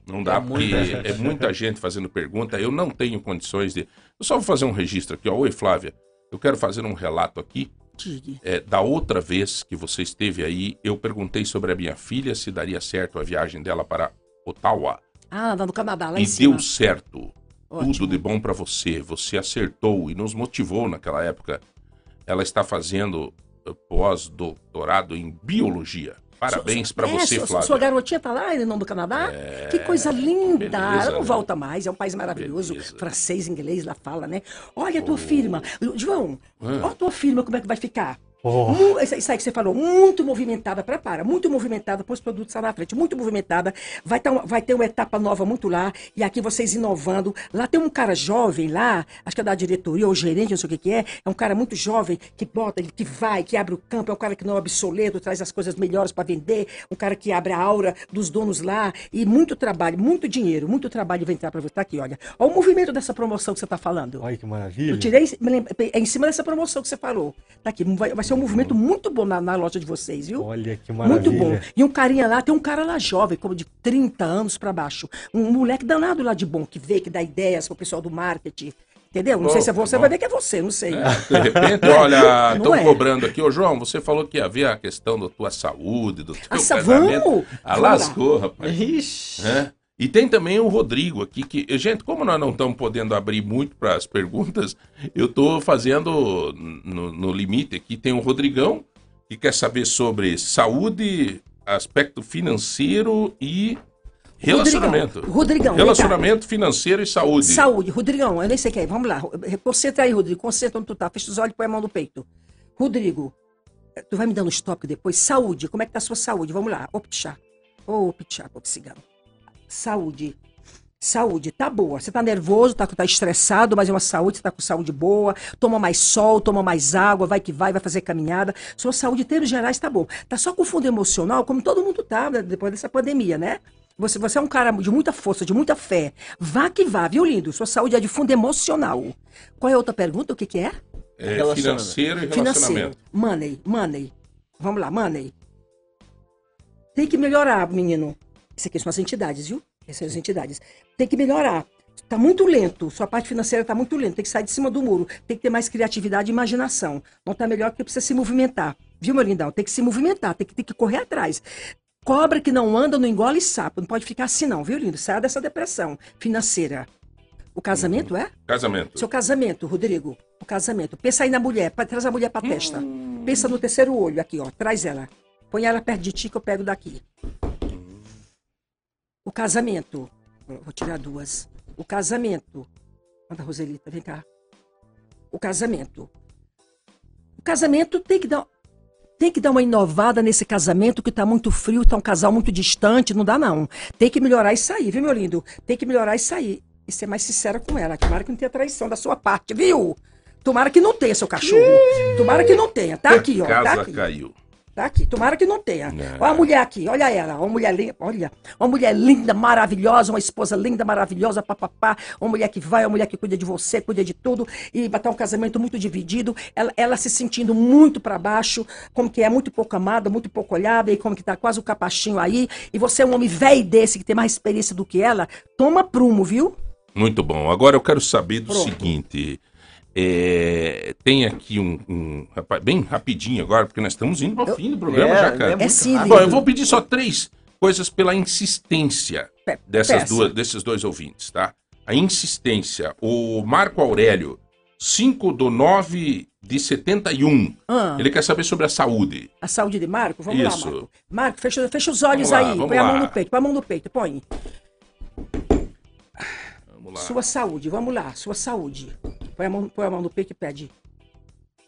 Speaker 2: Não dá,
Speaker 1: É
Speaker 2: porque
Speaker 1: muita gente.
Speaker 2: é muita gente fazendo pergunta. Eu não tenho condições de. Eu só vou fazer um registro aqui, ó. Oi, Flávia. Eu quero fazer um relato aqui. É, da outra vez que você esteve aí, eu perguntei sobre a minha filha se daria certo a viagem dela para Ottawa.
Speaker 4: Ah, lá no Canadá, lá
Speaker 2: e
Speaker 4: em cima.
Speaker 2: deu certo.
Speaker 4: Ótimo.
Speaker 2: Tudo de bom para você. Você acertou e nos motivou naquela época. Ela está fazendo eh, pós-doutorado em biologia. Parabéns para
Speaker 4: é,
Speaker 2: você,
Speaker 4: sua,
Speaker 2: Flávia.
Speaker 4: Sua garotinha tá lá no do Canadá? que coisa linda!
Speaker 2: beleza,
Speaker 4: ela não
Speaker 2: né?
Speaker 4: volta mais, é um país maravilhoso.
Speaker 2: Beleza.
Speaker 4: Francês, inglês, lá fala, né? Olha a tua firma. João, olha a tua firma, como é que vai ficar?
Speaker 5: Oh.
Speaker 4: Isso aí que você falou, muito movimentada, prepara, muito movimentada, põe os produtos lá na frente, muito movimentada, vai, tá uma- vai ter uma etapa nova muito lá, e aqui vocês inovando. Lá tem um cara jovem lá, acho que é da diretoria ou gerente, não sei o que, que é, é um cara muito jovem que bota, que vai, que abre o campo, é um cara que não é obsoleto, traz as coisas melhores para vender, um cara que abre a aura dos donos lá, e muito trabalho, muito dinheiro, muito trabalho vai entrar para você. Tá aqui, olha. Olha o movimento dessa promoção que você está falando.
Speaker 5: Olha que maravilha.
Speaker 4: Eu tirei, é em cima dessa promoção que você falou. Tá aqui, vai, vai ser um movimento muito bom na, na loja de vocês, viu?
Speaker 5: Olha que maravilha.
Speaker 4: Muito bom. E um carinha lá, tem um cara lá jovem, como de 30 anos pra baixo. Um moleque danado lá de bom, que vê, que dá ideias pro pessoal do marketing. Entendeu? Não
Speaker 2: Bom,
Speaker 4: sei se é você,
Speaker 2: bom.
Speaker 4: vai ver que é você, não sei.
Speaker 2: De repente, olha, estão
Speaker 4: é.
Speaker 2: cobrando aqui. Ô, João, você falou que ia ver a questão da tua saúde, do teu
Speaker 4: Ah, sa-
Speaker 2: casamento.
Speaker 4: vamos!
Speaker 2: Ah, lascou, rapaz.
Speaker 1: Ixi.
Speaker 2: né? E tem também o Rodrigo aqui, que, gente, como nós não estamos podendo abrir muito para as perguntas, eu estou fazendo no, no limite aqui. Tem o Rodrigão, que quer saber sobre saúde, aspecto financeiro e relacionamento.
Speaker 4: Rodrigão, Rodrigão,
Speaker 2: relacionamento financeiro e saúde.
Speaker 4: Saúde, Rodrigão, eu nem sei quem é. Vamos lá. Concentra aí, Rodrigo. Concentra onde tu tá. Fecha os olhos e põe a mão no peito. Rodrigo, tu vai me dando os tópicos depois. Saúde, como é que tá a sua saúde? Vamos lá. Optchá. Ô, optchá, opsigão. Saúde. Saúde, tá boa. Você tá nervoso, tá, tá estressado, mas é uma saúde, você tá com saúde boa. Toma mais sol, toma mais água, vai que vai, vai fazer caminhada. Sua saúde, em termos gerais, tá bom. Tá só com fundo emocional, como todo mundo tá né, depois dessa pandemia, né? Você, você é um cara de muita força, de muita fé. Vá que vá, viu, lindo? Sua saúde é de fundo emocional. Qual é a outra pergunta? O que, que é?
Speaker 2: É, financeiro e
Speaker 4: Financeiro.
Speaker 2: relacionamento.
Speaker 4: Money, money. Vamos lá, money. Tem que melhorar, menino. Isso aqui são as entidades, viu? Essas são as entidades. Tem que melhorar. Tá muito lento. Sua parte financeira tá muito lenta. Tem que sair de cima do muro. Tem que ter mais criatividade e imaginação. Não tá melhor porque precisa se movimentar. Viu, meu lindão? Tem que se movimentar. Tem que, tem que correr atrás. Cobra que não anda, não engole sapo. Não pode ficar assim, não, viu, lindo? Saia dessa depressão financeira. O casamento é?
Speaker 2: Casamento.
Speaker 4: Seu casamento, Rodrigo. O casamento. Pensa aí na mulher, traz a mulher pra testa. Pensa no terceiro olho aqui, ó. Traz ela. Põe ela perto de ti que eu pego daqui. O casamento. Vou tirar duas. O casamento. Manda, Roselita, vem cá. O casamento. O casamento tem que dar. Tem que dar uma inovada nesse casamento que tá muito frio, tá um casal muito distante, não dá não. Tem que melhorar isso aí, viu, meu lindo? Tem que melhorar isso aí. E ser mais sincera com ela. Tomara que não tenha traição da sua parte, viu? Tomara que não tenha, seu cachorro. Tomara que não tenha. Tá aqui, ó. Tá aqui.
Speaker 2: caiu.
Speaker 4: Tá aqui. Tomara que não tenha.
Speaker 2: Não.
Speaker 4: Olha a mulher aqui, olha ela. Uma mulher linda, olha. Uma mulher linda, maravilhosa, uma esposa linda, maravilhosa, papapá. Uma mulher que vai, uma mulher que cuida de você, cuida de tudo. E vai estar um casamento muito dividido. Ela, ela se sentindo muito pra baixo, como que é muito pouco amada, muito pouco olhada, e como que tá quase o capachinho aí. E você é um homem velho desse, que tem mais experiência do que ela. Toma prumo, viu?
Speaker 2: Muito bom. Agora eu quero saber do
Speaker 4: Pronto.
Speaker 2: seguinte. É, tem aqui um, um- rapa- Bem rapidinho agora, porque nós estamos indo para o fim do programa
Speaker 1: É,
Speaker 2: já, cara.
Speaker 1: é
Speaker 4: É sim.
Speaker 2: Bom, eu vou pedir só três coisas pela insistência
Speaker 4: Pe-
Speaker 2: dessas
Speaker 4: peça.
Speaker 2: duas, desses dois ouvintes, tá? a insistência. O Marco Aurélio, 5 do 9 de 71.
Speaker 4: Ah,
Speaker 2: Ele quer saber sobre a saúde.
Speaker 4: a saúde de Marco? Vamos
Speaker 2: Isso.
Speaker 4: lá, Marco. Marco, fecha, fecha os olhos
Speaker 2: lá,
Speaker 4: aí. põe a mão
Speaker 2: lá.
Speaker 4: no peito, põe a mão no peito, põe.
Speaker 2: Vamos lá.
Speaker 4: Sua saúde, vamos lá, sua saúde. Põe a mão, põe a mão no peito e pede.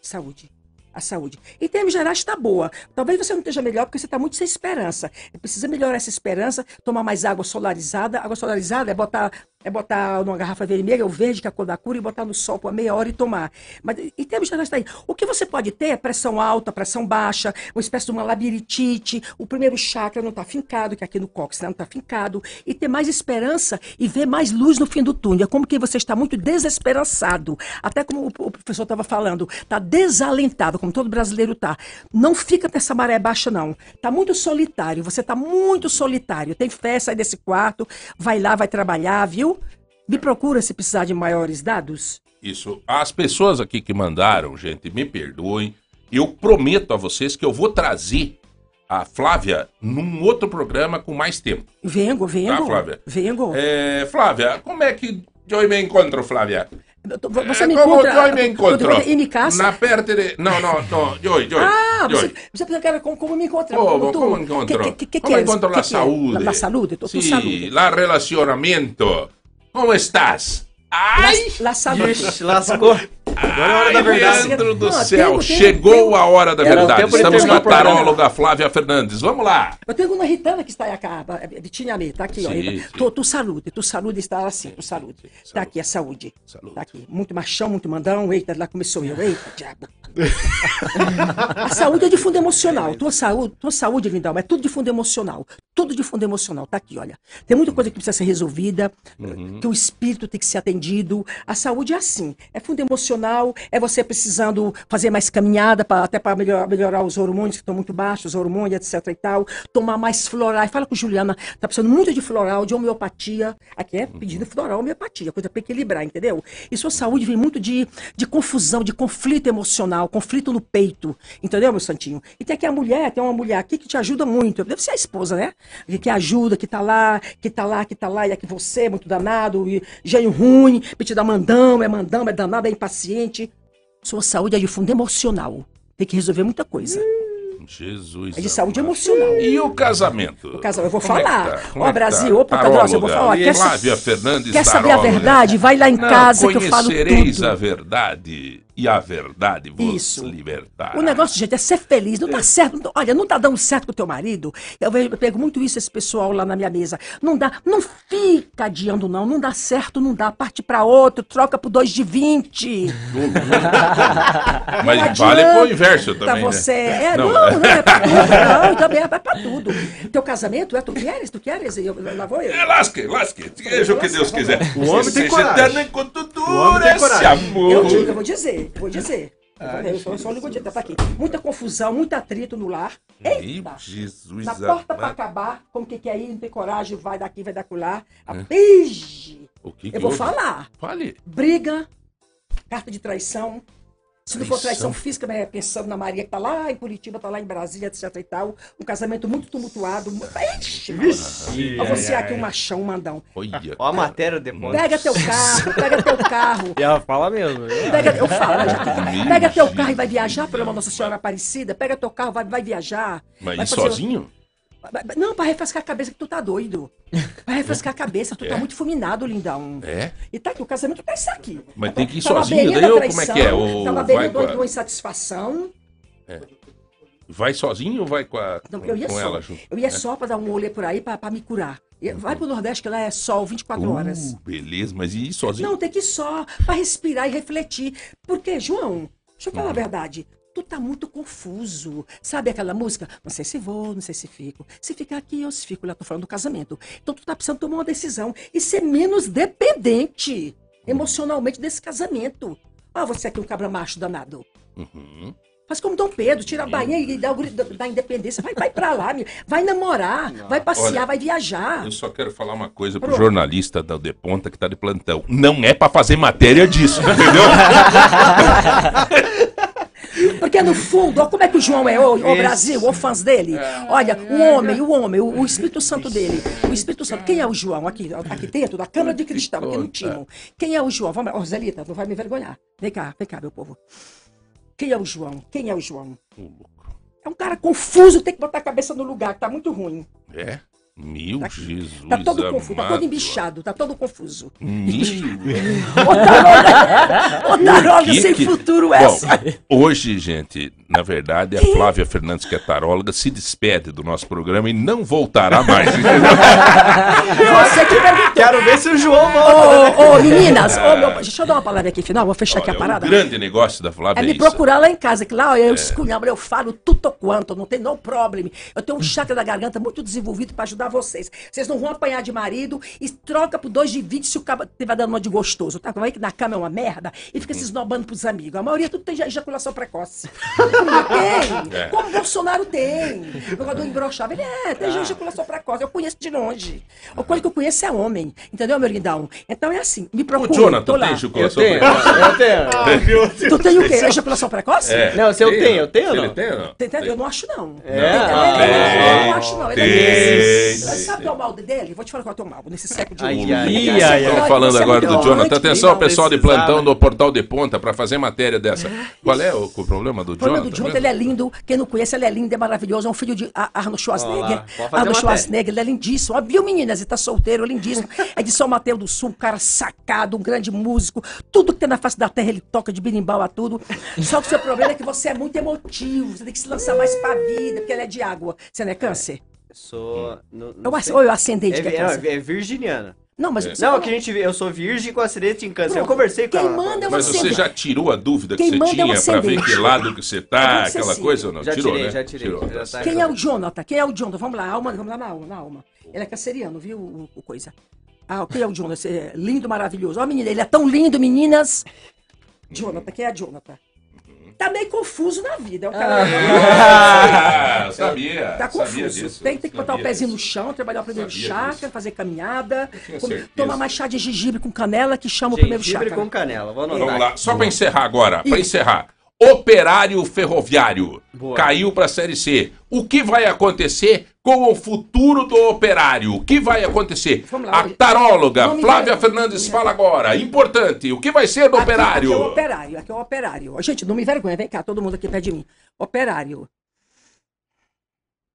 Speaker 4: Saúde. A saúde. Em termos gerais, está boa. Talvez você não esteja melhor porque você está muito sem esperança. Precisa melhorar essa esperança, tomar mais água solarizada. Água solarizada é botar, é botar numa garrafa vermelha ou verde, que é a cor da cura, e botar no sol por meia hora e tomar. Mas em termos está aí. O que você pode ter é pressão alta, pressão baixa, uma espécie de uma labirintite, o primeiro chakra não está fincado, que aqui no cóccix né, não está fincado, e ter mais esperança e ver mais luz no fim do túnel. É como que você está muito desesperançado. Até como o, o professor estava falando, está desalentado, como todo brasileiro está. Não fica nessa maré baixa, não. Está muito solitário, você está muito solitário. Tem fé, sai desse quarto, vai lá, vai trabalhar, viu? Me procura se precisar de maiores dados.
Speaker 2: Isso. As pessoas aqui que mandaram, gente, me perdoem. Eu prometo a vocês que eu vou trazer a Flávia num outro programa com mais tempo.
Speaker 4: Vengo, vengo.
Speaker 2: Tá, Flávia?
Speaker 4: Vengo.
Speaker 2: É, Flávia, como é que eu me encontro, Flávia?
Speaker 4: Você
Speaker 2: É,
Speaker 4: me
Speaker 2: como
Speaker 4: encontra.
Speaker 2: eu me encontro?
Speaker 4: Em casa?
Speaker 2: Na perto de... Não, não, não. Joy, Joy.
Speaker 4: Ah, você,
Speaker 2: Joy.
Speaker 4: você precisa como, como me encontrar?
Speaker 2: Como, como encontró?
Speaker 4: Que, que, que,
Speaker 2: ¿Cómo
Speaker 4: que
Speaker 2: encontró
Speaker 4: que
Speaker 2: la
Speaker 4: que
Speaker 2: saúde?
Speaker 4: La, la saúde, tu, tu
Speaker 2: Sí,
Speaker 4: saúde.
Speaker 2: la relacionamiento. ¿Cómo estás? Ai!
Speaker 4: La, la saúde.
Speaker 1: Ixi, lascou. Agora é a hora da verdade.
Speaker 2: Leandro do
Speaker 4: Não,
Speaker 2: céu, chegou a hora da
Speaker 1: Era
Speaker 2: verdade. Estamos com a taróloga Flávia Fernandes. Vamos lá.
Speaker 4: Eu tenho uma Ritana que está aí, acaba. Vitinha me, tá aqui, ó.
Speaker 2: Sim, sim.
Speaker 4: Tu, tu saúde, tu saúde está assim, tu saúde.
Speaker 2: sim,
Speaker 4: Tá
Speaker 2: saúde.
Speaker 4: aqui a saúde.
Speaker 2: Saúde.
Speaker 4: Tá aqui. Muito machão, muito mandão. Eita, lá começou eu. Eita, diabo. a saúde é de fundo emocional. Tua saúde, tua saúde, Lindão, é tudo de fundo emocional. Tudo de fundo emocional. Tá aqui, olha. Tem muita coisa que precisa ser resolvida,
Speaker 2: Uhum.
Speaker 4: que o espírito tem que ser atendido. A saúde é assim. É fundo emocional, é você precisando fazer mais caminhada, pra, até para melhorar, melhorar os hormônios que estão muito baixos, os hormônios, etc e tal. Tomar mais florais. Fala com Juliana, tá precisando muito de floral, de homeopatia. Aqui é pedindo floral, homeopatia, coisa para equilibrar, entendeu? E sua saúde vem muito de, de confusão, de conflito emocional, conflito no peito, entendeu, meu santinho? E tem aqui a mulher, tem uma mulher aqui que te ajuda muito. Deve ser a esposa, né? Que, que ajuda, que tá lá, que tá lá, que tá lá, e aqui você, muito danado, e gênio ruim, te dar mandão, é mandão, é danado, é impaciente. Sua saúde é de fundo emocional. Tem que resolver muita coisa.
Speaker 2: Jesus.
Speaker 4: É de saúde
Speaker 2: amado.
Speaker 4: emocional.
Speaker 2: E o casamento?
Speaker 4: O casal, eu vou
Speaker 2: Como é que
Speaker 4: falar.
Speaker 2: tá?
Speaker 4: Ó,
Speaker 2: é que
Speaker 4: Brasil,
Speaker 2: tá?
Speaker 4: puta grossa, eu vou falar. Quer,
Speaker 2: Fernandes
Speaker 4: quer saber a verdade? Vai lá em
Speaker 2: Não,
Speaker 4: casa que eu falo
Speaker 2: conhecereis
Speaker 4: tudo.
Speaker 2: a verdade e a verdade vos
Speaker 4: Isso.
Speaker 2: libertará.
Speaker 4: O negócio, gente, é ser feliz. Não tá certo. não- olha, não tá dando certo com o teu marido. Eu, vejo- eu pego muito isso, esse pessoal lá na minha mesa. Não dá, não fica adiando, não. Não dá certo, não dá. Parte pra outro, troca por dois de 20.
Speaker 2: Mas
Speaker 4: Não
Speaker 2: vale pro inverso também,
Speaker 4: você.
Speaker 2: né?
Speaker 4: É,
Speaker 2: Não,
Speaker 4: não,
Speaker 2: é.
Speaker 4: não, é pra tudo. Não, também é pra, pra tudo. Teu casamento, é, tu queres? Tu queres? Eu, lá vou eu.
Speaker 2: É, lasque, lasque. Seja o que Deus quiser.
Speaker 5: O homem tem coragem. O homem tem
Speaker 2: dura esse
Speaker 5: coragem.
Speaker 2: amor.
Speaker 4: Eu, digo, eu vou dizer, vou dizer. Eu, vou- eu sou, eu sou o Ligodita, tá aqui. Muita confusão, muito atrito no lar. Eita!
Speaker 2: Jesus
Speaker 4: Na porta pra
Speaker 2: amado.
Speaker 4: acabar, como que quer ir, não tem coragem, vai daqui, vai dacular. A Ixi!
Speaker 2: O que que
Speaker 4: Eu vou
Speaker 2: houve?
Speaker 4: falar.
Speaker 2: Fale.
Speaker 4: Briga, carta de traição. Se não for
Speaker 2: Traição.
Speaker 4: física, né, pensando na Maria que tá lá em Curitiba, tá lá em Brasília, etc e tal. Um casamento muito tumultuado. Ixi! Ó, você aqui, um machão, um mandão.
Speaker 2: Olha.
Speaker 1: Ó a matéria depois.
Speaker 4: Pega teu carro, pega teu carro.
Speaker 1: E ela fala mesmo.
Speaker 4: Pega, eu falo, já.
Speaker 2: Meu
Speaker 4: Pega teu carro e vai viajar pela Nossa Senhora Aparecida. Pega teu carro, vai, vai viajar.
Speaker 2: Mas
Speaker 4: vai
Speaker 2: sozinho?
Speaker 4: Não, pra refrescar a cabeça que tu tá doido. Pra refrescar a cabeça, tu tá
Speaker 2: É?
Speaker 4: muito fulminado, lindão.
Speaker 2: É?
Speaker 4: E tá aqui, o casamento tá isso aqui.
Speaker 2: Mas tem que ir
Speaker 4: Tá
Speaker 2: sozinho, daí
Speaker 4: da
Speaker 2: ou como é que é? Ou
Speaker 4: Tá na
Speaker 2: com
Speaker 4: de uma insatisfação.
Speaker 2: Vai sozinho ou vai com, a,
Speaker 4: Não, eu ia
Speaker 2: com
Speaker 4: só.
Speaker 2: ela junto?
Speaker 4: Eu ia só pra dar um olho por aí pra, pra me curar. E Vai pro Nordeste que lá é sol 24 horas.
Speaker 2: Uh, beleza, mas e ir sozinho?
Speaker 4: Não, tem que ir só pra respirar e refletir. Porque, João, deixa eu falar a verdade. Tu tá muito confuso. Sabe aquela música? Não sei se vou, não sei se fico. Se ficar aqui ou se fico lá, tô falando do casamento. Então tu tá precisando tomar uma decisão e ser menos dependente emocionalmente desse casamento. Ah, você aqui um cabra macho danado.
Speaker 2: Uhum.
Speaker 4: Faz como Dom Pedro, tira a bainha e dá o grito da, independência. Vai, vai pra lá, meu. vai namorar, vai passear,
Speaker 2: Olha,
Speaker 4: vai viajar.
Speaker 2: Eu só quero falar uma coisa pro
Speaker 4: Pronto.
Speaker 2: jornalista da De Ponta que tá de plantão. Não é pra fazer matéria disso, entendeu?
Speaker 4: Porque no fundo, ó, como é que o João é, o, o Brasil, o fãs dele. Olha, o homem, o homem, o, o Espírito Santo dele. O Espírito Santo. Quem é o João? Aqui, aqui dentro da Câmara de Cristal, aqui no Timo. Quem é o João? Vamos lá, Ô, Zelita, não vai me envergonhar. Vem cá, vem cá, meu povo. Quem é o João? Quem é o João? É um cara confuso, tem que botar a cabeça no lugar, que tá muito ruim.
Speaker 2: É? Mil Jesus.
Speaker 4: Tá todo confuso, tá todo
Speaker 2: amado.
Speaker 4: embichado, tá todo confuso.
Speaker 2: Mil.
Speaker 4: Taroga
Speaker 2: Que-
Speaker 4: sem
Speaker 2: que-
Speaker 4: futuro
Speaker 2: Bom,
Speaker 4: essa.
Speaker 2: hoje, gente, na verdade, a Flávia Fernandes, que é taróloga, se despede do nosso programa e não voltará mais.
Speaker 4: Você que perguntou.
Speaker 1: Quero ver se o João volta.
Speaker 4: Ô, ô, meninas, ô, meu, deixa eu dar uma palavra aqui final, vou fechar aqui a
Speaker 2: Olha,
Speaker 4: parada.
Speaker 2: o grande negócio da Flávia
Speaker 4: É
Speaker 2: é
Speaker 4: me
Speaker 2: isso.
Speaker 4: procurar lá em casa, que lá eu esculhamba, eu falo tudo quanto, não tem no problem. Eu tenho um chakra da garganta muito desenvolvido pra ajudar vocês. Vocês não vão apanhar de marido e troca por dois de 20 se o cara estiver dando uma de gostoso, tá? Vai que na cama é uma merda e fica se esnobando pros amigos. A maioria tudo tem ejaculação precoce. tem.
Speaker 2: É.
Speaker 4: Como o Bolsonaro tem. O jogador embroxava. Ele é, tem ejaculação precoce. Eu conheço de longe. A coisa que eu conheço é homem. Entendeu, meu lindão? Então é assim, me
Speaker 2: O
Speaker 4: procura. tô
Speaker 2: Jonathan
Speaker 4: lá.
Speaker 2: tem
Speaker 1: Eu
Speaker 2: ejaculação
Speaker 1: tenho,
Speaker 2: precoce?
Speaker 1: eu tenho.
Speaker 4: Tu tem o quê? Ejaculação precoce?
Speaker 2: É.
Speaker 1: Não, se eu tenho, eu tenho
Speaker 2: Ele
Speaker 1: não?
Speaker 2: tem não?
Speaker 4: Eu não acho, não.
Speaker 1: É,
Speaker 4: Tem,
Speaker 1: ah,
Speaker 4: tem,
Speaker 2: tem,
Speaker 4: eu não acho, não. Ele
Speaker 2: tem,
Speaker 4: é
Speaker 2: tem,
Speaker 4: Mas sabe é o mal dele? Vou te falar qual é o teu mal nesse século de hoje.
Speaker 2: Estamos
Speaker 4: Você
Speaker 2: falando
Speaker 4: é
Speaker 2: agora do Jonathan. Atenção, pessoal de plantão do Portal de Ponta, para fazer matéria dessa. Qual é o, problema do
Speaker 4: O problema
Speaker 2: Jonathan?
Speaker 4: do Jonathan, ele é lindo. Quem não conhece, ele é lindo, é maravilhoso. É um filho de Ar- Arnold Schwarzenegger. Arnold. Schwarzenegger, ele é lindíssimo. Ó, Viu, meninas? Ele tá solteiro, lindíssimo. É de São Mateus do Sul, um cara sacado, um grande músico. Tudo que tem na face da terra, ele toca de berimbau a tudo. Só que o seu problema é que você é muito emotivo. Você tem que se lançar mais pra vida, porque ele é de água. Você não é câncer?
Speaker 1: Sou. Não, não
Speaker 4: Eu, ac- eu ascendente
Speaker 1: É,
Speaker 4: que é
Speaker 1: é virginiana.
Speaker 4: Não, mas... você
Speaker 1: Não, que a gente vê. Eu sou virgem com acidente em câncer. Eu conversei com
Speaker 4: Quem
Speaker 1: ela.
Speaker 4: manda é
Speaker 2: Mas
Speaker 4: você
Speaker 2: você já tirou a dúvida que
Speaker 4: Quem
Speaker 2: você
Speaker 4: manda é
Speaker 2: tinha para ver
Speaker 4: ascendente.
Speaker 2: que lado que você
Speaker 4: É
Speaker 2: tá, aquela
Speaker 4: sensível.
Speaker 2: coisa ou não?
Speaker 1: Já
Speaker 2: tirou,
Speaker 1: tirei,
Speaker 2: né?
Speaker 1: já tirei.
Speaker 2: Tirou,
Speaker 1: Já
Speaker 2: tá.
Speaker 4: Quem é o Jonathan? Quem é o Jonathan? Vamos lá, alma, vamos lá na alma, na alma. Ele é canceriano, viu o, o coisa? Ah, quem é o Jonathan? É lindo, maravilhoso. Ó, menina, ele é tão lindo, meninas. Jonathan, quem é Jonathan? Tá meio confuso na vida. É o cara.
Speaker 2: Ah, sabia.
Speaker 4: Tá
Speaker 2: sabia
Speaker 4: confuso.
Speaker 2: disso.
Speaker 4: Tem, tem que botar o
Speaker 2: sabia
Speaker 4: pezinho no
Speaker 2: disso.
Speaker 4: chão, trabalhar o primeiro
Speaker 2: Sabia
Speaker 4: chakra,
Speaker 2: disso.
Speaker 4: fazer caminhada, comer- tomar mais chá de gengibre com canela que chama o primeiro
Speaker 1: Gengibre
Speaker 4: chakra.
Speaker 1: com canela. Vou anotar.
Speaker 2: Vamos lá, só para encerrar agora, para encerrar. Operário ferroviário
Speaker 1: Boa.
Speaker 2: caiu para a Série C. O que vai acontecer com o futuro do operário? O que vai acontecer?
Speaker 4: Lá,
Speaker 2: A taróloga
Speaker 4: Não
Speaker 2: Flávia. Fernandes fala agora. Importante, o que vai ser do
Speaker 4: Aqui-
Speaker 2: operário?
Speaker 4: Aqui é o operário, aqui é o operário. Gente, não me envergonha, vem cá, todo mundo aqui perto de mim. Operário.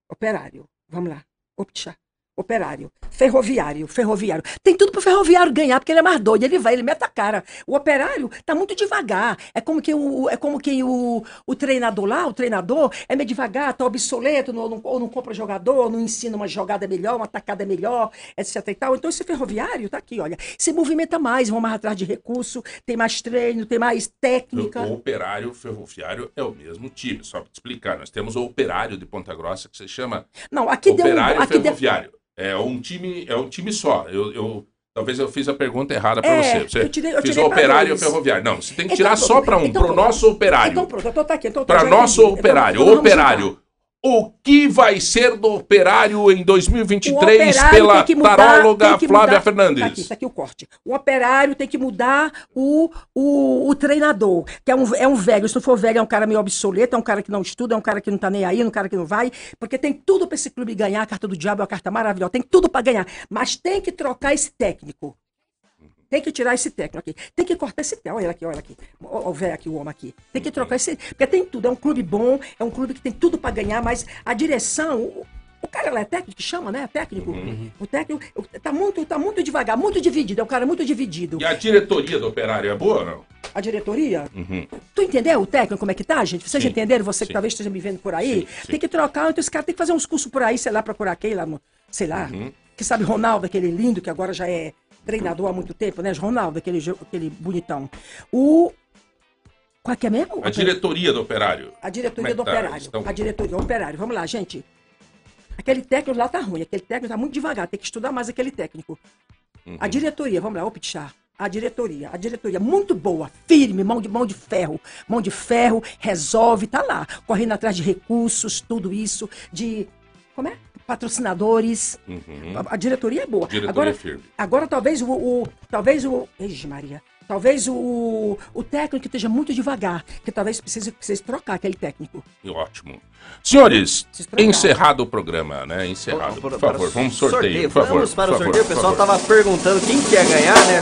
Speaker 4: Operário. Vamos lá. Optcha. Operário. Ferroviário, ferroviário. Tem tudo pro ferroviário ganhar, porque ele é mais doido. Ele vai, ele mete a cara. O operário tá muito devagar. É como que o, é como que o, o treinador lá, o treinador, é meio devagar, tá obsoleto, não, não, ou não compra jogador, não ensina uma jogada melhor, uma tacada melhor, etc e tal. Então esse ferroviário tá aqui, olha. Se movimenta mais, vão mais atrás de recurso, tem mais treino, tem mais técnica.
Speaker 2: O operário ferroviário é o mesmo time. Só para te explicar, nós temos o operário de Ponta Grossa que se chama
Speaker 4: Não, aqui deu um.
Speaker 2: operário
Speaker 4: Aqui deu,
Speaker 2: ferroviário. É um time, é um time só. Eu, eu- talvez eu fiz a pergunta errada para
Speaker 4: É,
Speaker 2: você. Você
Speaker 4: eu tirei- eu
Speaker 2: fiz o operário e o ferroviário. Não, você tem que
Speaker 4: Então
Speaker 2: tirar
Speaker 4: pronto,
Speaker 2: só para um,
Speaker 4: então
Speaker 2: para o
Speaker 4: pronto.
Speaker 2: nosso operário.
Speaker 4: Então pronto, eu tô tá aqui. Então,
Speaker 2: para nosso
Speaker 4: entendi.
Speaker 2: operário.
Speaker 4: Então, vamos
Speaker 2: operário. O que vai ser do operário em
Speaker 4: O
Speaker 2: 2023
Speaker 4: operário
Speaker 2: pela
Speaker 4: tem que mudar-
Speaker 2: taróloga Flávia
Speaker 4: mudar-
Speaker 2: Fernandes?
Speaker 4: Tá aqui, tá aqui o corte. O operário tem que mudar o, o, o treinador, que é um, é um velho. Se não for velho, é um cara meio obsoleto, é um cara que não estuda, é um cara que não tá nem aí, é um cara que não vai, porque tem tudo para esse clube ganhar. A carta do diabo é uma carta maravilhosa, tem tudo para ganhar, mas tem que trocar esse técnico. Tem que tirar esse técnico aqui. Tem que cortar esse técnico. Olha ele aqui, olha aqui. Ó, O velho aqui, o homem aqui. Tem que trocar esse. Porque tem tudo. É um clube bom, é um clube que tem tudo para ganhar, mas a direção. O, cara lá é técnico, que chama, né? Técnico. O técnico tá muito, tá muito devagar, muito dividido. É um cara muito dividido.
Speaker 2: E a diretoria do operário é boa ou não?
Speaker 4: A diretoria.
Speaker 2: Uhum.
Speaker 4: Tu entendeu o técnico como é que tá, gente? Vocês
Speaker 2: Sim,
Speaker 4: entenderam? Você que
Speaker 2: sim.
Speaker 4: talvez esteja me vendo por aí?
Speaker 2: Sim.
Speaker 4: Tem que trocar, então esse cara tem que fazer uns cursos por aí, sei lá, procurar quem lá, sei lá.
Speaker 2: Uhum.
Speaker 4: Que sabe Ronaldo, aquele lindo que agora já é treinador há muito tempo, né? Ronaldo, aquele, aquele bonitão. O. Qual que é mesmo?
Speaker 2: A diretoria do operário.
Speaker 4: A diretoria do
Speaker 2: é que tá?
Speaker 4: operário.
Speaker 2: Estão-
Speaker 4: A diretoria do operário. Vamos lá, gente. Aquele técnico lá tá ruim. Aquele técnico tá muito devagar. Tem que estudar mais aquele técnico. A
Speaker 2: Uhum.
Speaker 4: diretoria, vamos lá, ô Pichá. A diretoria, a diretoria muito boa, firme, mão de mão de ferro, mão de ferro, resolve, tá lá, correndo atrás de recursos, tudo isso, de como é? Patrocinadores.
Speaker 2: Uhum.
Speaker 4: A, a diretoria é boa.
Speaker 2: Diretoria
Speaker 4: agora,
Speaker 2: é firme.
Speaker 4: agora talvez o, o- talvez o, Ixi, Maria. Talvez o, o técnico esteja muito devagar, que talvez precise, precise trocar aquele técnico.
Speaker 2: Ótimo. Senhores, encerrado o programa, né? Encerrado. Por favor, vamos sorteio, por favor.
Speaker 1: Vamos para
Speaker 2: por
Speaker 1: o
Speaker 2: favor,
Speaker 1: sorteio. O
Speaker 2: por
Speaker 1: pessoal
Speaker 2: favor.
Speaker 1: tava perguntando quem que ia ganhar, né?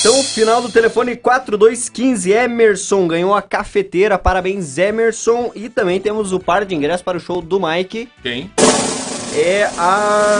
Speaker 1: Então, final do telefone 4215, Emerson ganhou a cafeteira. Parabéns, Emerson. E também temos o par de ingressos para o show do Mike.
Speaker 2: Quem?
Speaker 1: É a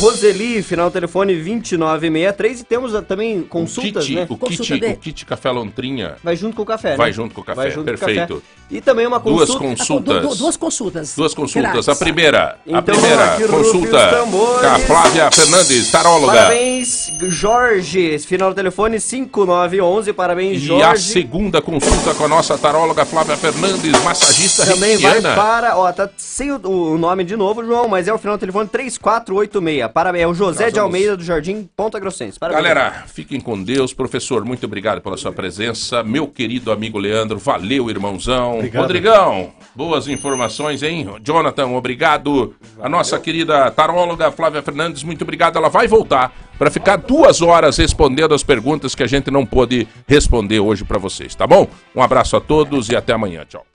Speaker 1: Roseli, final do telefone 2963. E temos a- também consultas,
Speaker 2: o kit,
Speaker 1: né?
Speaker 2: o
Speaker 4: Consulta
Speaker 2: kit,
Speaker 4: de-
Speaker 2: o kit Café Lontrinha
Speaker 1: Vai junto com o café,
Speaker 2: vai
Speaker 1: né?
Speaker 2: junto com o café.
Speaker 1: Vai junto com o
Speaker 2: Perfeito.
Speaker 1: café. E também uma
Speaker 2: Duas
Speaker 1: consulta.
Speaker 2: consultas.
Speaker 4: Du- du- duas consultas.
Speaker 2: Duas consultas.
Speaker 4: Grátis.
Speaker 2: A primeira, a
Speaker 1: Então,
Speaker 2: primeira
Speaker 1: Rufem os
Speaker 2: consulta com a Flávia Fernandes, taróloga.
Speaker 1: Parabéns, Jorge. Final do telefone 5911. Parabéns,
Speaker 2: E
Speaker 1: Jorge.
Speaker 2: a segunda consulta com a nossa taróloga Flávia Fernandes, massagista
Speaker 1: Também vai
Speaker 2: reikiana.
Speaker 1: para. Ó, tá sem o, o nome de novo, João, mas é o final do telefone 3486. Parabéns. É o José
Speaker 2: Nós
Speaker 1: de
Speaker 2: vamos-
Speaker 1: Almeida do Jardim Ponta Grossense. Parabéns.
Speaker 2: Galera, fiquem com Deus. Professor, muito obrigado pela sua presença. Meu querido amigo Leandro, valeu, irmãozão.
Speaker 5: Obrigado.
Speaker 2: Rodrigão, boas informações, hein? Jonathan, obrigado. A nossa querida taróloga Flávia Fernandes, muito obrigado. Ela vai voltar para ficar duas horas respondendo as perguntas que a gente não pôde responder hoje para vocês, tá bom? Um abraço a todos e até amanhã. Tchau.